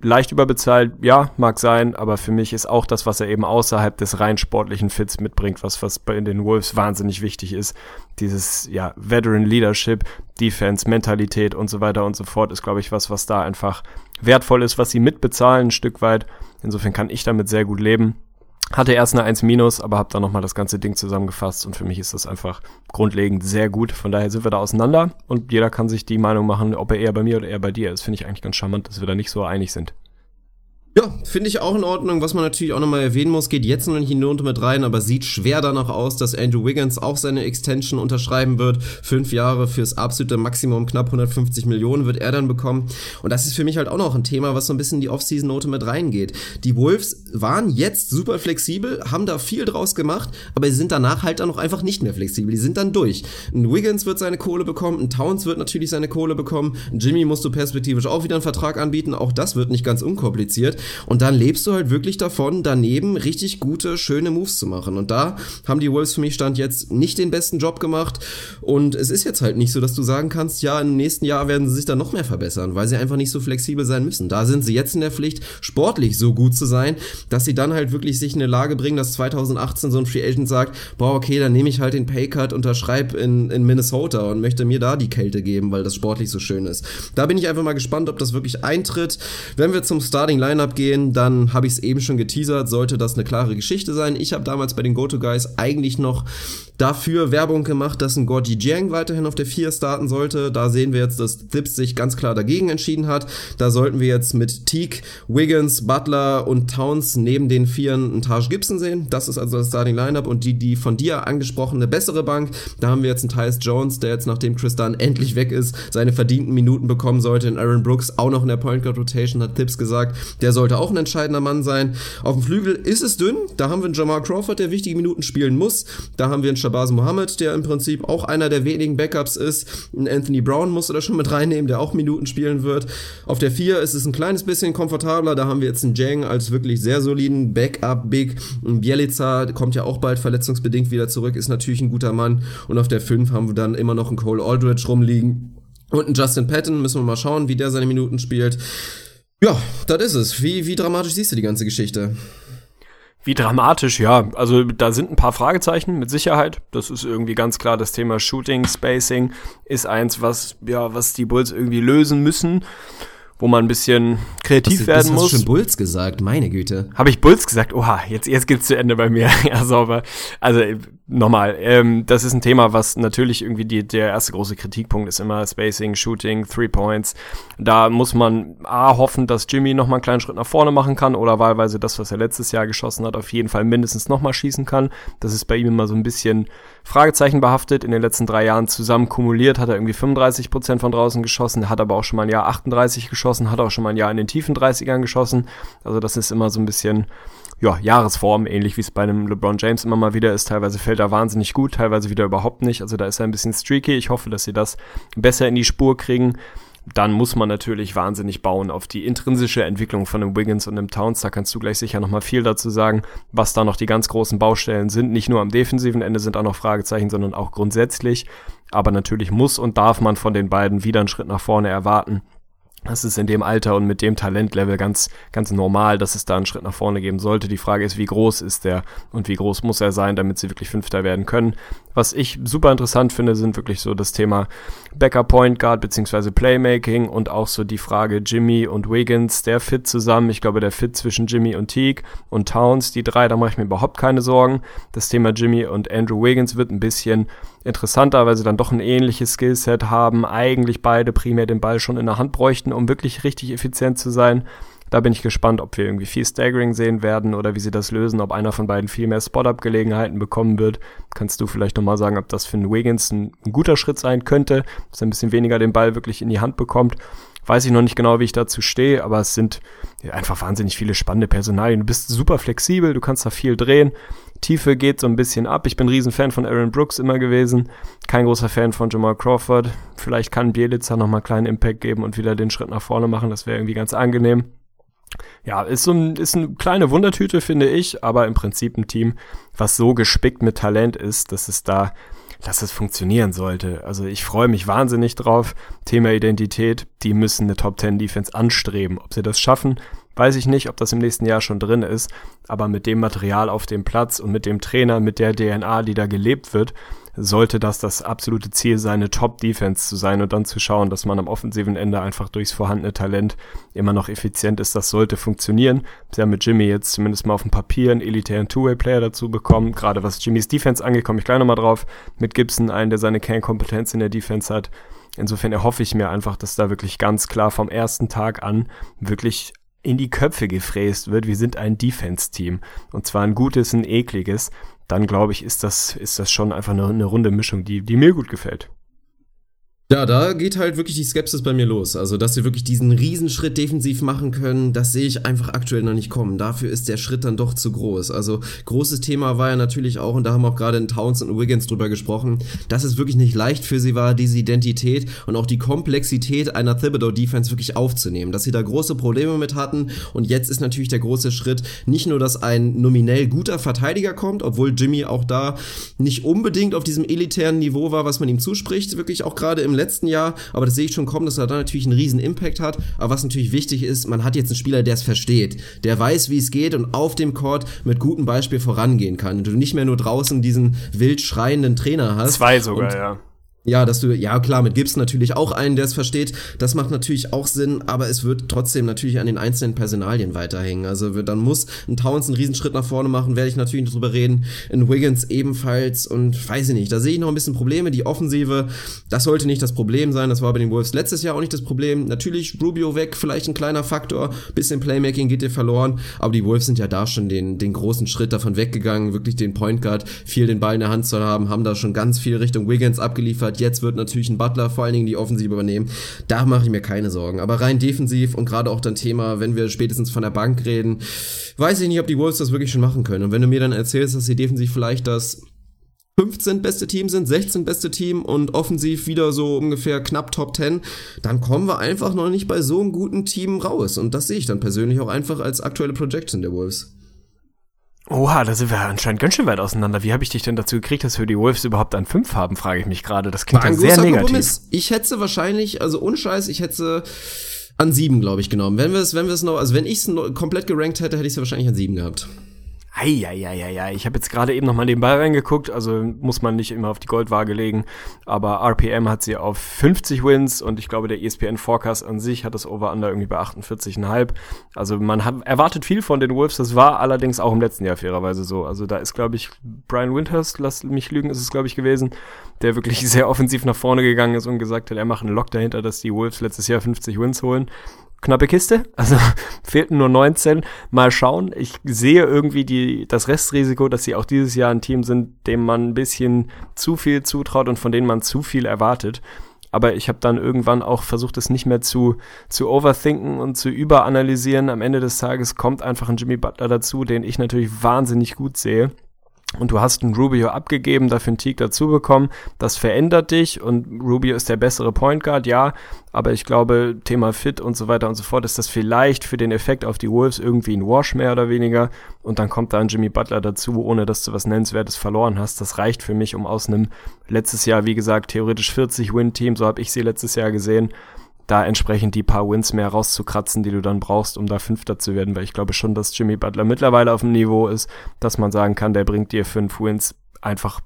Leicht überbezahlt, ja, mag sein, aber für mich ist auch das, was er eben außerhalb des rein sportlichen Fits mitbringt, was, was bei den Wolves wahnsinnig wichtig ist. Dieses, ja, Veteran Leadership, Defense, Mentalität und so weiter und so fort, ist, glaube ich, was, was da einfach wertvoll ist, was sie mitbezahlen, ein Stück weit. Insofern kann ich damit sehr gut leben. Hatte erst eine 1 minus, aber habe dann nochmal das ganze Ding zusammengefasst und für mich ist das einfach grundlegend sehr gut. Von daher sind wir da auseinander und jeder kann sich die Meinung machen, ob er eher bei mir oder eher bei dir ist. Finde ich eigentlich ganz charmant, dass wir da nicht so einig sind. Ja, finde ich auch in Ordnung. Was man natürlich auch nochmal erwähnen muss, geht jetzt noch nicht in die Note mit rein, aber sieht schwer danach aus, dass Andrew Wiggins auch seine Extension unterschreiben wird. Fünf Jahre fürs absolute Maximum, knapp 150 Millionen wird er dann bekommen. Und das ist für mich halt auch noch ein Thema, was so ein bisschen in die Offseason-Note mit reingeht. Die Wolves waren jetzt super flexibel, haben da viel draus gemacht, aber sie sind danach halt dann noch einfach nicht mehr flexibel. Die sind dann durch. Ein Wiggins wird seine Kohle bekommen, ein Towns wird natürlich seine Kohle bekommen, ein Jimmy musst du perspektivisch auch wieder einen Vertrag anbieten, auch das wird nicht ganz unkompliziert. Und dann lebst du halt wirklich davon, daneben richtig gute, schöne Moves zu machen. Und da haben die Wolves für mich Stand jetzt nicht den besten Job gemacht. Und es ist jetzt halt nicht so, dass du sagen kannst, ja, im nächsten Jahr werden sie sich dann noch mehr verbessern, weil sie einfach nicht so flexibel sein müssen. Da sind sie jetzt in der Pflicht, sportlich so gut zu sein, dass sie dann halt wirklich sich in eine Lage bringen, dass 2018 so ein Free Agent sagt, boah, okay, dann nehme ich halt den Paycut, unterschreib in, in Minnesota und möchte mir da die Kälte geben, weil das sportlich so schön ist. Da bin ich einfach mal gespannt, ob das wirklich eintritt. Wenn wir zum Starting Lineup gehen, dann habe ich es eben schon geteasert, sollte das eine klare Geschichte sein. Ich habe damals bei den Go-To-Guys eigentlich noch dafür Werbung gemacht, dass ein Gorgie Jiang weiterhin auf der 4 starten sollte. Da sehen wir jetzt, dass Thips sich ganz klar dagegen entschieden hat. Da sollten wir jetzt mit Teague, Wiggins, Butler und Towns neben den Vieren einen Taj Gibson sehen. Das ist also das Starting Lineup und die, die von dir angesprochene bessere Bank. Da haben wir jetzt einen Tyus Jones, der jetzt nachdem Chris Dunn endlich weg ist, seine verdienten Minuten bekommen sollte. In Aaron Brooks auch noch in der Point Guard Rotation, hat Thips gesagt. Der sollte auch ein entscheidender Mann sein. Auf dem Flügel ist es dünn. Da haben wir einen Jamal Crawford, der wichtige Minuten spielen muss. Da haben wir einen Shabazz Mohammed, der im Prinzip auch einer der wenigen Backups ist. Anthony Brown musst du da schon mit reinnehmen, der auch Minuten spielen wird. Auf der 4 ist es ein kleines bisschen komfortabler. Da haben wir jetzt einen Jang als wirklich sehr soliden Backup-Big. Bielica kommt ja auch bald verletzungsbedingt wieder zurück, ist natürlich ein guter Mann. Und auf der 5 haben wir dann immer noch einen Cole Aldridge rumliegen. Und einen Justin Patton, müssen wir mal schauen, wie der seine Minuten spielt. Ja, das ist es. Wie, wie dramatisch siehst du die ganze Geschichte? Wie dramatisch, ja. Also da sind ein paar Fragezeichen mit Sicherheit. Das ist irgendwie ganz klar. Das Thema Shooting, Spacing ist eins, was, ja, was die Bulls irgendwie lösen müssen wo man ein bisschen kreativ das, werden das hast muss. Hast du schon Bulls gesagt, meine Güte. Habe ich Bulls gesagt? Oha, jetzt jetzt geht's zu Ende bei mir. *laughs* ja, sauber. Also nochmal, ähm, das ist ein Thema, was natürlich irgendwie die, der erste große Kritikpunkt ist immer Spacing, Shooting, Three Points. Da muss man A hoffen, dass Jimmy nochmal einen kleinen Schritt nach vorne machen kann oder wahlweise das, was er letztes Jahr geschossen hat, auf jeden Fall mindestens nochmal schießen kann. Das ist bei ihm immer so ein bisschen Fragezeichen behaftet. In den letzten drei Jahren zusammen kumuliert hat er irgendwie 35 Prozent von draußen geschossen, hat aber auch schon mal ein Jahr 38 geschossen, hat auch schon mal ein Jahr in den tiefen 30ern geschossen. Also das ist immer so ein bisschen ja, Jahresform, ähnlich wie es bei einem LeBron James immer mal wieder ist. Teilweise fällt er wahnsinnig gut, teilweise wieder überhaupt nicht. Also da ist er ein bisschen streaky. Ich hoffe, dass sie das besser in die Spur kriegen. Dann muss man natürlich wahnsinnig bauen auf die intrinsische Entwicklung von einem Wiggins und einem Towns. Da kannst du gleich sicher nochmal viel dazu sagen, was da noch die ganz großen Baustellen sind. Nicht nur am defensiven Ende sind auch noch Fragezeichen, sondern auch grundsätzlich. Aber natürlich muss und darf man von den beiden wieder einen Schritt nach vorne erwarten. Das ist in dem Alter und mit dem Talentlevel ganz, ganz normal, dass es da einen Schritt nach vorne geben sollte. Die Frage ist, wie groß ist der und wie groß muss er sein, damit sie wirklich Fünfter werden können. Was ich super interessant finde, sind wirklich so das Thema Backup Point Guard beziehungsweise Playmaking und auch so die Frage Jimmy und Wiggins, der Fit zusammen. Ich glaube, der Fit zwischen Jimmy und Teague und Towns, die drei, da mache ich mir überhaupt keine Sorgen. Das Thema Jimmy und Andrew Wiggins wird ein bisschen interessanter, weil sie dann doch ein ähnliches Skillset haben, eigentlich beide primär den Ball schon in der Hand bräuchten, um wirklich richtig effizient zu sein. Da bin ich gespannt, ob wir irgendwie viel Staggering sehen werden oder wie sie das lösen, ob einer von beiden viel mehr Spot-Up-Gelegenheiten bekommen wird. Kannst du vielleicht nochmal sagen, ob das für einen Wiggins ein, ein guter Schritt sein könnte, dass er ein bisschen weniger den Ball wirklich in die Hand bekommt. Weiß ich noch nicht genau, wie ich dazu stehe, aber es sind einfach wahnsinnig viele spannende Personalien. Du bist super flexibel, du kannst da viel drehen. Tiefe geht so ein bisschen ab. Ich bin ein Riesenfan von Aaron Brooks immer gewesen. Kein großer Fan von Jamal Crawford. Vielleicht kann Bielitzer nochmal einen kleinen Impact geben und wieder den Schritt nach vorne machen. Das wäre irgendwie ganz angenehm. Ja, ist so ein, ist eine kleine Wundertüte, finde ich, aber im Prinzip ein Team, was so gespickt mit Talent ist, dass es da, dass es funktionieren sollte. Also ich freue mich wahnsinnig drauf. Thema Identität, die müssen eine Top 10 Defense anstreben. Ob sie das schaffen, Weiß ich nicht, ob das im nächsten Jahr schon drin ist, aber mit dem Material auf dem Platz und mit dem Trainer, mit der DNA, die da gelebt wird, sollte das das absolute Ziel sein, eine Top-Defense zu sein und dann zu schauen, dass man am offensiven Ende einfach durchs vorhandene Talent immer noch effizient ist. Das sollte funktionieren. Sie haben mit Jimmy jetzt zumindest mal auf dem Papier einen elitären Two-Way-Player dazu bekommen, gerade was Jimmys Defense angeht, komme ich gleich nochmal drauf. Mit Gibson, einen, der seine Kernkompetenz in der Defense hat. Insofern erhoffe ich mir einfach, dass da wirklich ganz klar vom ersten Tag an wirklich in die Köpfe gefräst wird, wir sind ein Defense-Team. Und zwar ein gutes, ein ekliges. Dann glaube ich, ist das, ist das schon einfach eine, eine runde Mischung, die, die mir gut gefällt. Ja, da geht halt wirklich die Skepsis bei mir los. Also, dass sie wirklich diesen Riesenschritt defensiv machen können, das sehe ich einfach aktuell noch nicht kommen. Dafür ist der Schritt dann doch zu groß. Also, großes Thema war ja natürlich auch, und da haben auch gerade in Towns und Wiggins drüber gesprochen, dass es wirklich nicht leicht für sie war, diese Identität und auch die Komplexität einer Thibodeau-Defense wirklich aufzunehmen. Dass sie da große Probleme mit hatten. Und jetzt ist natürlich der große Schritt, nicht nur, dass ein nominell guter Verteidiger kommt, obwohl Jimmy auch da nicht unbedingt auf diesem elitären Niveau war, was man ihm zuspricht, wirklich auch gerade im letzten Jahr, aber das sehe ich schon kommen, dass er da natürlich einen riesen Impact hat. Aber was natürlich wichtig ist, man hat jetzt einen Spieler, der es versteht, der weiß, wie es geht und auf dem Court mit gutem Beispiel vorangehen kann. Und du nicht mehr nur draußen diesen wild schreienden Trainer hast. Zwei sogar, ja. Ja, dass du, ja klar, mit Gibbs natürlich auch einen, der es versteht. Das macht natürlich auch Sinn, aber es wird trotzdem natürlich an den einzelnen Personalien weiterhängen. Also dann muss ein Towns einen Riesenschritt nach vorne machen, werde ich natürlich drüber reden. In Wiggins ebenfalls und weiß ich nicht, da sehe ich noch ein bisschen Probleme. Die Offensive, das sollte nicht das Problem sein. Das war bei den Wolves letztes Jahr auch nicht das Problem. Natürlich Rubio weg, vielleicht ein kleiner Faktor. Bisschen Playmaking geht dir verloren. Aber die Wolves sind ja da schon den, den großen Schritt davon weggegangen, wirklich den Point Guard, viel den Ball in der Hand zu haben, haben da schon ganz viel Richtung Wiggins abgeliefert hat. Jetzt wird natürlich ein Butler vor allen Dingen die Offensive übernehmen. Da mache ich mir keine Sorgen. Aber rein defensiv und gerade auch dann Thema, wenn wir spätestens von der Bank reden, weiß ich nicht, ob die Wolves das wirklich schon machen können. Und wenn du mir dann erzählst, dass sie defensiv vielleicht das 15 beste Team sind, 16 beste Team und offensiv wieder so ungefähr knapp Top 10, dann kommen wir einfach noch nicht bei so einem guten Team raus. Und das sehe ich dann persönlich auch einfach als aktuelle Projection der Wolves. Oha, da sind wir anscheinend ganz schön weit auseinander. Wie habe ich dich denn dazu gekriegt, dass wir die Wolves überhaupt an fünf haben, frage ich mich gerade. Das klingt ja sehr negativ. Kompromiss. Ich hätte wahrscheinlich, also ohne Scheiß, ich hätte an sieben, glaube ich, genommen. Wenn wir es, wenn wir es noch, also wenn ich es komplett gerankt hätte, hätte ich es wahrscheinlich an sieben gehabt. Eieieiei, ich habe jetzt gerade eben nochmal nebenbei reingeguckt, also muss man nicht immer auf die Goldwaage legen, aber RPM hat sie auf 50 Wins und ich glaube der ESPN Forecast an sich hat das Over-Under irgendwie bei 48,5. Also man hat, erwartet viel von den Wolves, das war allerdings auch im letzten Jahr fairerweise so. Also da ist glaube ich Brian Winters, lass mich lügen, ist es glaube ich gewesen, der wirklich *laughs* sehr offensiv nach vorne gegangen ist und gesagt hat, er macht einen Lock dahinter, dass die Wolves letztes Jahr 50 Wins holen knappe Kiste. *laughs* Also fehlten nur 19. Mal schauen. Ich sehe irgendwie die, das Restrisiko, dass sie auch dieses Jahr ein Team sind, dem man ein bisschen zu viel zutraut und von denen man zu viel erwartet. Aber ich habe dann irgendwann auch versucht, es nicht mehr zu, zu overthinken und zu überanalysieren. Am Ende des Tages kommt einfach ein Jimmy Butler dazu, den ich natürlich wahnsinnig gut sehe und du hast einen Rubio abgegeben, dafür einen Teague dazu bekommen. Das verändert dich und Rubio ist der bessere Point Guard, ja. Aber ich glaube, Thema Fit und so weiter und so fort ist das vielleicht für den Effekt auf die Wolves irgendwie ein Wash mehr oder weniger. Und dann kommt da ein Jimmy Butler dazu, ohne dass du was Nennenswertes verloren hast. Das reicht für mich, um aus einem letztes Jahr, wie gesagt, theoretisch 40 Win-Team, so habe ich sie letztes Jahr gesehen, da entsprechend die paar Wins mehr rauszukratzen, die du dann brauchst, um da Fünfter zu werden, weil ich glaube schon, dass Jimmy Butler mittlerweile auf dem Niveau ist, dass man sagen kann, der bringt dir fünf Wins einfach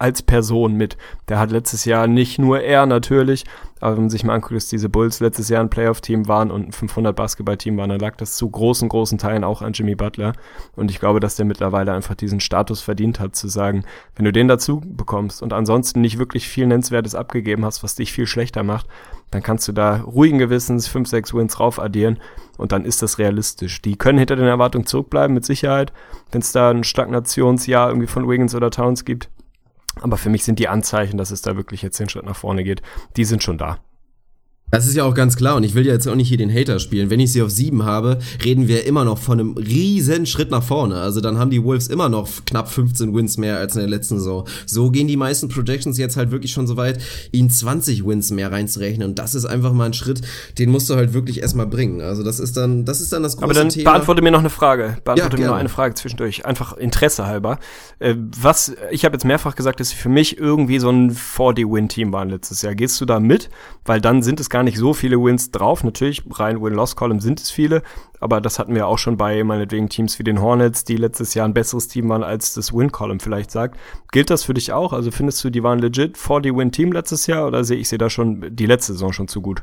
als Person mit. Der hat letztes Jahr nicht nur er natürlich, aber wenn man sich mal anguckt, dass diese Bulls letztes Jahr ein Playoff-Team waren und ein 500 Basketball-Team waren, dann lag das zu großen, großen Teilen auch an Jimmy Butler. Und ich glaube, dass der mittlerweile einfach diesen Status verdient hat, zu sagen, wenn du den dazu bekommst und ansonsten nicht wirklich viel Nennenswertes abgegeben hast, was dich viel schlechter macht, dann kannst du da ruhigen Gewissens 5, 6 Wins rauf addieren und dann ist das realistisch. Die können hinter den Erwartungen zurückbleiben, mit Sicherheit, wenn es da ein Stagnationsjahr irgendwie von Wiggins oder Towns gibt. Aber für mich sind die Anzeichen, dass es da wirklich jetzt den Schritt nach vorne geht, die sind schon da. Das ist ja auch ganz klar und ich will ja jetzt auch nicht hier den Hater spielen. Wenn ich sie auf sieben habe, reden wir immer noch von einem riesen Schritt nach vorne. Also dann haben die Wolves immer noch knapp 15 Wins mehr als in der letzten Saison. So gehen die meisten Projections jetzt halt wirklich schon so weit, ihnen 20 Wins mehr reinzurechnen und das ist einfach mal ein Schritt, den musst du halt wirklich erstmal bringen. Also das ist dann, das ist dann das große Aber dann Thema. beantworte mir noch eine Frage. Beantworte ja, mir noch eine Frage zwischendurch. Einfach Interesse halber. Äh, was, ich habe jetzt mehrfach gesagt, dass sie für mich irgendwie so ein 4D-Win-Team waren letztes Jahr. Gehst du da mit? Weil dann sind es gar gar nicht so viele Wins drauf. Natürlich, rein Win-Loss-Column sind es viele, aber das hatten wir auch schon bei meinetwegen Teams wie den Hornets, die letztes Jahr ein besseres Team waren, als das Win-Column vielleicht sagt. Gilt das für dich auch? Also findest du, die waren legit vor die Win-Team letztes Jahr oder sehe ich sie da schon die letzte Saison schon zu gut?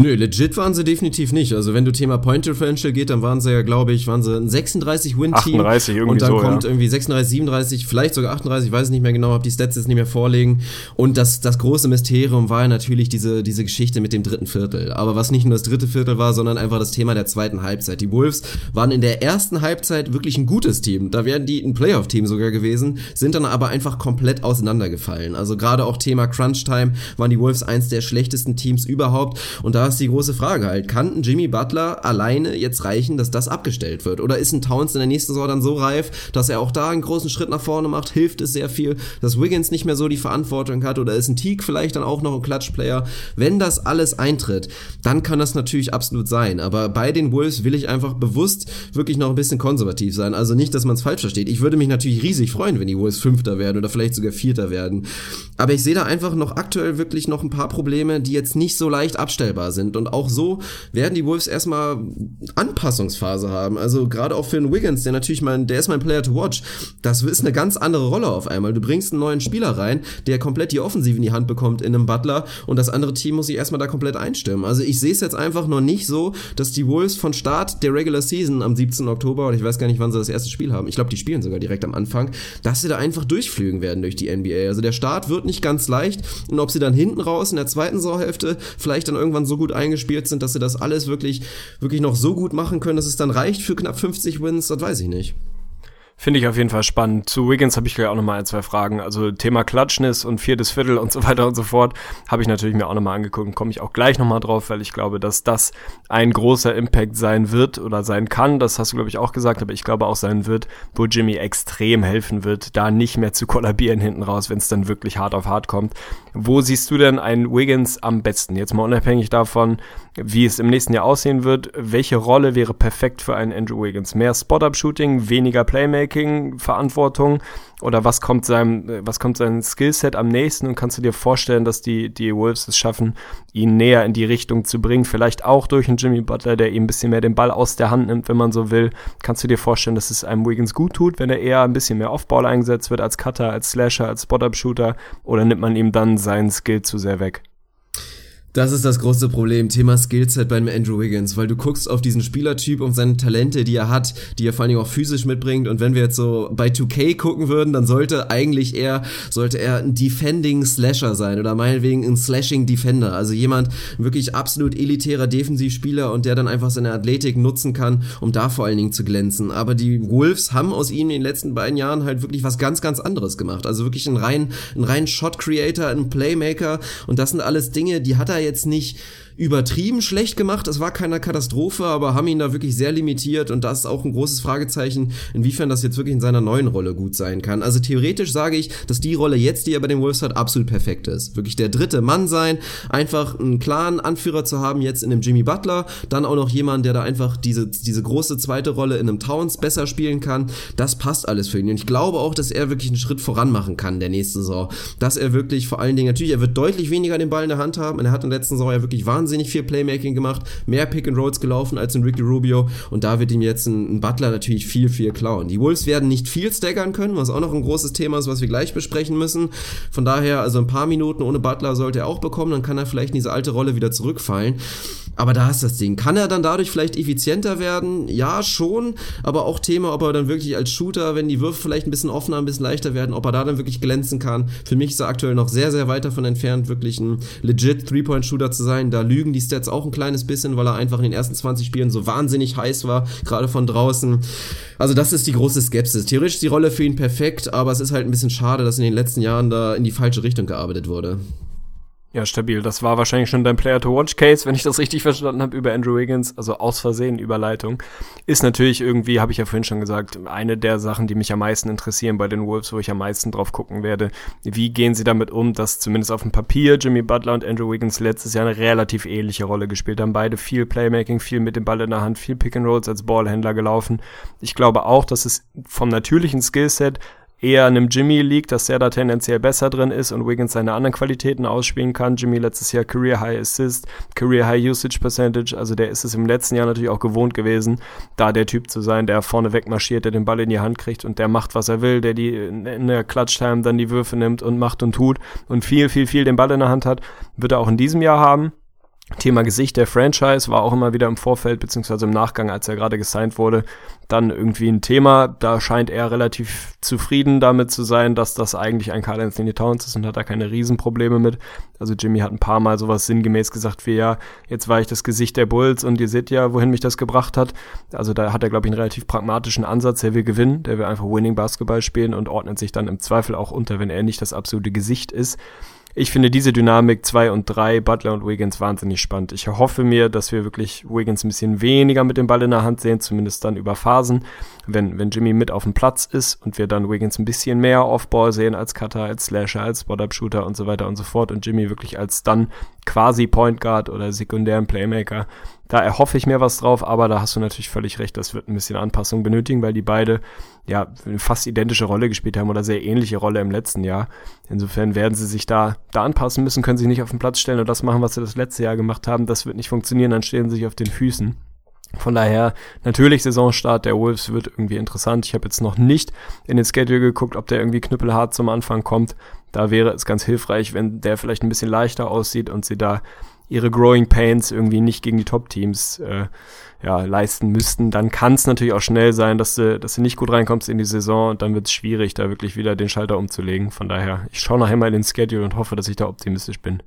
Nö, legit waren sie definitiv nicht. Also wenn du Thema Point Differential geht, dann waren sie ja, glaube ich, waren sie ein 36 Win Team 38 irgendwie und dann so, kommt ja. irgendwie 36, 37, vielleicht sogar 38, ich weiß es nicht mehr genau, habe die Stats jetzt nicht mehr vorlegen. Und das das große Mysterium war ja natürlich diese diese Geschichte mit dem dritten Viertel. Aber was nicht nur das dritte Viertel war, sondern einfach das Thema der zweiten Halbzeit. Die Wolves waren in der ersten Halbzeit wirklich ein gutes Team. Da wären die ein Playoff Team sogar gewesen, sind dann aber einfach komplett auseinandergefallen. Also gerade auch Thema Crunch Time waren die Wolves eins der schlechtesten Teams überhaupt und da ist die große Frage halt, kann Jimmy Butler alleine jetzt reichen, dass das abgestellt wird? Oder ist ein Towns in der nächsten Saison dann so reif, dass er auch da einen großen Schritt nach vorne macht? Hilft es sehr viel, dass Wiggins nicht mehr so die Verantwortung hat? Oder ist ein Teague vielleicht dann auch noch ein Klatschplayer? Wenn das alles eintritt, dann kann das natürlich absolut sein. Aber bei den Wolves will ich einfach bewusst wirklich noch ein bisschen konservativ sein. Also nicht, dass man es falsch versteht. Ich würde mich natürlich riesig freuen, wenn die Wolves Fünfter werden oder vielleicht sogar Vierter werden. Aber ich sehe da einfach noch aktuell wirklich noch ein paar Probleme, die jetzt nicht so leicht abstellbar sind. Und auch so werden die Wolves erstmal Anpassungsphase haben. Also gerade auch für den Wiggins, der natürlich mein, der ist mein Player to watch. Das ist eine ganz andere Rolle auf einmal. Du bringst einen neuen Spieler rein, der komplett die Offensive in die Hand bekommt in einem Butler und das andere Team muss sich erstmal da komplett einstimmen. Also ich sehe es jetzt einfach noch nicht so, dass die Wolves von Start der Regular Season am 17. Oktober, oder ich weiß gar nicht, wann sie das erste Spiel haben, ich glaube, die spielen sogar direkt am Anfang, dass sie da einfach durchflügen werden durch die NBA. Also der Start wird nicht ganz leicht und ob sie dann hinten raus in der zweiten Saisonhälfte vielleicht dann irgendwann so gut eingespielt sind, dass sie das alles wirklich, wirklich noch so gut machen können, dass es dann reicht für knapp 50 Wins, das weiß ich nicht. Finde ich auf jeden Fall spannend. Zu Wiggins habe ich gleich auch nochmal ein, zwei Fragen. Also Thema Klatschnis und viertes Viertel und so weiter und so fort habe ich natürlich mir auch nochmal angeguckt und komme ich auch gleich nochmal drauf, weil ich glaube, dass das ein großer Impact sein wird oder sein kann. Das hast du, glaube ich, auch gesagt, aber ich glaube auch sein wird, wo Jimmy extrem helfen wird, da nicht mehr zu kollabieren hinten raus, wenn es dann wirklich hart auf hart kommt. Wo siehst du denn einen Wiggins am besten? Jetzt mal unabhängig davon, wie es im nächsten Jahr aussehen wird. Welche Rolle wäre perfekt für einen Andrew Wiggins? Mehr Spot-Up-Shooting, weniger Playmaking? Verantwortung oder was kommt seinem, was kommt sein Skillset am nächsten und kannst du dir vorstellen, dass die, die Wolves es schaffen, ihn näher in die Richtung zu bringen? Vielleicht auch durch einen Jimmy Butler, der ihm ein bisschen mehr den Ball aus der Hand nimmt, wenn man so will. Kannst du dir vorstellen, dass es einem Wiggins gut tut, wenn er eher ein bisschen mehr Offball eingesetzt wird als Cutter, als Slasher, als Spot-Up-Shooter oder nimmt man ihm dann seinen Skill zu sehr weg? Das ist das große Problem, Thema Skillset beim Andrew Wiggins, weil du guckst auf diesen Spielertyp und seine Talente, die er hat, die er vor allen Dingen auch physisch mitbringt und wenn wir jetzt so bei 2K gucken würden, dann sollte eigentlich er, sollte er ein Defending Slasher sein oder meinetwegen ein Slashing Defender, also jemand, wirklich absolut elitärer Defensivspieler und der dann einfach seine Athletik nutzen kann, um da vor allen Dingen zu glänzen. Aber die Wolves haben aus ihm in den letzten beiden Jahren halt wirklich was ganz, ganz anderes gemacht. Also wirklich ein rein, ein rein Shot Creator, ein Playmaker und das sind alles Dinge, die hat er jetzt nicht übertrieben schlecht gemacht. Es war keine Katastrophe, aber haben ihn da wirklich sehr limitiert und das ist auch ein großes Fragezeichen, inwiefern das jetzt wirklich in seiner neuen Rolle gut sein kann. Also theoretisch sage ich, dass die Rolle jetzt, die er bei den Wolves hat, absolut perfekt ist. Wirklich der dritte Mann sein, einfach einen klaren Anführer zu haben jetzt in einem Jimmy Butler, dann auch noch jemand, der da einfach diese, diese große zweite Rolle in einem Towns besser spielen kann. Das passt alles für ihn. Und ich glaube auch, dass er wirklich einen Schritt voran machen kann der nächsten Saison. Dass er wirklich vor allen Dingen, natürlich, er wird deutlich weniger den Ball in der Hand haben und er hat in der letzten Saison ja wirklich wahnsinnig viel Playmaking gemacht, mehr Pick and Rolls gelaufen als in Ricky Rubio und da wird ihm jetzt ein, ein Butler natürlich viel, viel klauen. Die Wolves werden nicht viel staggern können, was auch noch ein großes Thema ist, was wir gleich besprechen müssen. Von daher, also ein paar Minuten ohne Butler sollte er auch bekommen, dann kann er vielleicht in diese alte Rolle wieder zurückfallen. Aber da ist das Ding. Kann er dann dadurch vielleicht effizienter werden? Ja, schon. Aber auch Thema, ob er dann wirklich als Shooter, wenn die Würfe vielleicht ein bisschen offener, ein bisschen leichter werden, ob er da dann wirklich glänzen kann. Für mich ist er aktuell noch sehr, sehr weit davon entfernt, wirklich ein legit Three-Point-Shooter zu sein. Da lügen die Stats auch ein kleines bisschen, weil er einfach in den ersten 20 Spielen so wahnsinnig heiß war, gerade von draußen. Also das ist die große Skepsis. Theoretisch ist die Rolle für ihn perfekt, aber es ist halt ein bisschen schade, dass in den letzten Jahren da in die falsche Richtung gearbeitet wurde. Ja, stabil. Das war wahrscheinlich schon dein Player-to-Watch-Case, wenn ich das richtig verstanden habe, über Andrew Wiggins. Also aus Versehen Überleitung. Ist natürlich irgendwie, habe ich ja vorhin schon gesagt, eine der Sachen, die mich am meisten interessieren bei den Wolves, wo ich am meisten drauf gucken werde. Wie gehen sie damit um, dass zumindest auf dem Papier Jimmy Butler und Andrew Wiggins letztes Jahr eine relativ ähnliche Rolle gespielt haben. Beide viel Playmaking, viel mit dem Ball in der Hand, viel Pick-and-Rolls als Ballhändler gelaufen. Ich glaube auch, dass es vom natürlichen Skillset eher einem Jimmy liegt, dass er da tendenziell besser drin ist und Wiggins seine anderen Qualitäten ausspielen kann. Jimmy letztes Jahr Career High Assist, Career High Usage Percentage, also der ist es im letzten Jahr natürlich auch gewohnt gewesen, da der Typ zu sein, der vorne weg marschiert, der den Ball in die Hand kriegt und der macht, was er will, der die in der Clutch-Time dann die Würfe nimmt und macht und tut und viel, viel, viel den Ball in der Hand hat, wird er auch in diesem Jahr haben. Thema Gesicht der Franchise war auch immer wieder im Vorfeld, beziehungsweise im Nachgang, als er gerade gesigned wurde, dann irgendwie ein Thema. Da scheint er relativ zufrieden damit zu sein, dass das eigentlich ein Carl Anthony Towns ist und hat da keine Riesenprobleme mit. Also Jimmy hat ein paar Mal sowas sinngemäß gesagt wie, ja, jetzt war ich das Gesicht der Bulls und ihr seht ja, wohin mich das gebracht hat. Also da hat er, glaube ich, einen relativ pragmatischen Ansatz. Er will gewinnen, der will einfach Winning Basketball spielen und ordnet sich dann im Zweifel auch unter, wenn er nicht das absolute Gesicht ist ich finde diese Dynamik 2 und 3, Butler und Wiggins, wahnsinnig spannend. Ich hoffe mir, dass wir wirklich Wiggins ein bisschen weniger mit dem Ball in der Hand sehen, zumindest dann über Phasen, wenn, wenn Jimmy mit auf dem Platz ist und wir dann Wiggins ein bisschen mehr Off-Ball sehen als Cutter, als Slasher, als Spot-Up-Shooter und so weiter und so fort und Jimmy wirklich als dann quasi Point Guard oder sekundären Playmaker da erhoffe ich mir was drauf, aber da hast du natürlich völlig recht, das wird ein bisschen Anpassung benötigen, weil die beide ja eine fast identische Rolle gespielt haben oder sehr ähnliche Rolle im letzten Jahr. Insofern werden sie sich da, da anpassen müssen, können sich nicht auf den Platz stellen und das machen, was sie das letzte Jahr gemacht haben. Das wird nicht funktionieren, dann stehen sie sich auf den Füßen. Von daher, natürlich Saisonstart der Wolves wird irgendwie interessant. Ich habe jetzt noch nicht in den Schedule geguckt, ob der irgendwie knüppelhart zum Anfang kommt. Da wäre es ganz hilfreich, wenn der vielleicht ein bisschen leichter aussieht und sie da ihre Growing Pains irgendwie nicht gegen die Top-Teams äh, ja, leisten müssten, dann kann es natürlich auch schnell sein, dass du, dass du nicht gut reinkommst in die Saison und dann wird es schwierig, da wirklich wieder den Schalter umzulegen. Von daher, ich schaue nachher mal in den Schedule und hoffe, dass ich da optimistisch bin.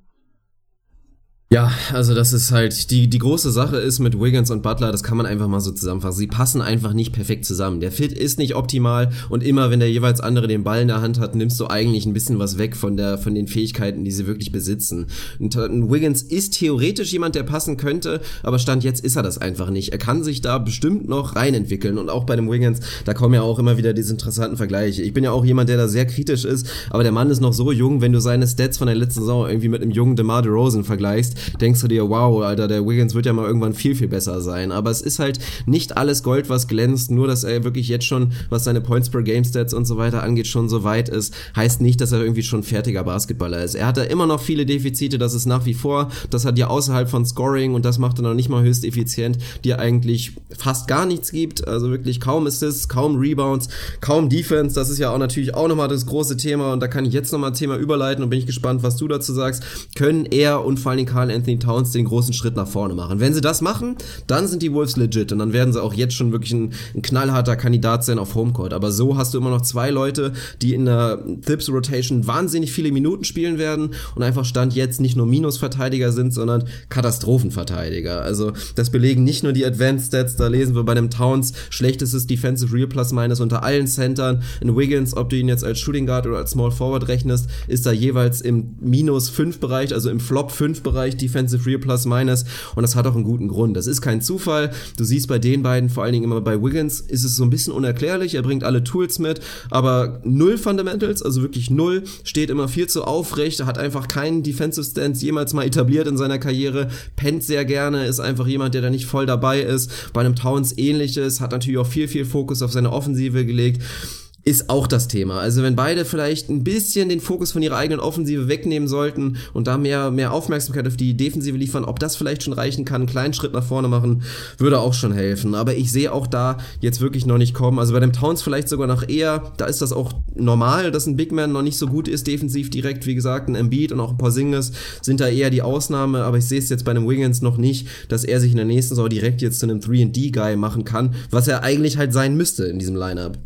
Ja, also das ist halt, die, die große Sache ist mit Wiggins und Butler, das kann man einfach mal so zusammenfassen. Sie passen einfach nicht perfekt zusammen. Der Fit ist nicht optimal und immer wenn der jeweils andere den Ball in der Hand hat, nimmst du eigentlich ein bisschen was weg von der, von den Fähigkeiten, die sie wirklich besitzen. Und Wiggins ist theoretisch jemand, der passen könnte, aber Stand jetzt ist er das einfach nicht. Er kann sich da bestimmt noch reinentwickeln und auch bei dem Wiggins, da kommen ja auch immer wieder diese interessanten Vergleiche. Ich bin ja auch jemand, der da sehr kritisch ist, aber der Mann ist noch so jung, wenn du seine Stats von der letzten Saison irgendwie mit einem jungen DeMar DeRozan vergleichst, denkst du dir, wow, Alter, der Wiggins wird ja mal irgendwann viel, viel besser sein. Aber es ist halt nicht alles Gold, was glänzt, nur dass er wirklich jetzt schon, was seine Points per Game Stats und so weiter angeht, schon so weit ist, heißt nicht, dass er irgendwie schon fertiger Basketballer ist. Er hat da immer noch viele Defizite, das ist nach wie vor, das hat ja außerhalb von Scoring und das macht er noch nicht mal höchst effizient, die eigentlich fast gar nichts gibt, also wirklich kaum Assists, kaum Rebounds, kaum Defense, das ist ja auch natürlich auch nochmal das große Thema und da kann ich jetzt nochmal ein Thema überleiten und bin ich gespannt, was du dazu sagst. Können er und vor allem Anthony Towns den großen Schritt nach vorne machen. Wenn sie das machen, dann sind die Wolves legit und dann werden sie auch jetzt schon wirklich ein, ein knallharter Kandidat sein auf Homecourt. Aber so hast du immer noch zwei Leute, die in der Thips Rotation wahnsinnig viele Minuten spielen werden und einfach Stand jetzt nicht nur Minusverteidiger sind, sondern Katastrophenverteidiger. Also das belegen nicht nur die Advanced Stats, da lesen wir bei dem Towns schlechtestes Defensive Real Plus Minus unter allen Centern. In Wiggins, ob du ihn jetzt als Shooting Guard oder als Small Forward rechnest, ist da jeweils im Minus 5 Bereich, also im Flop 5 Bereich Defensive Real Plus Minus und das hat auch einen guten Grund. Das ist kein Zufall. Du siehst bei den beiden, vor allen Dingen immer bei Wiggins, ist es so ein bisschen unerklärlich. Er bringt alle Tools mit, aber null Fundamentals, also wirklich null, steht immer viel zu aufrecht, hat einfach keinen Defensive Stance jemals mal etabliert in seiner Karriere, pennt sehr gerne, ist einfach jemand, der da nicht voll dabei ist. Bei einem Towns ähnliches, hat natürlich auch viel, viel Fokus auf seine Offensive gelegt ist auch das Thema. Also wenn beide vielleicht ein bisschen den Fokus von ihrer eigenen Offensive wegnehmen sollten und da mehr, mehr Aufmerksamkeit auf die Defensive liefern, ob das vielleicht schon reichen kann, einen kleinen Schritt nach vorne machen, würde auch schon helfen. Aber ich sehe auch da jetzt wirklich noch nicht kommen. Also bei dem Towns vielleicht sogar noch eher, da ist das auch normal, dass ein Big Man noch nicht so gut ist, defensiv direkt, wie gesagt, ein Embiid und auch ein paar Singles sind da eher die Ausnahme, aber ich sehe es jetzt bei einem Wiggins noch nicht, dass er sich in der nächsten Saison direkt jetzt zu einem 3D-Guy machen kann, was er eigentlich halt sein müsste in diesem Lineup.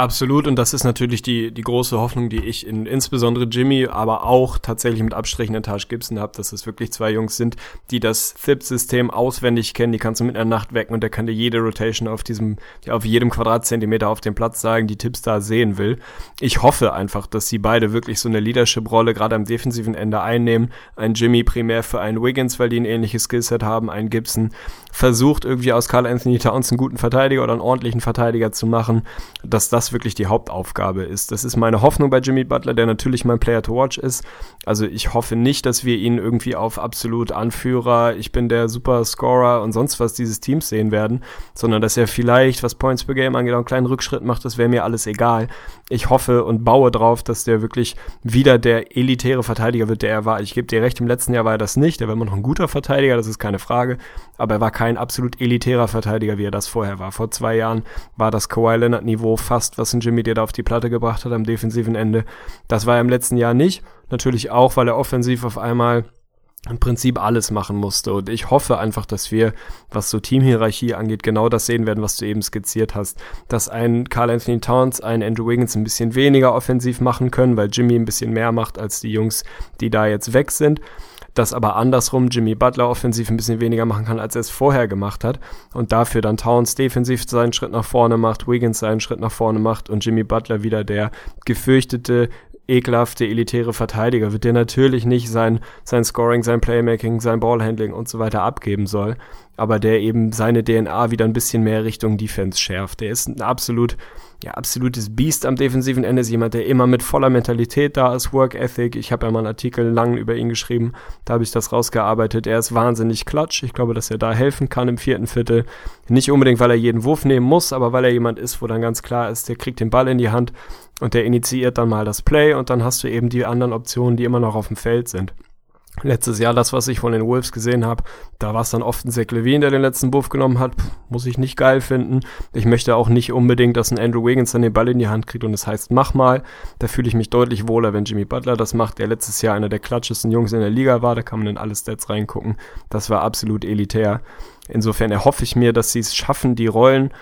Absolut, und das ist natürlich die, die große Hoffnung, die ich in insbesondere Jimmy, aber auch tatsächlich mit Abstrichen in Taj Gibson habe, dass es wirklich zwei Jungs sind, die das Thip-System auswendig kennen, die kannst du mit einer Nacht wecken und der kann dir jede Rotation auf diesem, auf jedem Quadratzentimeter auf dem Platz sagen, die Tipps da sehen will. Ich hoffe einfach, dass sie beide wirklich so eine Leadership-Rolle gerade am defensiven Ende einnehmen. Ein Jimmy primär für einen Wiggins, weil die ein ähnliches Skillset haben, ein Gibson versucht irgendwie aus Carl Anthony Towns einen guten Verteidiger oder einen ordentlichen Verteidiger zu machen, dass das wirklich die Hauptaufgabe ist. Das ist meine Hoffnung bei Jimmy Butler, der natürlich mein Player to watch ist. Also ich hoffe nicht, dass wir ihn irgendwie auf absolut Anführer, ich bin der Super Scorer und sonst was dieses Teams sehen werden, sondern dass er vielleicht, was Points per Game angeht, einen kleinen Rückschritt macht, das wäre mir alles egal. Ich hoffe und baue drauf, dass der wirklich wieder der elitäre Verteidiger wird, der er war. Ich gebe dir recht, im letzten Jahr war er das nicht, er war immer noch ein guter Verteidiger, das ist keine Frage, aber er war kein absolut elitärer Verteidiger, wie er das vorher war. Vor zwei Jahren war das Kawhi Leonard Niveau fast, was ein Jimmy dir da auf die Platte gebracht hat am defensiven Ende. Das war er im letzten Jahr nicht. Natürlich auch, weil er offensiv auf einmal im Prinzip alles machen musste. Und ich hoffe einfach, dass wir, was so Teamhierarchie angeht, genau das sehen werden, was du eben skizziert hast. Dass ein Carl Anthony Towns, ein Andrew Wiggins ein bisschen weniger offensiv machen können, weil Jimmy ein bisschen mehr macht als die Jungs, die da jetzt weg sind. Dass aber andersrum Jimmy Butler offensiv ein bisschen weniger machen kann, als er es vorher gemacht hat. Und dafür dann Towns defensiv seinen Schritt nach vorne macht, Wiggins seinen Schritt nach vorne macht und Jimmy Butler wieder der gefürchtete ekelhafte, elitäre Verteidiger wird der natürlich nicht sein, sein Scoring, sein Playmaking, sein Ballhandling und so weiter abgeben soll, aber der eben seine DNA wieder ein bisschen mehr Richtung Defense schärft. Der ist ein absolut, ja, absolutes Biest am defensiven Ende, ist jemand, der immer mit voller Mentalität da ist, Work Ethic. Ich habe ja mal einen Artikel lang über ihn geschrieben, da habe ich das rausgearbeitet. Er ist wahnsinnig klatsch. Ich glaube, dass er da helfen kann im vierten Viertel. Nicht unbedingt, weil er jeden Wurf nehmen muss, aber weil er jemand ist, wo dann ganz klar ist, der kriegt den Ball in die Hand und der initiiert dann mal das Play und dann hast du eben die anderen Optionen, die immer noch auf dem Feld sind. Letztes Jahr, das, was ich von den Wolves gesehen habe, da war es dann oft ein Zach Levine, der den letzten Buff genommen hat. Muss ich nicht geil finden. Ich möchte auch nicht unbedingt, dass ein Andrew Wiggins dann den Ball in die Hand kriegt und es das heißt, mach mal. Da fühle ich mich deutlich wohler, wenn Jimmy Butler das macht, der letztes Jahr einer der klatschesten Jungs in der Liga war. Da kann man in alle Stats reingucken. Das war absolut elitär. Insofern erhoffe ich mir, dass sie es schaffen, die Rollen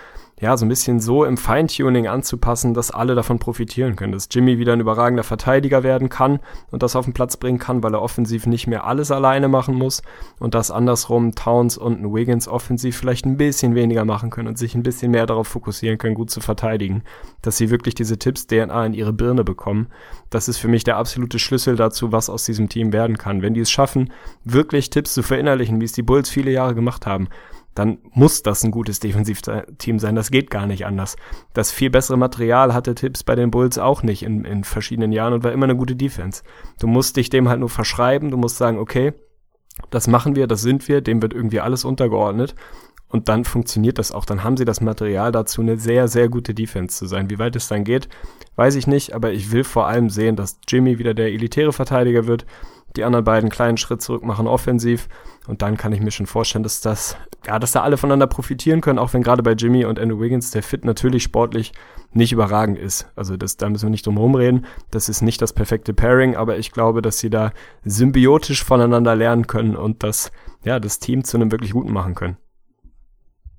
ja, so ein bisschen so im Feintuning anzupassen, dass alle davon profitieren können. Dass Jimmy wieder ein überragender Verteidiger werden kann und das auf den Platz bringen kann, weil er offensiv nicht mehr alles alleine machen muss und dass andersrum Towns und Wiggins offensiv vielleicht ein bisschen weniger machen können und sich ein bisschen mehr darauf fokussieren können, gut zu verteidigen. Dass sie wirklich diese Tipps DNA in ihre Birne bekommen. Das ist für mich der absolute Schlüssel dazu, was aus diesem Team werden kann. Wenn die es schaffen, wirklich Tipps zu verinnerlichen, wie es die Bulls viele Jahre gemacht haben, dann muss das ein gutes Defensivteam sein. Das geht gar nicht anders. Das viel bessere Material hatte Tipps bei den Bulls auch nicht in, in verschiedenen Jahren und war immer eine gute Defense. Du musst dich dem halt nur verschreiben. Du musst sagen, okay, das machen wir, das sind wir, dem wird irgendwie alles untergeordnet. Und dann funktioniert das auch. Dann haben sie das Material dazu, eine sehr, sehr gute Defense zu sein. Wie weit es dann geht, weiß ich nicht. Aber ich will vor allem sehen, dass Jimmy wieder der elitäre Verteidiger wird die anderen beiden kleinen Schritt zurück machen offensiv. Und dann kann ich mir schon vorstellen, dass das, ja, dass da alle voneinander profitieren können, auch wenn gerade bei Jimmy und Andrew Wiggins der Fit natürlich sportlich nicht überragend ist. Also das, da müssen wir nicht drum herum reden. Das ist nicht das perfekte Pairing, aber ich glaube, dass sie da symbiotisch voneinander lernen können und das, ja, das Team zu einem wirklich guten machen können.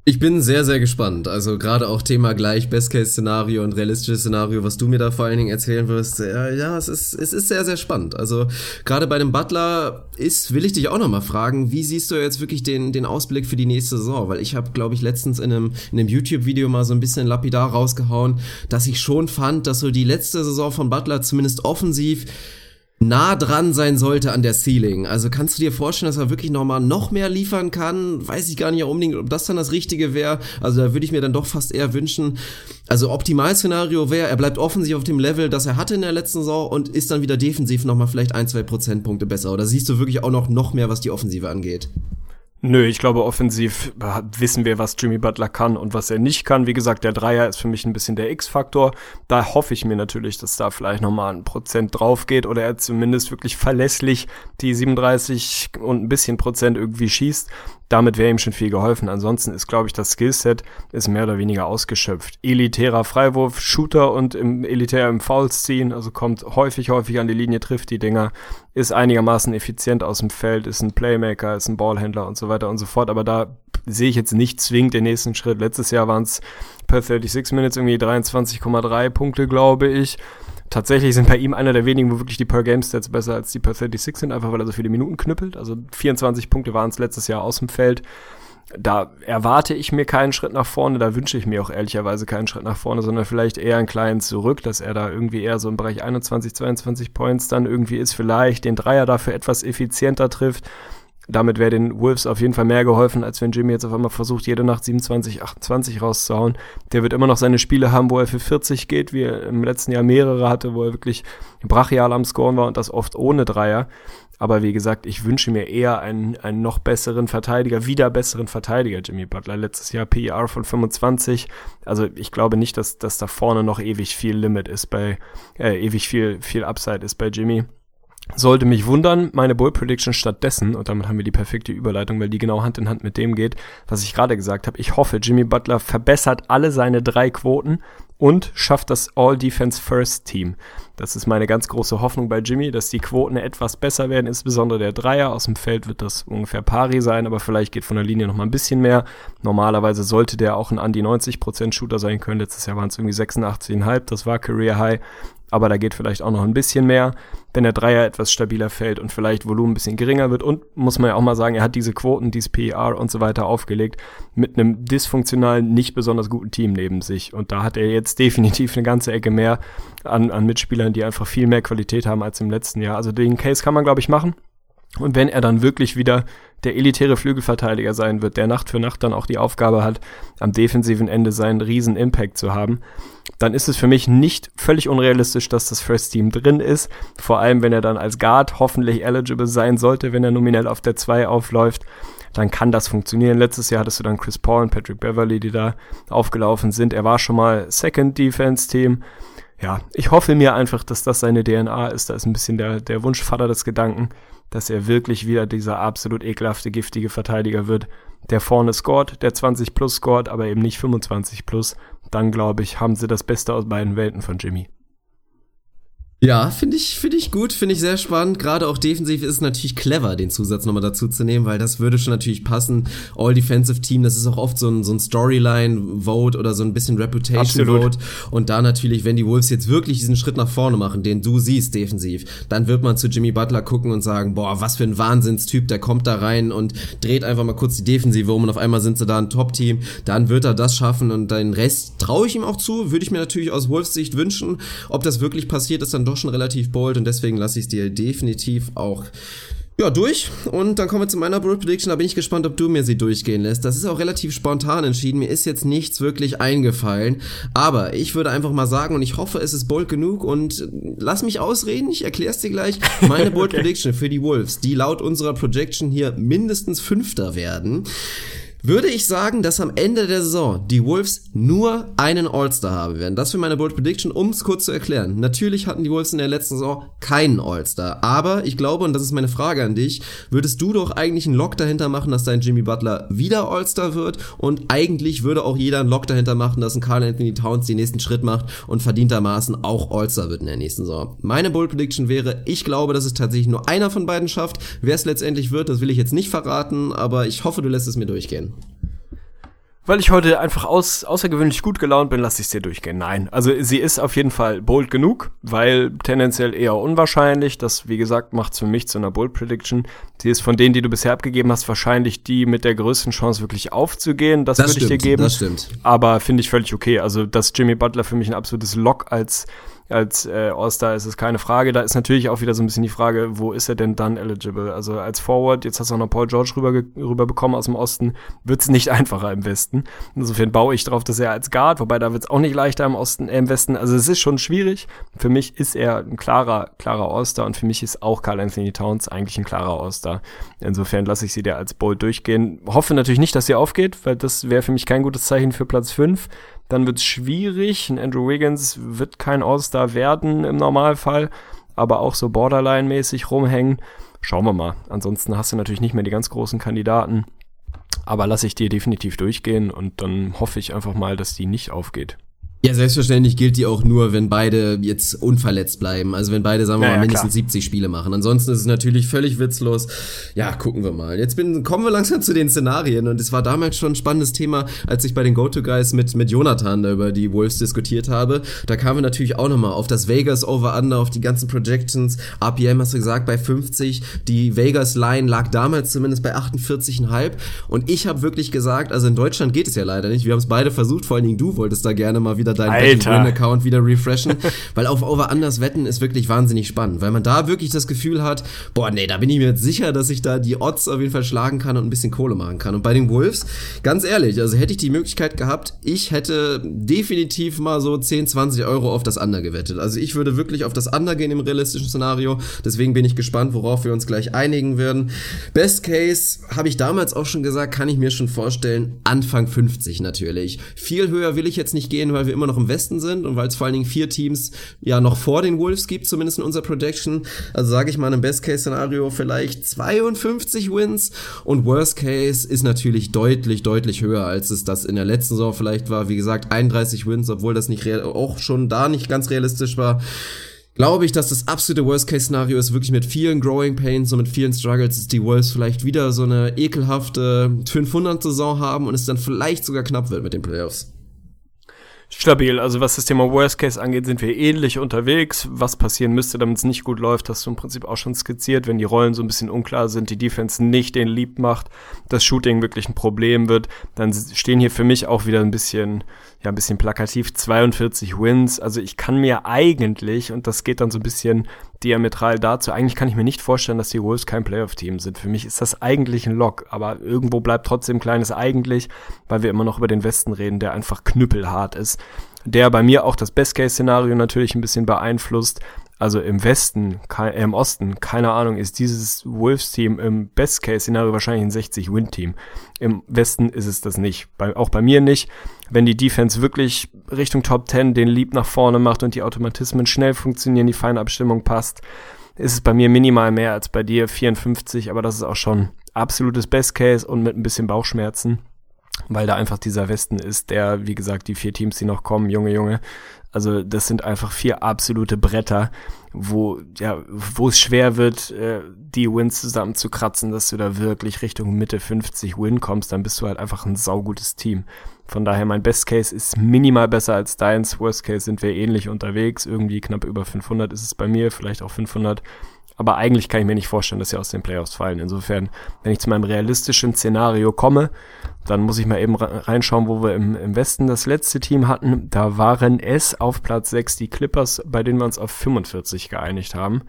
Ich bin sehr, sehr gespannt. Also gerade auch Thema gleich Best-Case-Szenario und realistisches Szenario, was du mir da vor allen Dingen erzählen wirst. Ja, ja es, ist, es ist sehr, sehr spannend. Also gerade bei dem Butler ist, will ich dich auch nochmal fragen, wie siehst du jetzt wirklich den, den Ausblick für die nächste Saison? Weil ich habe, glaube ich, letztens in einem, in einem YouTube-Video mal so ein bisschen lapidar rausgehauen, dass ich schon fand, dass so die letzte Saison von Butler zumindest offensiv nah dran sein sollte an der Ceiling. Also kannst du dir vorstellen, dass er wirklich nochmal noch mehr liefern kann? Weiß ich gar nicht unbedingt, ob das dann das Richtige wäre. Also da würde ich mir dann doch fast eher wünschen. Also Optimalszenario wäre, er bleibt offensiv auf dem Level, das er hatte in der letzten Saison und ist dann wieder defensiv nochmal vielleicht ein, zwei Prozentpunkte besser. Oder siehst du wirklich auch noch, noch mehr, was die Offensive angeht? Nö, ich glaube, offensiv wissen wir, was Jimmy Butler kann und was er nicht kann. Wie gesagt, der Dreier ist für mich ein bisschen der X-Faktor. Da hoffe ich mir natürlich, dass da vielleicht nochmal ein Prozent drauf geht oder er zumindest wirklich verlässlich die 37 und ein bisschen Prozent irgendwie schießt damit wäre ihm schon viel geholfen. Ansonsten ist, glaube ich, das Skillset ist mehr oder weniger ausgeschöpft. Elitärer Freiwurf, Shooter und im elitär im Fouls ziehen, also kommt häufig, häufig an die Linie, trifft die Dinger, ist einigermaßen effizient aus dem Feld, ist ein Playmaker, ist ein Ballhändler und so weiter und so fort. Aber da sehe ich jetzt nicht zwingend den nächsten Schritt. Letztes Jahr waren es per 36 Minutes irgendwie 23,3 Punkte, glaube ich tatsächlich sind bei ihm einer der wenigen, wo wirklich die Per-Game-Stats besser als die Per 36 sind, einfach weil er so viele Minuten knüppelt. Also 24 Punkte waren es letztes Jahr aus dem Feld. Da erwarte ich mir keinen Schritt nach vorne, da wünsche ich mir auch ehrlicherweise keinen Schritt nach vorne, sondern vielleicht eher einen kleinen zurück, dass er da irgendwie eher so im Bereich 21, 22 Points dann irgendwie ist, vielleicht den Dreier dafür etwas effizienter trifft damit wäre den Wolves auf jeden Fall mehr geholfen, als wenn Jimmy jetzt auf einmal versucht, jede Nacht 27, 28 rauszuhauen. Der wird immer noch seine Spiele haben, wo er für 40 geht, wie er im letzten Jahr mehrere hatte, wo er wirklich brachial am Scoren war und das oft ohne Dreier. Aber wie gesagt, ich wünsche mir eher einen, einen noch besseren Verteidiger, wieder besseren Verteidiger, Jimmy Butler. Letztes Jahr PER von 25. Also ich glaube nicht, dass, dass da vorne noch ewig viel Limit ist bei, äh, ewig viel, viel Upside ist bei Jimmy. Sollte mich wundern, meine Bull Prediction stattdessen, und damit haben wir die perfekte Überleitung, weil die genau Hand in Hand mit dem geht, was ich gerade gesagt habe. Ich hoffe, Jimmy Butler verbessert alle seine drei Quoten und schafft das All-Defense-First-Team. Das ist meine ganz große Hoffnung bei Jimmy, dass die Quoten etwas besser werden, insbesondere der Dreier. Aus dem Feld wird das ungefähr pari sein, aber vielleicht geht von der Linie noch mal ein bisschen mehr. Normalerweise sollte der auch ein an die 90% Shooter sein können. Letztes Jahr waren es irgendwie 86,5, das war Career High aber da geht vielleicht auch noch ein bisschen mehr, wenn der Dreier etwas stabiler fällt und vielleicht Volumen ein bisschen geringer wird. Und muss man ja auch mal sagen, er hat diese Quoten, dieses PER und so weiter aufgelegt mit einem dysfunktionalen, nicht besonders guten Team neben sich. Und da hat er jetzt *laughs* definitiv eine ganze Ecke mehr an, an Mitspielern, die einfach viel mehr Qualität haben als im letzten Jahr. Also den Case kann man, glaube ich, machen. Und wenn er dann wirklich wieder der elitäre Flügelverteidiger sein wird, der Nacht für Nacht dann auch die Aufgabe hat, am defensiven Ende seinen riesen Impact zu haben, dann ist es für mich nicht völlig unrealistisch, dass das First Team drin ist. Vor allem, wenn er dann als Guard hoffentlich eligible sein sollte, wenn er nominell auf der 2 aufläuft, dann kann das funktionieren. Letztes Jahr hattest du dann Chris Paul und Patrick Beverly, die da aufgelaufen sind. Er war schon mal Second Defense Team. Ja, ich hoffe mir einfach, dass das seine DNA ist. Da ist ein bisschen der, der Wunschvater des Gedanken, dass er wirklich wieder dieser absolut ekelhafte, giftige Verteidiger wird, der vorne scored, der 20 plus scored, aber eben nicht 25 plus dann glaube ich, haben sie das Beste aus beiden Welten von Jimmy. Ja, finde ich, finde ich gut, finde ich sehr spannend. Gerade auch defensiv ist es natürlich clever, den Zusatz nochmal dazu zu nehmen, weil das würde schon natürlich passen. All Defensive Team, das ist auch oft so ein, so ein Storyline-Vote oder so ein bisschen Reputation-Vote. Und da natürlich, wenn die Wolves jetzt wirklich diesen Schritt nach vorne machen, den du siehst defensiv, dann wird man zu Jimmy Butler gucken und sagen, boah, was für ein Wahnsinnstyp, der kommt da rein und dreht einfach mal kurz die Defensive um und auf einmal sind sie da ein Top-Team. Dann wird er das schaffen und den Rest traue ich ihm auch zu, würde ich mir natürlich aus Wolves Sicht wünschen. Ob das wirklich passiert, ist dann doch schon relativ bold und deswegen lasse ich es dir definitiv auch ja, durch. Und dann kommen wir zu meiner Bold Prediction. Da bin ich gespannt, ob du mir sie durchgehen lässt. Das ist auch relativ spontan entschieden. Mir ist jetzt nichts wirklich eingefallen. Aber ich würde einfach mal sagen, und ich hoffe, es ist bold genug. Und lass mich ausreden. Ich erkläre es dir gleich. Meine *laughs* Bold okay. Prediction für die Wolves, die laut unserer Projection hier mindestens Fünfter werden würde ich sagen, dass am Ende der Saison die Wolves nur einen All-Star haben werden. Das für meine Bold Prediction, um es kurz zu erklären. Natürlich hatten die Wolves in der letzten Saison keinen All-Star, aber ich glaube, und das ist meine Frage an dich, würdest du doch eigentlich einen Lock dahinter machen, dass dein Jimmy Butler wieder All-Star wird und eigentlich würde auch jeder einen Lock dahinter machen, dass ein Carl Anthony Towns den nächsten Schritt macht und verdientermaßen auch All-Star wird in der nächsten Saison. Meine Bold Prediction wäre, ich glaube, dass es tatsächlich nur einer von beiden schafft. Wer es letztendlich wird, das will ich jetzt nicht verraten, aber ich hoffe, du lässt es mir durchgehen. Weil ich heute einfach aus, außergewöhnlich gut gelaunt bin, lasse ich es dir durchgehen. Nein, also sie ist auf jeden Fall bold genug, weil tendenziell eher unwahrscheinlich. Das, wie gesagt, macht es für mich zu einer Bold Prediction. Sie ist von denen, die du bisher abgegeben hast, wahrscheinlich die mit der größten Chance wirklich aufzugehen. Das, das würde ich dir geben. Das stimmt. Aber finde ich völlig okay. Also, dass Jimmy Butler für mich ein absolutes Lock als als äh, All-Star ist es keine Frage. Da ist natürlich auch wieder so ein bisschen die Frage, wo ist er denn dann eligible? Also als Forward, jetzt hast du auch noch Paul George rüber, rüber bekommen aus dem Osten, wird es nicht *laughs* einfacher im Westen. Insofern baue ich darauf, dass er als Guard, wobei da wird es auch nicht leichter im Osten, äh, im Westen. Also es ist schon schwierig. Für mich ist er ein klarer, klarer All-Star und für mich ist auch Carl Anthony Towns eigentlich ein klarer All-Star. Insofern lasse ich sie dir als Bold durchgehen. Hoffe natürlich nicht, dass sie aufgeht, weil das wäre für mich kein gutes Zeichen für Platz 5 dann wird es schwierig. Ein Andrew Wiggins wird kein All-Star werden im Normalfall, aber auch so Borderline-mäßig rumhängen. Schauen wir mal. Ansonsten hast du natürlich nicht mehr die ganz großen Kandidaten. Aber lasse ich dir definitiv durchgehen und dann hoffe ich einfach mal, dass die nicht aufgeht. Ja, selbstverständlich gilt die auch nur, wenn beide jetzt unverletzt bleiben. Also wenn beide, sagen wir ja, mal, mindestens klar. 70 Spiele machen. Ansonsten ist es natürlich völlig witzlos. Ja, gucken wir mal. Jetzt bin, kommen wir langsam zu den Szenarien. Und es war damals schon ein spannendes Thema, als ich bei den Go-To-Guys mit, mit Jonathan da über die Wolves diskutiert habe. Da kamen wir natürlich auch nochmal auf das Vegas Over-Under, auf die ganzen Projections. RPM hast du gesagt, bei 50. Die Vegas-Line lag damals zumindest bei 48,5. Und ich habe wirklich gesagt, also in Deutschland geht es ja leider nicht. Wir haben es beide versucht, vor allen Dingen du wolltest da gerne mal wieder wieder deinen Account wieder refreshen, *laughs* weil auf Over Anders wetten ist wirklich wahnsinnig spannend, weil man da wirklich das Gefühl hat, boah, nee, da bin ich mir jetzt sicher, dass ich da die Odds auf jeden Fall schlagen kann und ein bisschen Kohle machen kann. Und bei den Wolves, ganz ehrlich, also hätte ich die Möglichkeit gehabt, ich hätte definitiv mal so 10, 20 Euro auf das Under gewettet. Also ich würde wirklich auf das Under gehen im realistischen Szenario. Deswegen bin ich gespannt, worauf wir uns gleich einigen werden. Best Case, habe ich damals auch schon gesagt, kann ich mir schon vorstellen, Anfang 50 natürlich. Viel höher will ich jetzt nicht gehen, weil wir immer noch im Westen sind und weil es vor allen Dingen vier Teams ja noch vor den Wolves gibt, zumindest in unserer Projection. Also sage ich mal im Best-Case-Szenario vielleicht 52 Wins und Worst Case ist natürlich deutlich, deutlich höher, als es das in der letzten Saison vielleicht war. Wie gesagt, 31 Wins, obwohl das nicht auch schon da nicht ganz realistisch war glaube ich, dass das absolute Worst-Case-Szenario ist, wirklich mit vielen Growing Pains und mit vielen Struggles, dass die Wolves vielleicht wieder so eine ekelhafte 500-Saison haben und es dann vielleicht sogar knapp wird mit den Playoffs. Stabil, also was das Thema Worst Case angeht, sind wir ähnlich unterwegs. Was passieren müsste, damit es nicht gut läuft, hast du im Prinzip auch schon skizziert, wenn die Rollen so ein bisschen unklar sind, die Defense nicht den Lieb macht, das Shooting wirklich ein Problem wird, dann stehen hier für mich auch wieder ein bisschen ja ein bisschen plakativ 42 Wins. Also ich kann mir eigentlich, und das geht dann so ein bisschen diametral dazu, eigentlich kann ich mir nicht vorstellen, dass die Wolves kein Playoff-Team sind. Für mich ist das eigentlich ein Lock, aber irgendwo bleibt trotzdem ein kleines eigentlich, weil wir immer noch über den Westen reden, der einfach knüppelhart ist. Der bei mir auch das Best-Case-Szenario natürlich ein bisschen beeinflusst. Also im Westen, äh, im Osten, keine Ahnung, ist dieses Wolves-Team im Best-Case-Szenario wahrscheinlich ein 60-Win-Team. Im Westen ist es das nicht. Bei, auch bei mir nicht. Wenn die Defense wirklich Richtung Top 10 den Leap nach vorne macht und die Automatismen schnell funktionieren, die Feinabstimmung passt, ist es bei mir minimal mehr als bei dir 54, aber das ist auch schon absolutes Best-Case und mit ein bisschen Bauchschmerzen weil da einfach dieser Westen ist, der, wie gesagt, die vier Teams, die noch kommen, Junge, Junge, also das sind einfach vier absolute Bretter, wo ja, wo es schwer wird, äh, die Wins zusammen zu kratzen, dass du da wirklich Richtung Mitte 50 Win kommst, dann bist du halt einfach ein saugutes Team. Von daher mein Best Case ist minimal besser als deins. Worst Case sind wir ähnlich unterwegs, irgendwie knapp über 500 ist es bei mir, vielleicht auch 500. Aber eigentlich kann ich mir nicht vorstellen, dass sie aus den Playoffs fallen. Insofern, wenn ich zu meinem realistischen Szenario komme, dann muss ich mal eben reinschauen, wo wir im, im Westen das letzte Team hatten. Da waren es auf Platz 6 die Clippers, bei denen wir uns auf 45 geeinigt haben.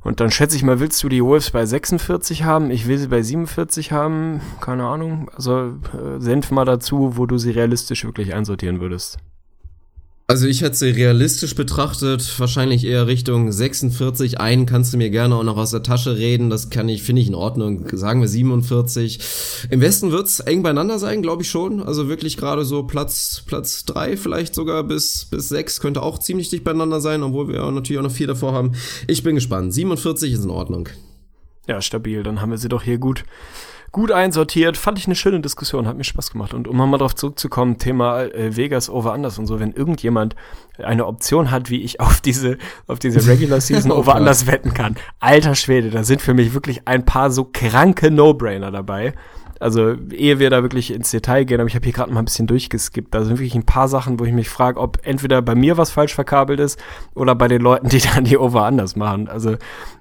Und dann schätze ich mal, willst du die Wolves bei 46 haben? Ich will sie bei 47 haben. Keine Ahnung. Also äh, senf mal dazu, wo du sie realistisch wirklich einsortieren würdest. Also ich hätte sie realistisch betrachtet, wahrscheinlich eher Richtung 46. Einen kannst du mir gerne auch noch aus der Tasche reden, das kann ich, finde ich in Ordnung. Sagen wir 47. Im Westen wird's eng beieinander sein, glaube ich schon. Also wirklich gerade so Platz Platz drei vielleicht sogar bis bis sechs könnte auch ziemlich dicht beieinander sein, obwohl wir natürlich auch noch vier davor haben. Ich bin gespannt. 47 ist in Ordnung. Ja, stabil. Dann haben wir sie doch hier gut gut einsortiert. Fand ich eine schöne Diskussion, hat mir Spaß gemacht. Und um mal darauf zurückzukommen, Thema äh, Vegas over Anders und so, wenn irgendjemand eine Option hat, wie ich auf diese, auf diese Regular Season *laughs* oh over Anders wetten kann. Alter Schwede, da sind für mich wirklich ein paar so kranke No-Brainer dabei. Also, ehe wir da wirklich ins Detail gehen, aber ich habe hier gerade mal ein bisschen durchgeskippt. Da sind wirklich ein paar Sachen, wo ich mich frage, ob entweder bei mir was falsch verkabelt ist oder bei den Leuten, die *laughs* dann die Over anders machen. Also,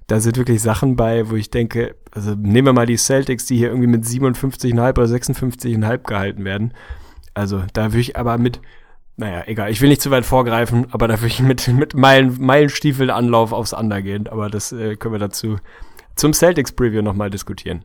da sind wirklich Sachen bei, wo ich denke, also nehmen wir mal die Celtics, die hier irgendwie mit 57,5 oder 56,5 gehalten werden. Also, da würde ich aber mit, naja, egal, ich will nicht zu weit vorgreifen, aber da würde ich mit, mit Meilen, Meilenstiefel Anlauf aufs Under gehen. Aber das äh, können wir dazu zum Celtics Preview nochmal diskutieren.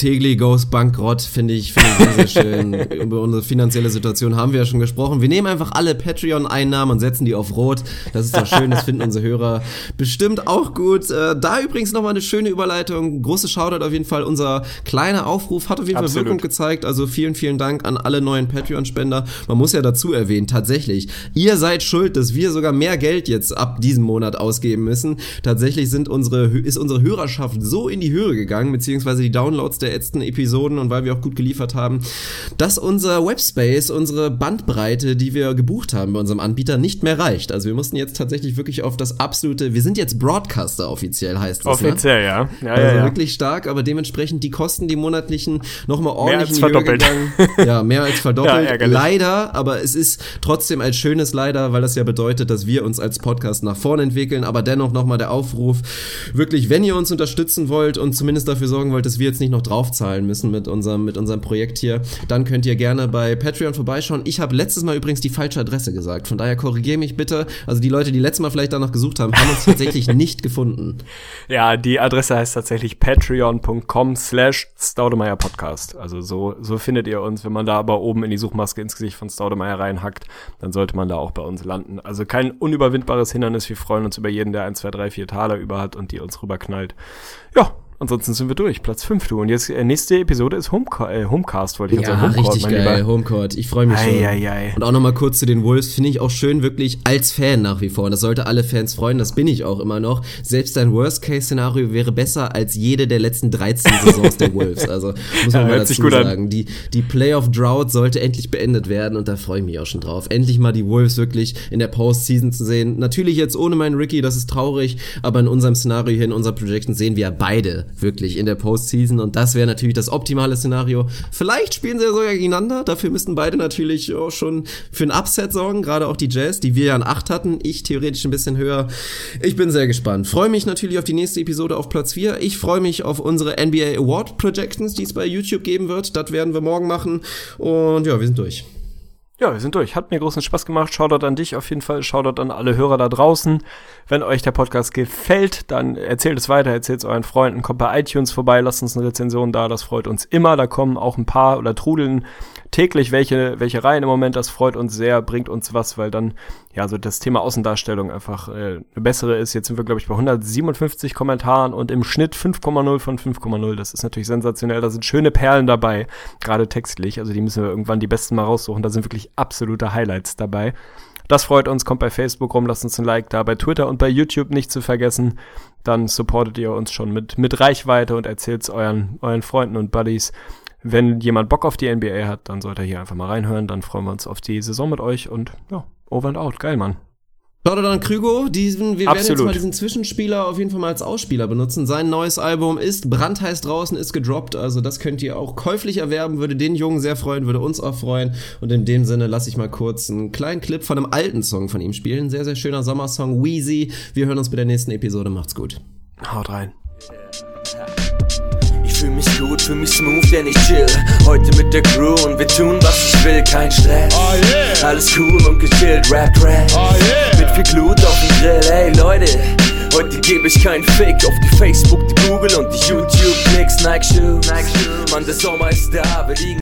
Tegli goes bankrott, finde ich, finde ich sehr, sehr schön. *laughs* Über unsere finanzielle Situation haben wir ja schon gesprochen. Wir nehmen einfach alle Patreon-Einnahmen und setzen die auf Rot. Das ist doch schön, das finden unsere Hörer bestimmt auch gut. Äh, da übrigens nochmal eine schöne Überleitung. Große Shoutout auf jeden Fall. Unser kleiner Aufruf hat auf jeden Absolut. Fall Wirkung gezeigt. Also vielen, vielen Dank an alle neuen Patreon-Spender. Man muss ja dazu erwähnen, tatsächlich, ihr seid schuld, dass wir sogar mehr Geld jetzt ab diesem Monat ausgeben müssen. Tatsächlich sind unsere, ist unsere Hörerschaft so in die Höhe gegangen, beziehungsweise die Downloads der letzten Episoden und weil wir auch gut geliefert haben, dass unser Webspace, unsere Bandbreite, die wir gebucht haben bei unserem Anbieter, nicht mehr reicht. Also wir mussten jetzt tatsächlich wirklich auf das absolute, wir sind jetzt Broadcaster offiziell, heißt das. Ne? Offiziell, ne? ja. ja. Also ja, wirklich stark, aber dementsprechend die Kosten, die monatlichen, nochmal ordentlich *laughs* mehr als verdoppelt. Ja, mehr als verdoppelt. leider, aber es ist trotzdem ein schönes Leider, weil das ja bedeutet, dass wir uns als Podcast nach vorne entwickeln, aber dennoch nochmal der Aufruf, wirklich, wenn ihr uns unterstützen wollt und zumindest dafür sorgen wollt, dass wir jetzt nicht noch draufzahlen müssen mit unserem, mit unserem Projekt hier, dann könnt ihr gerne bei Patreon vorbeischauen. Ich habe letztes Mal übrigens die falsche Adresse gesagt, von daher korrigiere mich bitte. Also die Leute, die letztes Mal vielleicht danach gesucht haben, haben uns tatsächlich *laughs* nicht gefunden. Ja, die Adresse heißt tatsächlich patreon.com slash Staudemeyer Podcast. Also so, so findet ihr uns. Wenn man da aber oben in die Suchmaske ins Gesicht von Staudemeyer reinhackt, dann sollte man da auch bei uns landen. Also kein unüberwindbares Hindernis. Wir freuen uns über jeden, der ein, zwei, drei, vier Taler über hat und die uns rüberknallt. Ja, Ansonsten sind wir durch. Platz 5, du. Und jetzt äh, nächste Episode ist Homeca äh, Homecast, wollte ich ja, sagen. Homecourt, richtig geil, Lieber. Homecourt. Ich freue mich schon. Ei, ei, ei. Und auch nochmal kurz zu den Wolves, finde ich auch schön, wirklich als Fan nach wie vor. Und das sollte alle Fans freuen, das bin ich auch immer noch. Selbst dein Worst-Case-Szenario wäre besser als jede der letzten 13 Saisons der Wolves. Also *laughs* muss man Ja, mal dazu sagen. Die, die Playoff-Drought sollte endlich beendet werden und da freue ich mich auch schon drauf. Endlich mal die Wolves wirklich in der Postseason zu sehen. Natürlich jetzt ohne meinen Ricky, das ist traurig, aber in unserem Szenario hier, in unserer Projection sehen wir beide wirklich in der Postseason und das wäre natürlich das optimale Szenario. Vielleicht spielen sie ja sogar gegeneinander, dafür müssten beide natürlich auch schon für ein Upset sorgen, gerade auch die Jazz, die wir ja an 8 hatten, ich theoretisch ein bisschen höher. Ich bin sehr gespannt. Freue mich natürlich auf die nächste Episode auf Platz 4. Ich freue mich auf unsere NBA Award Projections, die es bei YouTube geben wird. Das werden wir morgen machen und ja, wir sind durch. Ja, wir sind durch. Hat mir großen Spaß gemacht. Shoutout an dich auf jeden Fall. Shoutout an alle Hörer da draußen. Wenn euch der Podcast gefällt, dann erzählt es weiter, erzählt es euren Freunden, kommt bei iTunes vorbei, lasst uns eine Rezension da, das freut uns immer. Da kommen auch ein paar oder trudeln täglich welche, welche Reihen im Moment. Das freut uns sehr, bringt uns was, weil dann ja so das Thema Außendarstellung einfach äh, eine bessere ist. Jetzt sind wir, glaube ich, bei 157 Kommentaren und im Schnitt 5,0 von 5,0. Das ist natürlich sensationell. Da sind schöne Perlen dabei, gerade textlich. Also die müssen wir irgendwann die besten mal raussuchen. Da sind wirklich absolute Highlights dabei. Das freut uns, kommt bei Facebook rum, lasst uns ein Like da, bei Twitter und bei YouTube nicht zu vergessen. Dann supportet ihr uns schon mit, mit Reichweite und erzählt es euren, euren Freunden und Buddies. Wenn jemand Bock auf die NBA hat, dann sollte er hier einfach mal reinhören. Dann freuen wir uns auf die Saison mit euch und ja, over and out. Geil, Mann. Shoutout an Krügo, diesen, wir werden jetzt Absolut. mal diesen Zwischenspieler auf jeden Fall mal als Ausspieler benutzen. Sein neues Album ist brandheiß draußen, ist gedroppt, also das könnt ihr auch käuflich erwerben, würde den Jungen sehr freuen, würde uns auch freuen. Und in dem Sinne lasse ich mal kurz einen kleinen Clip von einem alten Song von ihm spielen. Sehr, sehr schöner Sommersong, Wheezy. Wir hören uns bei der nächsten Episode, macht's gut. Haut rein. Ich fühl mich gut, fühl mich smooth, denn ich chill. Heute mit der Crew und wir tun, was ich will, kein Stress. Oh yeah. Alles cool und gechillt, Rap, Rap. Oh yeah. Mit viel Glut auf dem Grill, ey Leute Heute gebe ich keinen Fick auf die Facebook, die Google und die YouTube-Klicks. Nike Shoes. Mann, der Sommer ist da, wir liegen